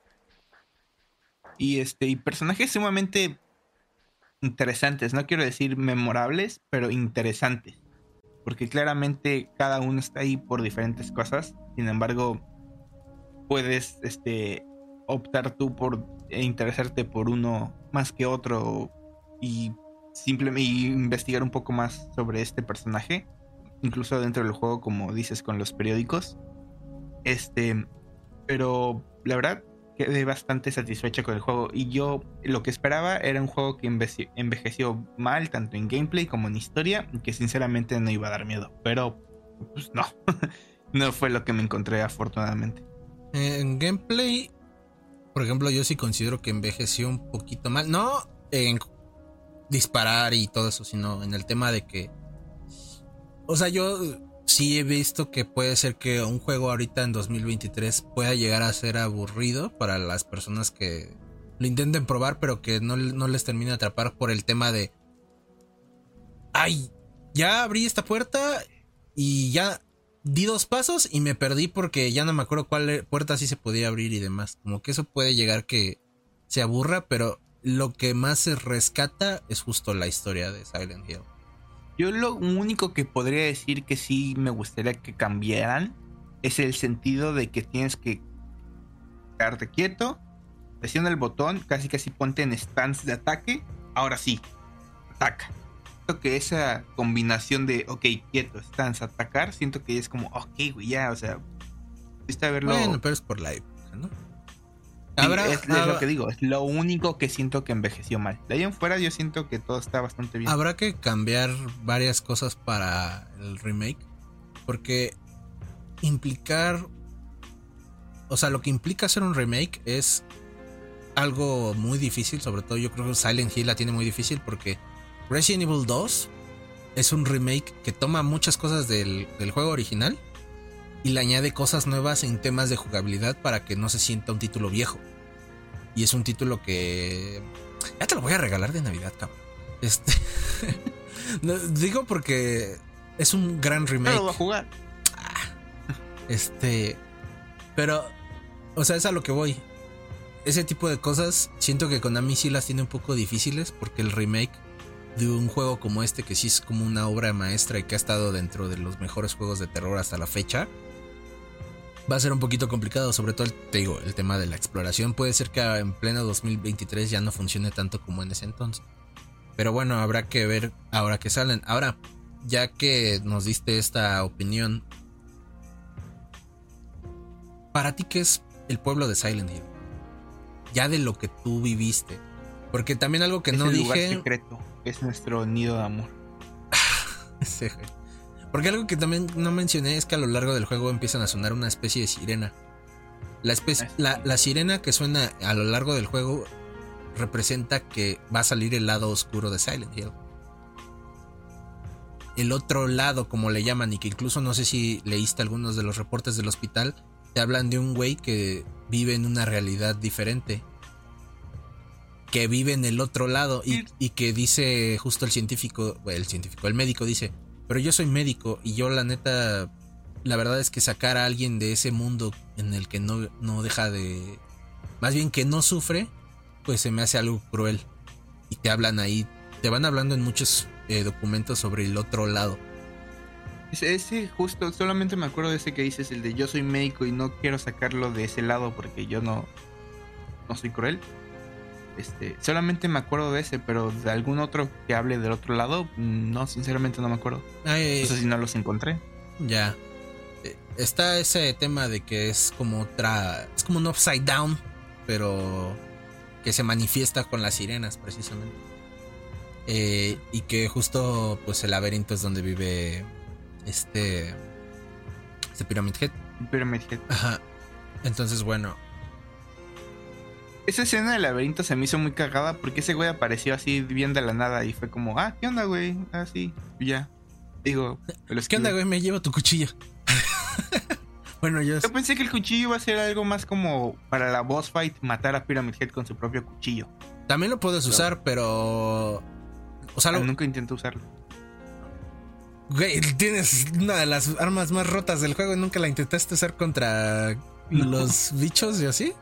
Y este, y personajes sumamente interesantes, no quiero decir memorables, pero interesantes. Porque claramente cada uno está ahí por diferentes cosas. Sin embargo, puedes este, optar tú por e interesarte por uno más que otro y simplemente investigar un poco más sobre este personaje. Incluso dentro del juego, como dices, con los periódicos. Este, pero la verdad quedé bastante satisfecho con el juego. Y yo lo que esperaba era un juego que envece- envejeció mal, tanto en gameplay como en historia, que sinceramente no iba a dar miedo. Pero, pues no. no fue lo que me encontré, afortunadamente. En gameplay, por ejemplo, yo sí considero que envejeció un poquito mal. No en disparar y todo eso, sino en el tema de que. O sea, yo sí he visto que puede ser que un juego ahorita en 2023 pueda llegar a ser aburrido para las personas que lo intenten probar, pero que no, no les termine de atrapar por el tema de. Ay, ya abrí esta puerta y ya di dos pasos y me perdí porque ya no me acuerdo cuál e- puerta sí se podía abrir y demás. Como que eso puede llegar que se aburra, pero lo que más se rescata es justo la historia de Silent Hill. Yo lo único que podría decir que sí me gustaría que cambiaran es el sentido de que tienes que quedarte quieto, presiona el botón, casi casi ponte en stance de ataque, ahora sí, ataca. Siento que esa combinación de, ok, quieto, stance, atacar, siento que es como, ok, güey, ya, o sea, pudiste haberlo... Bueno, pero es por la época, ¿no? Habrá- es, es habrá- lo que digo, es lo único que siento que envejeció mal. De ahí en fuera yo siento que todo está bastante bien. Habrá que cambiar varias cosas para el remake. Porque implicar. O sea, lo que implica hacer un remake es algo muy difícil. Sobre todo, yo creo que Silent Hill la tiene muy difícil. Porque Resident Evil 2 es un remake que toma muchas cosas del, del juego original y le añade cosas nuevas en temas de jugabilidad para que no se sienta un título viejo. Y es un título que Ya te lo voy a regalar de Navidad, cabrón. Este. digo porque es un gran remake. No lo voy a jugar. Este. Pero. O sea, es a lo que voy. Ese tipo de cosas siento que Konami sí las tiene un poco difíciles porque el remake de un juego como este, que sí es como una obra maestra y que ha estado dentro de los mejores juegos de terror hasta la fecha, va a ser un poquito complicado. Sobre todo, te digo, el tema de la exploración. Puede ser que en pleno 2023 ya no funcione tanto como en ese entonces. Pero bueno, habrá que ver ahora que salen. Ahora, ya que nos diste esta opinión, ¿para ti qué es el pueblo de Silent Hill? Ya de lo que tú viviste. Porque también algo que es no el dije. lugar secreto. Es nuestro nido de amor. Sí. Porque algo que también no mencioné es que a lo largo del juego empiezan a sonar una especie de sirena. La, especie, la, la sirena que suena a lo largo del juego representa que va a salir el lado oscuro de Silent Hill. El otro lado, como le llaman, y que incluso no sé si leíste algunos de los reportes del hospital, te hablan de un güey que vive en una realidad diferente. Que vive en el otro lado y, y que dice justo el científico, el científico, el médico dice, pero yo soy médico y yo la neta, la verdad es que sacar a alguien de ese mundo en el que no, no deja de... Más bien que no sufre, pues se me hace algo cruel. Y te hablan ahí, te van hablando en muchos eh, documentos sobre el otro lado. Ese, justo, solamente me acuerdo de ese que dices, el de yo soy médico y no quiero sacarlo de ese lado porque yo no, no soy cruel. Este, solamente me acuerdo de ese, pero de algún otro que hable del otro lado, no, sinceramente no me acuerdo. Ay, no sé si no los encontré. Ya. Eh, Está ese tema de que es como otra. Es como un upside down, pero que se manifiesta con las sirenas, precisamente. Eh, y que justo, pues, el laberinto es donde vive este. Este Pyramid Head. Pyramid Head. Ajá. Entonces, bueno. Esa escena del laberinto se me hizo muy cagada porque ese güey apareció así bien de la nada y fue como, ah, ¿qué onda, güey? Ah, sí, y ya. Digo, pero ¿qué onda, güey? Me llevo tu cuchillo. bueno, yo... yo pensé que el cuchillo iba a ser algo más como para la boss fight matar a Pyramid Head con su propio cuchillo. También lo puedes usar, pero. O sea, lo... nunca intenté usarlo. Güey, tienes una de las armas más rotas del juego y nunca la intentaste usar contra no. los bichos y así.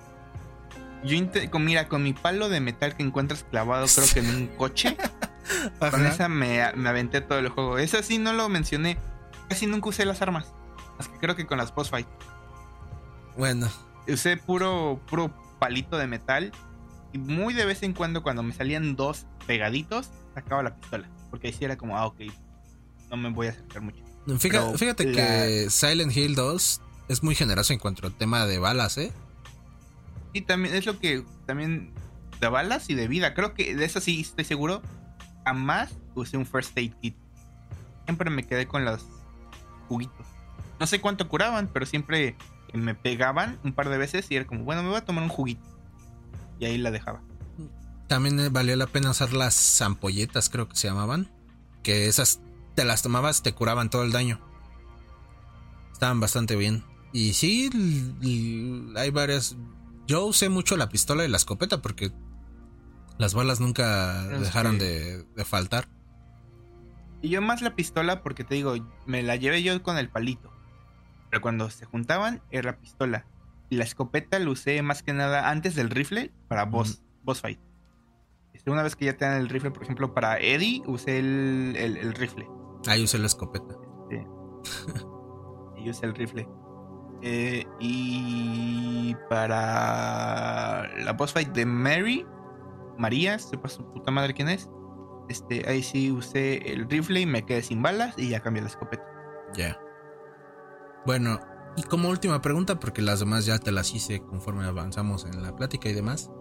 Yo con, mira, con mi palo de metal que encuentras clavado, creo que en un coche. con esa me, me, aventé todo el juego. Esa sí no lo mencioné. Casi nunca usé las armas. Así que creo que con las post fight. Bueno. Usé puro, puro palito de metal. Y muy de vez en cuando, cuando me salían dos pegaditos, sacaba la pistola. Porque ahí sí era como, ah, ok. No me voy a acercar mucho. Fíjate, Pero fíjate la... que Silent Hill 2 es muy generoso en cuanto al tema de balas, ¿eh? Y también es lo que también de balas y de vida. Creo que de eso sí estoy seguro. Jamás usé un first aid kit. Siempre me quedé con los juguitos. No sé cuánto curaban, pero siempre me pegaban un par de veces y era como, bueno, me voy a tomar un juguito. Y ahí la dejaba. También valió la pena usar las ampolletas, creo que se llamaban. Que esas te las tomabas, te curaban todo el daño. Estaban bastante bien. Y sí, hay varias yo usé mucho la pistola y la escopeta porque las balas nunca es dejaron que... de, de, faltar. Y yo más la pistola porque te digo, me la llevé yo con el palito. Pero cuando se juntaban era la pistola. Y la escopeta la usé más que nada antes del rifle para boss, mm. boss fight. Este, una vez que ya te dan el rifle, por ejemplo, para Eddie, usé el, el, el rifle. Ahí usé la escopeta. Este, y usé el rifle. Eh, y para la boss fight de Mary, María, sepa su puta madre quién es. Este, ahí sí usé el rifle y me quedé sin balas y ya cambié la escopeta. Ya. Bueno, y como última pregunta, porque las demás ya te las hice conforme avanzamos en la plática y demás.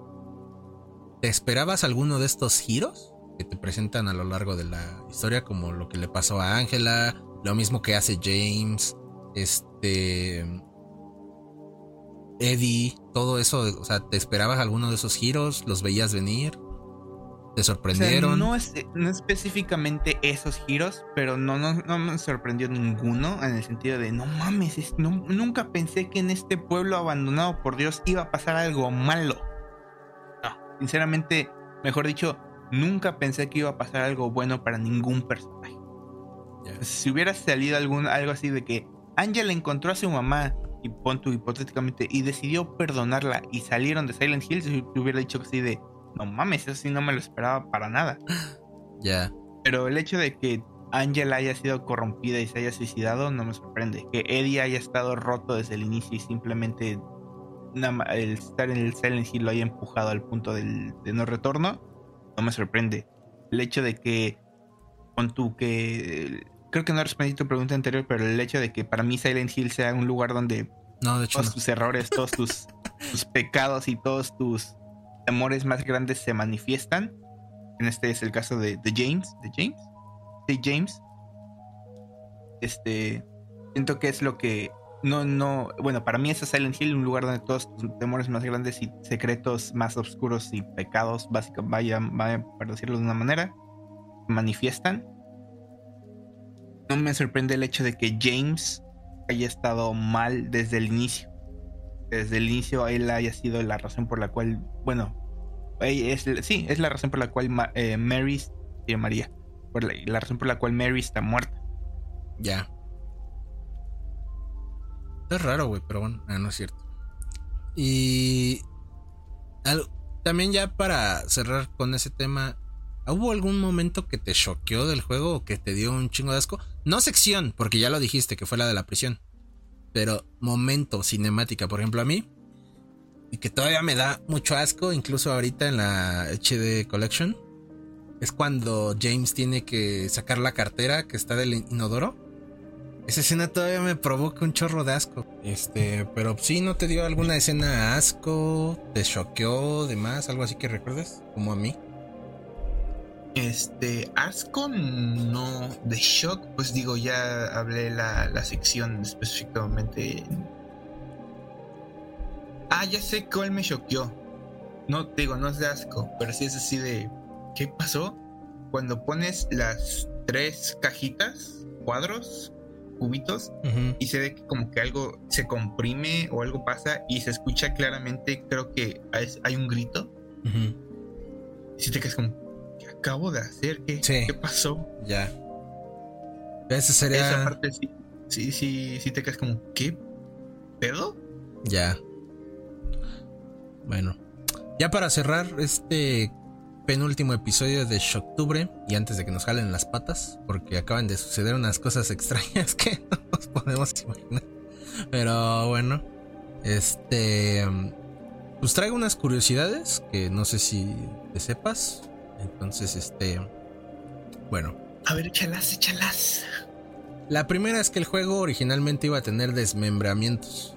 ¿Te esperabas alguno de estos giros que te presentan a lo largo de la historia, como lo que le pasó a Angela, lo mismo que hace James, este Eddie, todo eso, o sea, ¿te esperabas alguno de esos giros? ¿Los veías venir? ¿Te sorprendieron? O sea, no, es, no, específicamente esos giros, pero no, no, no, me sorprendió ninguno en el sentido de, no mames, es, no, nunca pensé que en este pueblo abandonado por Dios iba a pasar algo malo. No, sinceramente, mejor dicho, nunca pensé que iba a pasar algo bueno para ningún personaje. Si hubiera salido algún, algo así de que Angela encontró a su mamá y pon tú hipotéticamente y decidió perdonarla y salieron de Silent Hill, si te hubiera dicho así de no mames, eso sí no me lo esperaba para nada. Ya. Pero el hecho de que Angela haya sido corrompida y se haya suicidado no me sorprende. Que Eddie haya estado roto desde el inicio y simplemente el estar en el Silent Hill lo haya empujado al punto del, de no retorno, no me sorprende. El hecho de que, con tú que, creo que no respondí tu pregunta anterior, pero el hecho de que para mí Silent Hill sea un lugar donde No, de hecho todos no. tus errores, todos tus, tus pecados y todos tus temores más grandes se manifiestan. En este es el caso de, de James. ¿De James? De James. Este. Siento que es lo que. No, no. Bueno, para mí es Silent Hill, un lugar donde todos tus temores más grandes y secretos más oscuros y pecados, básicamente, vaya, vaya, para decirlo de una manera, se manifiestan. No me sorprende el hecho de que James haya estado mal desde el inicio. Desde el inicio él haya sido la razón por la cual, bueno, eh, sí, es la razón por la cual eh, Mary, sí, María, la, razón por la cual Mary está muerta. Ya. Es raro, güey, pero bueno, ah, no es cierto. Y al- también ya para cerrar con ese tema, ¿hubo algún momento que te choqueó del juego o que te dio un chingo de asco? No sección, porque ya lo dijiste, que fue la de la prisión. Pero momento, cinemática, por ejemplo, a mí. Y que todavía me da mucho asco, incluso ahorita en la HD Collection. Es cuando James tiene que sacar la cartera que está del inodoro. Esa escena todavía me provoca un chorro de asco. Este, pero sí, ¿no te dio alguna escena asco? ¿Te choqueó? ¿Demás? ¿Algo así que recuerdes? Como a mí. Este, asco no, de shock, pues digo, ya hablé la, la sección específicamente. Ah, ya sé cuál me choqueó. No, te digo, no es de asco, pero sí es así de, ¿qué pasó? Cuando pones las tres cajitas, cuadros, cubitos, y se ve que como que algo se comprime o algo pasa y se escucha claramente, creo que hay, hay un grito. Y si te quedas como, ¿qué acabo de hacer? ¿Qué, Sí. ¿qué pasó? Ya. Ese sería. Esa parte sí, sí, sí, sí te quedas como, ¿qué pedo? Ya. Bueno. Ya para cerrar este penúltimo episodio de Shocktubre y antes de que nos jalen las patas, porque acaban de suceder unas cosas extrañas que no nos podemos imaginar. Pero bueno, este pues traigo unas curiosidades que no sé si te sepas. Entonces, este bueno, A ver, échalas, échalas. la primera es que el juego originalmente iba a tener desmembramientos.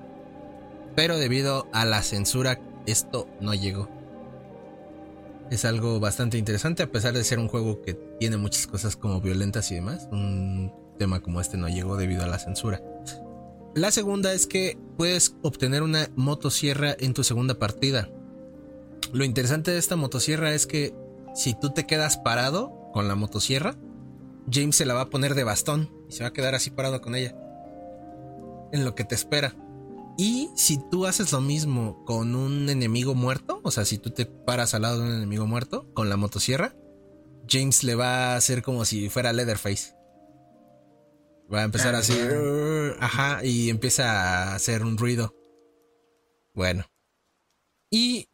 Pero debido a la censura, esto no llegó. Es algo bastante interesante, a pesar de ser un juego que tiene muchas cosas como violentas y demás. Un tema como este no llegó debido a la censura. La segunda es que puedes obtener una motosierra en tu segunda partida. Lo interesante de esta motosierra es que si tú te quedas parado con la motosierra, James se la va a poner de bastón y se va a quedar así parado con ella. En lo que te espera. Y si tú haces lo mismo con un enemigo muerto, o sea, si tú te paras al lado de un enemigo muerto con la motosierra, James le va a hacer como si fuera Leatherface. Va a empezar así, ajá, y empieza a hacer un ruido. Bueno. Y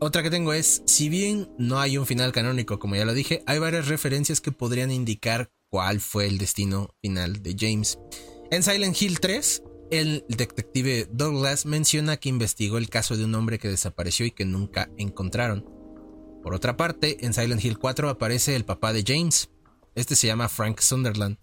otra que tengo es, si bien no hay un final canónico, como ya lo dije, hay varias referencias que podrían indicar cuál fue el destino final de James. En Silent Hill 3, el detective Douglas menciona que investigó el caso de un hombre que desapareció y que nunca encontraron. Por otra parte, en Silent Hill 4 aparece el papá de James. Este se llama Frank Sunderland.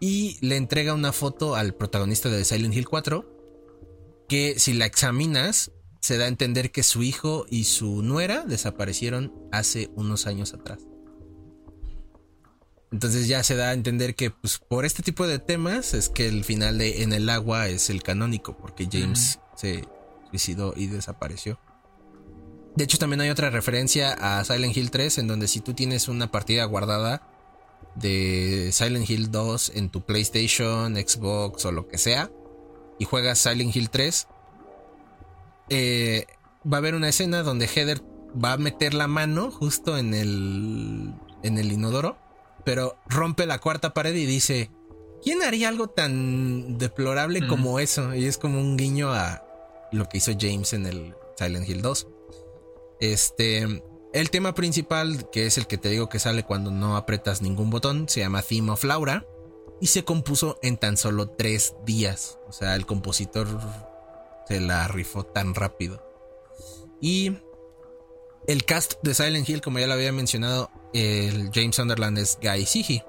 Y le entrega una foto al protagonista de Silent Hill 4 que si la examinas se da a entender que su hijo y su nuera desaparecieron hace unos años atrás. Entonces ya se da a entender que pues, por este tipo de temas es que el final de En el agua es el canónico, porque James se suicidó y desapareció. De hecho, también hay otra referencia a Silent Hill 3, en donde si tú tienes una partida guardada de Silent Hill 2 en tu PlayStation, Xbox o lo que sea, y juegas Silent Hill 3, eh, va a haber una escena donde Heather va a meter la mano justo en el, en el inodoro, pero rompe la cuarta pared y dice, ¿quién haría algo tan deplorable como eso? Y es como un guiño a lo que hizo James en el Silent Hill 2. Este, el tema principal, que es el que te digo que sale cuando no apretas ningún botón, se llama Theme of Laura y se compuso en tan solo tres días. O sea, el compositor la rifó tan rápido. Y el cast de Silent Hill, como ya lo había mencionado, el James Sunderland es Guy Sigi.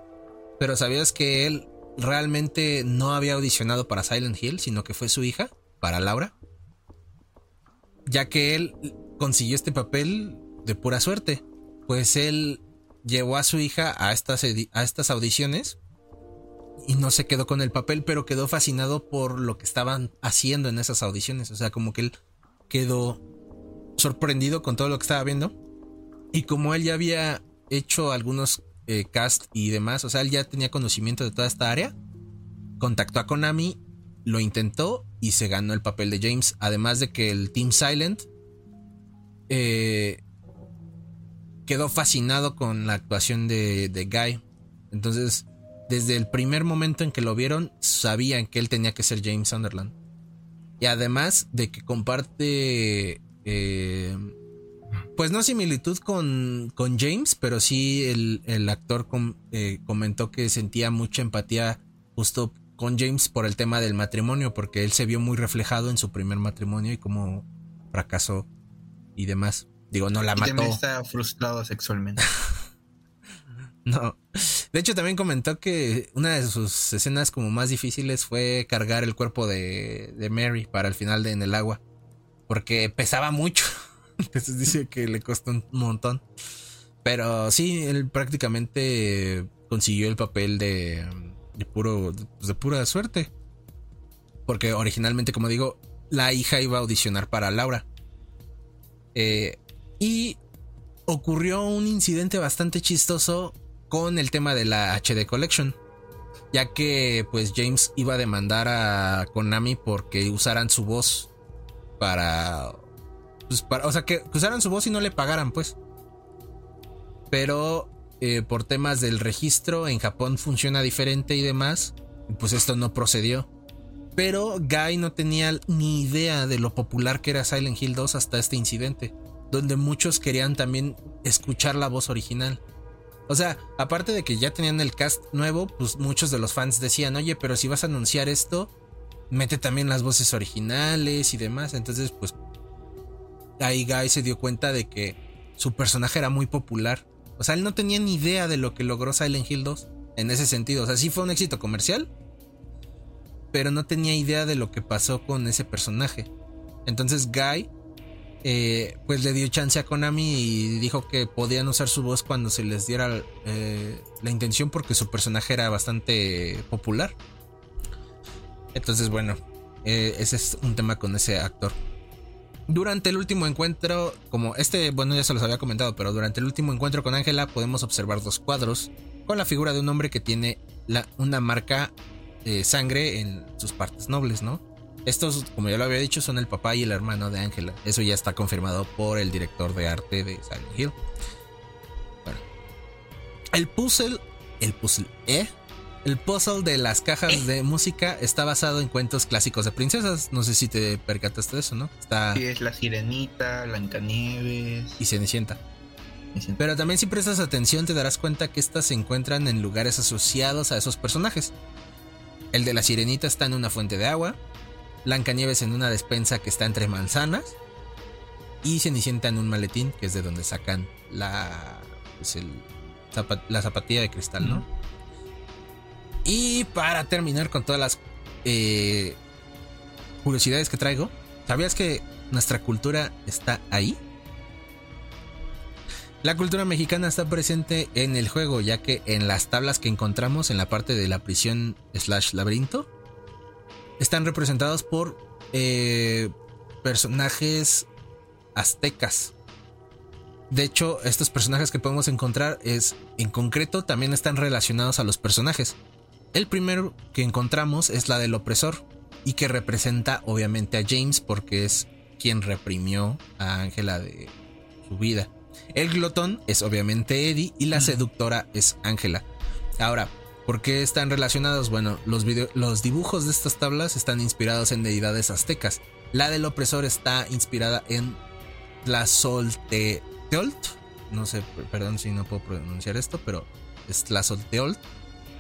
Pero ¿sabías que él realmente no había audicionado para Silent Hill, sino que fue su hija, para Laura? Ya que él consiguió este papel de pura suerte. Pues él llevó a su hija a estas, a estas audiciones y no se quedó con el papel, pero quedó fascinado por lo que estaban haciendo en esas audiciones. O sea, como que él quedó sorprendido con todo lo que estaba viendo. Y como él ya había hecho algunos eh, cast y demás, o sea, él ya tenía conocimiento de toda esta área, contactó a Konami, lo intentó y se ganó el papel de James. Además de que el Team Silent eh, quedó fascinado con la actuación de, de Guy. Entonces, desde el primer momento en que lo vieron, sabían que él tenía que ser James Sunderland. Y además de que comparte, eh, pues no similitud con, con, James, pero sí el, actor eh, comentó que sentía mucha empatía justo con James por el tema del matrimonio, porque él se vio muy reflejado en su primer matrimonio y cómo fracasó y demás. Digo, no la mató. está frustrado sexualmente. no. De hecho, también comentó que una de sus escenas como más difíciles fue cargar el cuerpo de, de Mary para el final de En el agua. Porque pesaba mucho. Entonces dice que le costó un montón. Pero sí, él prácticamente consiguió el papel de, de puro pues, de pura suerte. Porque originalmente, como digo, la hija iba a audicionar para Laura. Eh, y ocurrió un incidente bastante chistoso con el tema de la HD Collection. Ya que pues James iba a demandar a Konami porque usaran su voz para... Pues, para o sea, que, usaran su voz y no le pagaran pues. Pero eh, por temas del registro en Japón funciona diferente y demás. pues esto no procedió. Pero Guy no tenía ni idea de lo popular que era Silent Hill 2 hasta este incidente, donde muchos querían también escuchar la voz original. O sea, aparte de que ya tenían el cast nuevo, pues muchos de los fans decían, oye, pero si vas a anunciar esto, mete también las voces originales y demás. Entonces, pues ahí Guy se dio cuenta de que su personaje era muy popular. O sea, él no tenía ni idea de lo que logró Silent Hill 2 en ese sentido. O sea, sí fue un éxito comercial, pero no tenía idea de lo que pasó con ese personaje. Entonces Guy eh, pues le dio chance a Konami y dijo que podían usar su voz cuando se les diera eh, la intención porque su personaje era bastante popular. Entonces bueno, eh, ese es un tema con ese actor. Durante el último encuentro, como este, bueno ya se los había comentado, pero durante el último encuentro con Ángela podemos observar dos cuadros con la figura de un hombre que tiene una marca de sangre en sus partes nobles, ¿no? Estos, como ya lo había dicho, son el papá y el hermano de Ángela. Eso ya está confirmado por el director de arte de Silent Hill. Bueno. El puzzle. El puzzle. ¿Eh? El puzzle de las cajas de música está basado en cuentos clásicos de princesas. No sé si te percataste de eso, ¿no? Está. Sí, es la sirenita, Blancanieves. Y Cenicienta. Pero también si prestas atención te darás cuenta que estas se encuentran en lugares asociados a esos personajes. El de la sirenita está en una fuente de agua, Blancanieves en una despensa que está entre manzanas y Cenicienta en un maletín que es de donde sacan la pues la zapatilla de cristal, ¿no? Y para terminar con todas las eh, curiosidades que traigo, ¿sabías que nuestra cultura está ahí? La cultura mexicana está presente en el juego, ya que en las tablas que encontramos en la parte de la prisión slash laberinto, están representados por eh, personajes aztecas. De hecho, estos personajes que podemos encontrar es, en concreto, también están relacionados a los personajes. El primero que encontramos es la del opresor y que representa obviamente a James porque es quien reprimió a Ángela de su vida. El glotón es obviamente Eddie y la seductora es Ángela. Ahora, ¿por qué están relacionados? Bueno, los, dibujos de estas tablas están inspirados en deidades aztecas. La del opresor está inspirada en Tlazolteotl. No sé, per- perdón si no puedo pronunciar esto, pero es Tlazolteotl,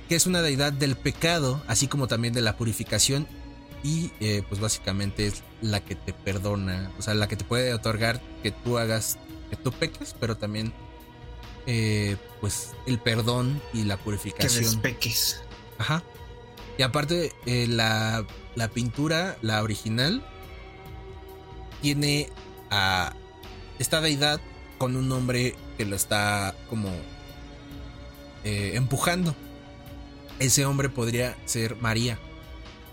que es una deidad del pecado, así como también de la purificación y eh, pues básicamente es la que te perdona, o sea, la que te puede otorgar que tú hagas, que tú peques, pero también eh, pues el perdón y la Que purificación. despeques. Ajá. Y aparte, eh, la, la pintura, la original, tiene a esta deidad con un hombre que lo está como eh, empujando. Ese hombre podría ser María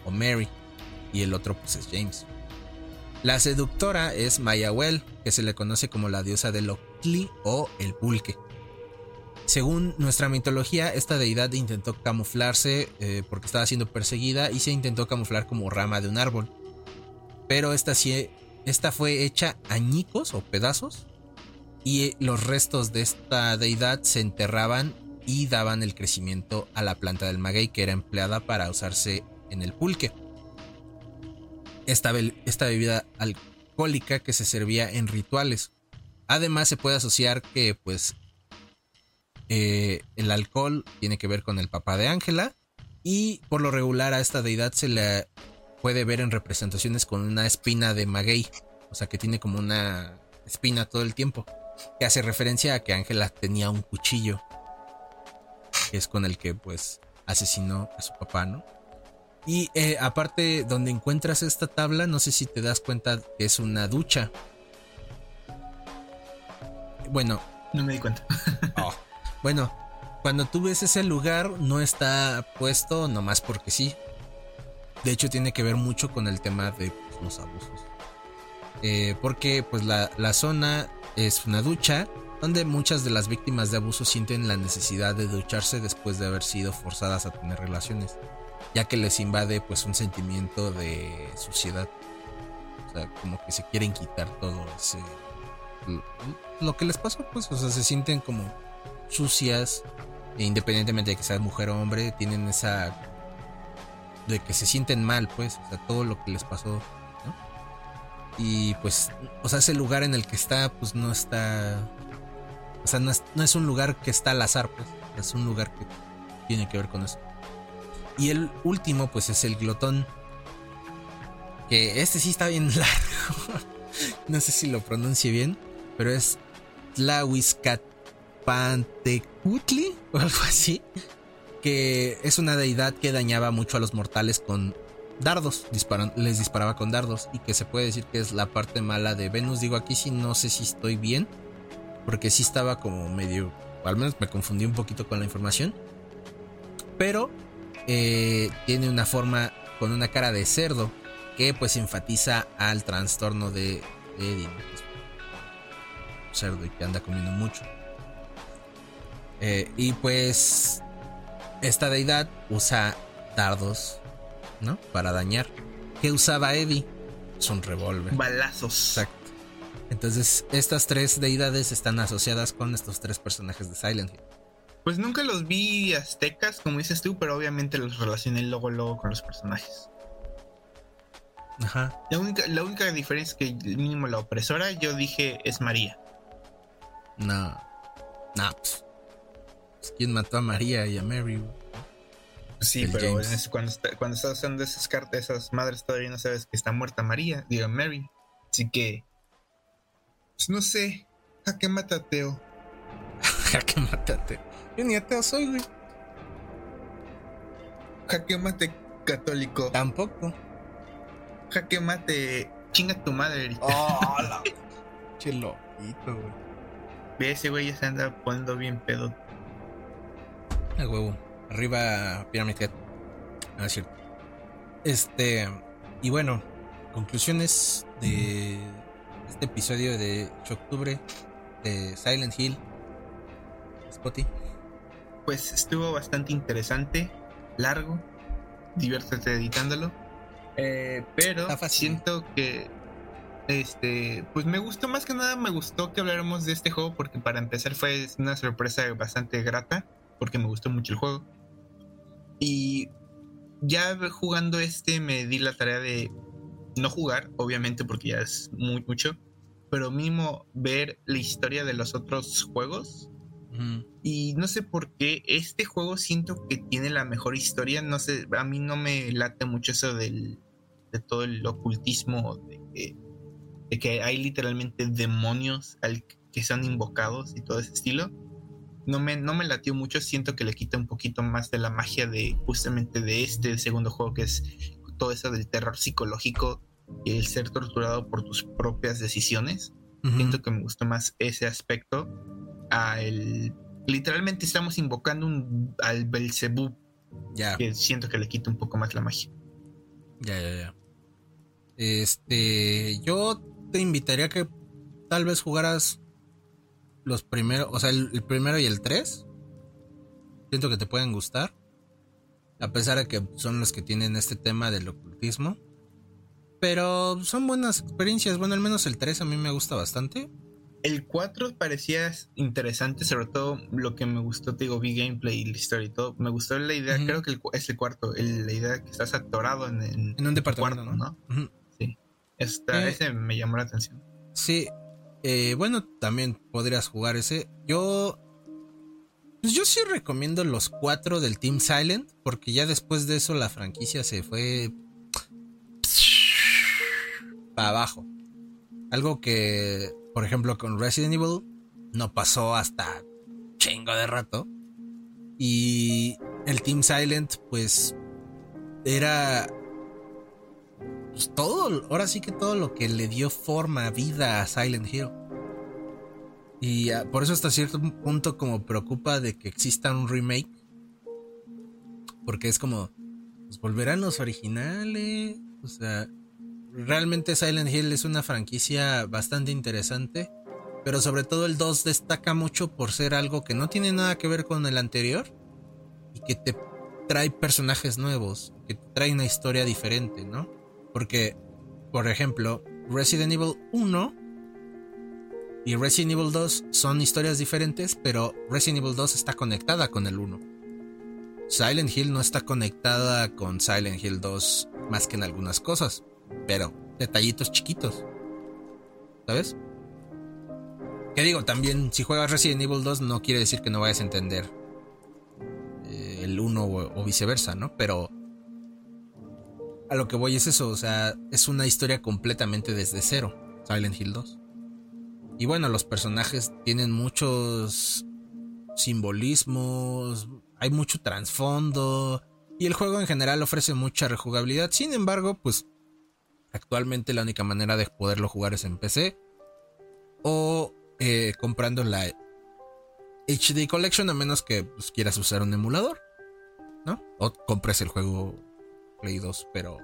o Mary y el otro pues es James. La seductora es Mayahuel, que se le conoce como la diosa del Octli o el pulque. Según nuestra mitología, esta deidad intentó camuflarse eh, porque estaba siendo perseguida y se intentó camuflar como rama de un árbol. Pero esta, esta fue hecha añicos o pedazos y eh, los restos de esta deidad se enterraban y daban el crecimiento a la planta del maguey que era empleada para usarse en el pulque. Esta bebida alcohólica que se servía en rituales. Además se puede asociar que pues eh, el alcohol tiene que ver con el papá de Ángela y por lo regular a esta deidad se le puede ver en representaciones con una espina de maguey, o sea que tiene como una espina todo el tiempo, que hace referencia a que Ángela tenía un cuchillo, que es con el que pues asesinó a su papá, ¿no? Y eh, aparte donde encuentras esta tabla, no sé si te das cuenta que es una ducha. Bueno, No me di cuenta. Oh. Bueno, cuando tú ves ese lugar no está puesto nomás porque sí. De hecho tiene que ver mucho con el tema de pues, los abusos. Eh, porque pues la, la zona es una ducha donde muchas de las víctimas de abuso sienten la necesidad de ducharse después de haber sido forzadas a tener relaciones, ya que les invade pues un sentimiento de suciedad. O sea, como que se quieren quitar todo ese lo que les pasó, pues, o sea, se sienten como sucias, e independientemente de que sea mujer o hombre, tienen esa de que se sienten mal, pues, o sea, todo lo que les pasó, ¿no? Y pues, o sea, ese lugar en el que está, pues no está, o sea, no es, no es un lugar que está al azar, pues, es un lugar que tiene que ver con eso. Y el último, pues, es el glotón. Que este sí está bien largo. no sé si lo pronuncie bien, pero es Tlahuizcapantecutli o algo así. Que es una deidad que dañaba mucho a los mortales con dardos, les disparaba con dardos y que se puede decir que es la parte mala de Venus. Digo aquí sí no sé si estoy bien, porque sí estaba como medio, al menos me confundí un poquito con la información. Pero eh, tiene una forma con una cara de cerdo que pues enfatiza al trastorno de es un cerdo y que anda comiendo mucho. Eh, y pues esta deidad usa dardos, ¿no? Para dañar. ¿Qué usaba Eddie? Es un revólver. Balazos. Exacto. Entonces, estas tres deidades están asociadas con estos tres personajes de Silent Hill. Pues nunca los vi aztecas, como dices tú, pero obviamente los relacioné luego, luego con los personajes. Ajá. La única, la única diferencia es que mínimo la opresora, yo dije es María. No. No, pues. Pues, ¿Quién mató a María y a Mary? Sí, El pero cuando, está- cuando estás usando esas cartas, esas madres todavía no sabes que está muerta María, digo Mary. Así que, pues no sé, a qué mata a Teo. Jaque mátate. Yo ni ateo soy, güey. Jaque mate católico. Tampoco. Jaque mate, chinga tu madre. Oh, la. Che loquito, güey. Ve ese güey ya se anda poniendo bien pedo. A huevo. Arriba Pyramid Head. Ah, es cierto. Este. Y bueno, conclusiones de este episodio de octubre de Silent Hill. Spotty. Pues estuvo bastante interesante, largo, diviértete editándolo. Eh, pero siento que Este, pues me gustó más que nada, me gustó que habláramos de este juego porque para empezar fue una sorpresa bastante grata porque me gustó mucho el juego. Y ya jugando este me di la tarea de no jugar, obviamente porque ya es muy mucho, pero mínimo ver la historia de los otros juegos. Y no sé por qué este juego siento que tiene la mejor historia. No sé, a mí no me late mucho eso del, de todo el ocultismo, de que, de que hay literalmente demonios al que son invocados y todo ese estilo. No me, no me latió mucho, siento que le quita un poquito más de la magia de justamente de este segundo juego, que es todo eso del terror psicológico y el ser torturado por tus propias decisiones. Siento que me gustó más ese aspecto a el literalmente estamos invocando un, al Belzebub Ya, que siento que le quita un poco más la magia. ya, ya, ya. Este, yo te invitaría a que tal vez jugaras los primeros, o sea, el, el primero y el 3. Siento que te pueden gustar. A pesar de que son los que tienen este tema del ocultismo. Pero son buenas experiencias. Bueno, al menos el 3 a mí me gusta bastante. El 4 parecía interesante, sobre todo lo que me gustó, te digo, vi gameplay y la historia y todo. Me gustó la idea, creo que el es el cuarto, el- la idea que estás atorado en, en, En un departamento, cuarto, ¿no? Sí. Esta, Eh. Ese me llamó la atención. Sí. Eh, bueno, también podrías jugar ese. Yo. Pues yo sí recomiendo los cuatro del Team Silent. Porque ya después de eso la franquicia se fue. Para abajo. Algo que, por ejemplo, con Resident Evil no pasó hasta chingo de rato. Y el Team Silent, pues. Era pues todo, ahora sí que todo lo que le dio forma, vida a Silent Hill. Y ah, por eso hasta cierto punto como preocupa de que exista un remake. Porque es como, pues volverán los originales. O sea, realmente Silent Hill es una franquicia bastante interesante. Pero sobre todo el 2 destaca mucho por ser algo que no tiene nada que ver con el anterior. Y que te trae personajes nuevos. Que trae una historia diferente, ¿no? Porque, por ejemplo, Resident Evil 1 y Resident Evil 2 son historias diferentes, pero Resident Evil 2 está conectada con el 1. Silent Hill no está conectada con Silent Hill 2 más que en algunas cosas, pero detallitos chiquitos. ¿Sabes? Que digo, también si juegas Resident Evil 2 no quiere decir que no vayas a entender eh, el 1 o, o viceversa, ¿no? Pero a lo que voy es eso, o sea, es una historia completamente desde cero, Silent Hill 2. Y bueno, los personajes tienen muchos simbolismos, hay mucho trasfondo y el juego en general ofrece mucha rejugabilidad. Sin embargo, pues actualmente la única manera de poderlo jugar es en PC o eh, comprando la HD Collection a menos que pues, quieras usar un emulador, ¿no? O compres el juego Play 2, pero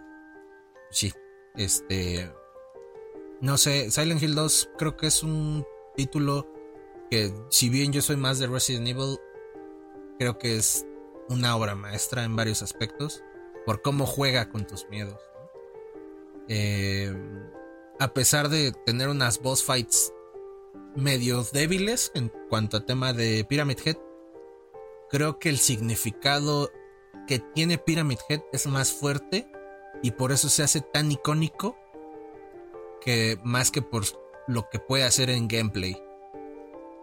sí, este no sé, Silent Hill 2 creo que es un título que si bien yo soy más de Resident Evil, creo que es una obra maestra en varios aspectos por cómo juega con tus miedos. Eh, a pesar de tener unas boss fights medio débiles en cuanto a tema de Pyramid Head, creo que el significado que tiene Pyramid Head es más fuerte y por eso se hace tan icónico que más que por lo que puede hacer en gameplay.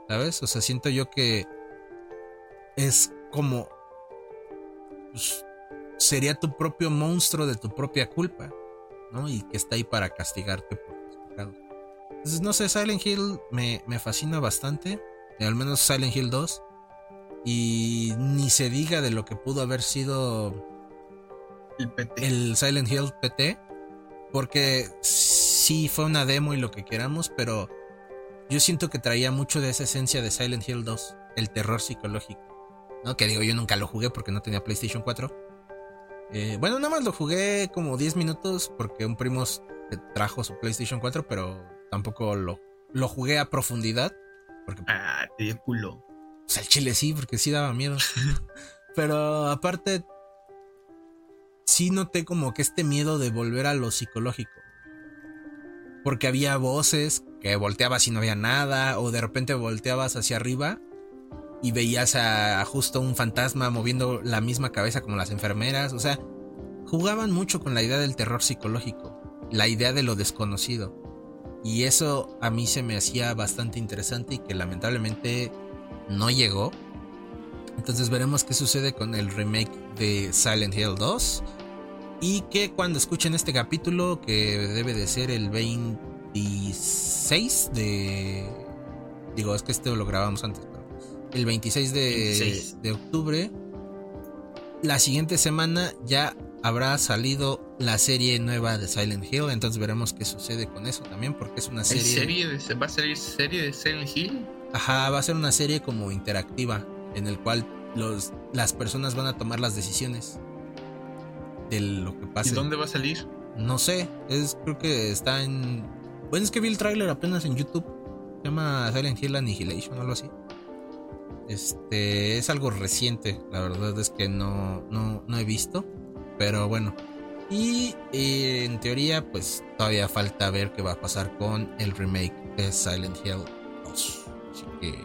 ¿Sabes? O sea, siento yo que es como pues, sería tu propio monstruo de tu propia culpa, ¿no? Y que está ahí para castigarte por tus pecados. Entonces, no sé, Silent Hill me, me fascina bastante, al menos Silent Hill 2. Y ni se diga de lo que pudo haber sido El PT. el Silent Hill PT, porque sí fue una demo y lo que queramos, pero yo siento que traía mucho de esa esencia de Silent Hill 2, el terror psicológico. ¿no? Que digo, yo nunca lo jugué porque no tenía PlayStation 4. Eh, bueno, nada más lo jugué como 10 minutos porque un primo trajo su PlayStation 4, pero tampoco lo, lo jugué a profundidad. Porque Ah, te dio culo. Pues, al chile sí, porque sí daba miedo. pero aparte, sí noté como que este miedo de volver a lo psicológico. porque había voces que volteabas y no había nada, o de repente volteabas hacia arriba y veías a, justo un fantasma moviendo la misma cabeza como las enfermeras, o sea, jugaban mucho con la idea del terror psicológico, la idea de lo desconocido. Y eso a mí se me hacía bastante interesante y que lamentablemente no llegó. Entonces veremos qué sucede con el remake de Silent Hill 2. Y que cuando escuchen este capítulo, que debe de ser el 26 de... Digo, es que este lo grabamos antes, pero el 26 de, de octubre, la siguiente semana ya habrá salido la serie nueva de Silent Hill, entonces veremos qué sucede con eso también, porque es una serie... serie de, ¿Va a salir serie de Silent Hill? Ajá, va a ser una serie como interactiva, en el cual los, las personas van a tomar las decisiones de lo que pase. ¿Y dónde va a salir? No sé, es creo que está en... Bueno, es que vi el tráiler apenas en YouTube. Se llama Silent Hill Annihilation o algo así. Este es algo reciente, la verdad es que no, no, no he visto. Pero bueno. Y eh, en teoría, pues todavía falta ver qué va a pasar con el remake de Silent Hill 2. Así que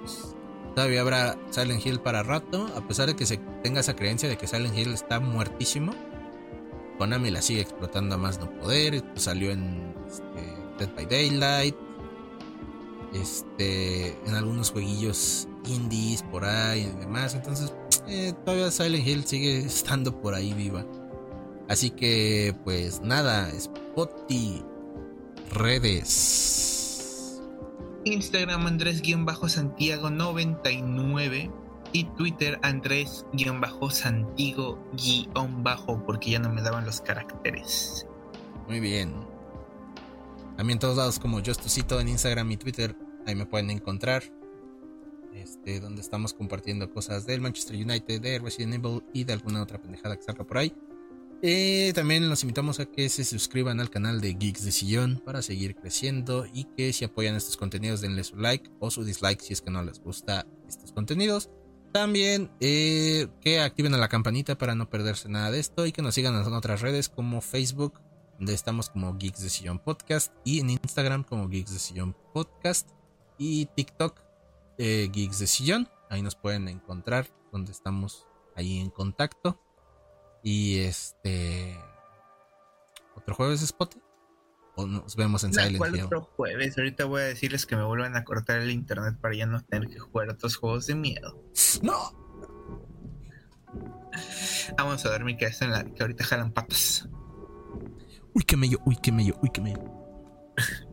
pues, todavía habrá Silent Hill para rato. A pesar de que se tenga esa creencia de que Silent Hill está muertísimo. Konami la sigue explotando a más no poder. Pues, salió en este, Dead by Daylight. Este. En algunos jueguillos indies por ahí y demás. Entonces, eh, todavía Silent Hill sigue estando por ahí viva. Así que, pues nada, Spotty, redes. Instagram Andrés-Santiago99 y Twitter Andrés-Santiago- porque ya no me daban los caracteres. Muy bien. También todos lados como Justusito en Instagram y Twitter, ahí me pueden encontrar. Este, donde estamos compartiendo cosas del Manchester United, de Resident Evil y de alguna otra pendejada que salga por ahí. Eh, también los invitamos a que se suscriban al canal de Geeks de Sillón para seguir creciendo y que si apoyan estos contenidos denle su like o su dislike si es que no les gusta estos contenidos. También eh, que activen la campanita para no perderse nada de esto y que nos sigan en otras redes como Facebook, donde estamos como Geeks de Sillón Podcast y en Instagram como Geeks de Sillón Podcast y TikTok eh, Geeks de Sillón. Ahí nos pueden encontrar donde estamos ahí en contacto. Y este. ¿Otro jueves Spot? ¿O nos vemos en Silent Hill? otro jueves? Ahorita voy a decirles que me vuelvan a cortar el internet para ya no tener que jugar otros juegos de miedo. ¡No! Vamos a dormir que, en la, que ahorita jalan patas. Uy, qué mello, uy, qué mello, uy, qué mello.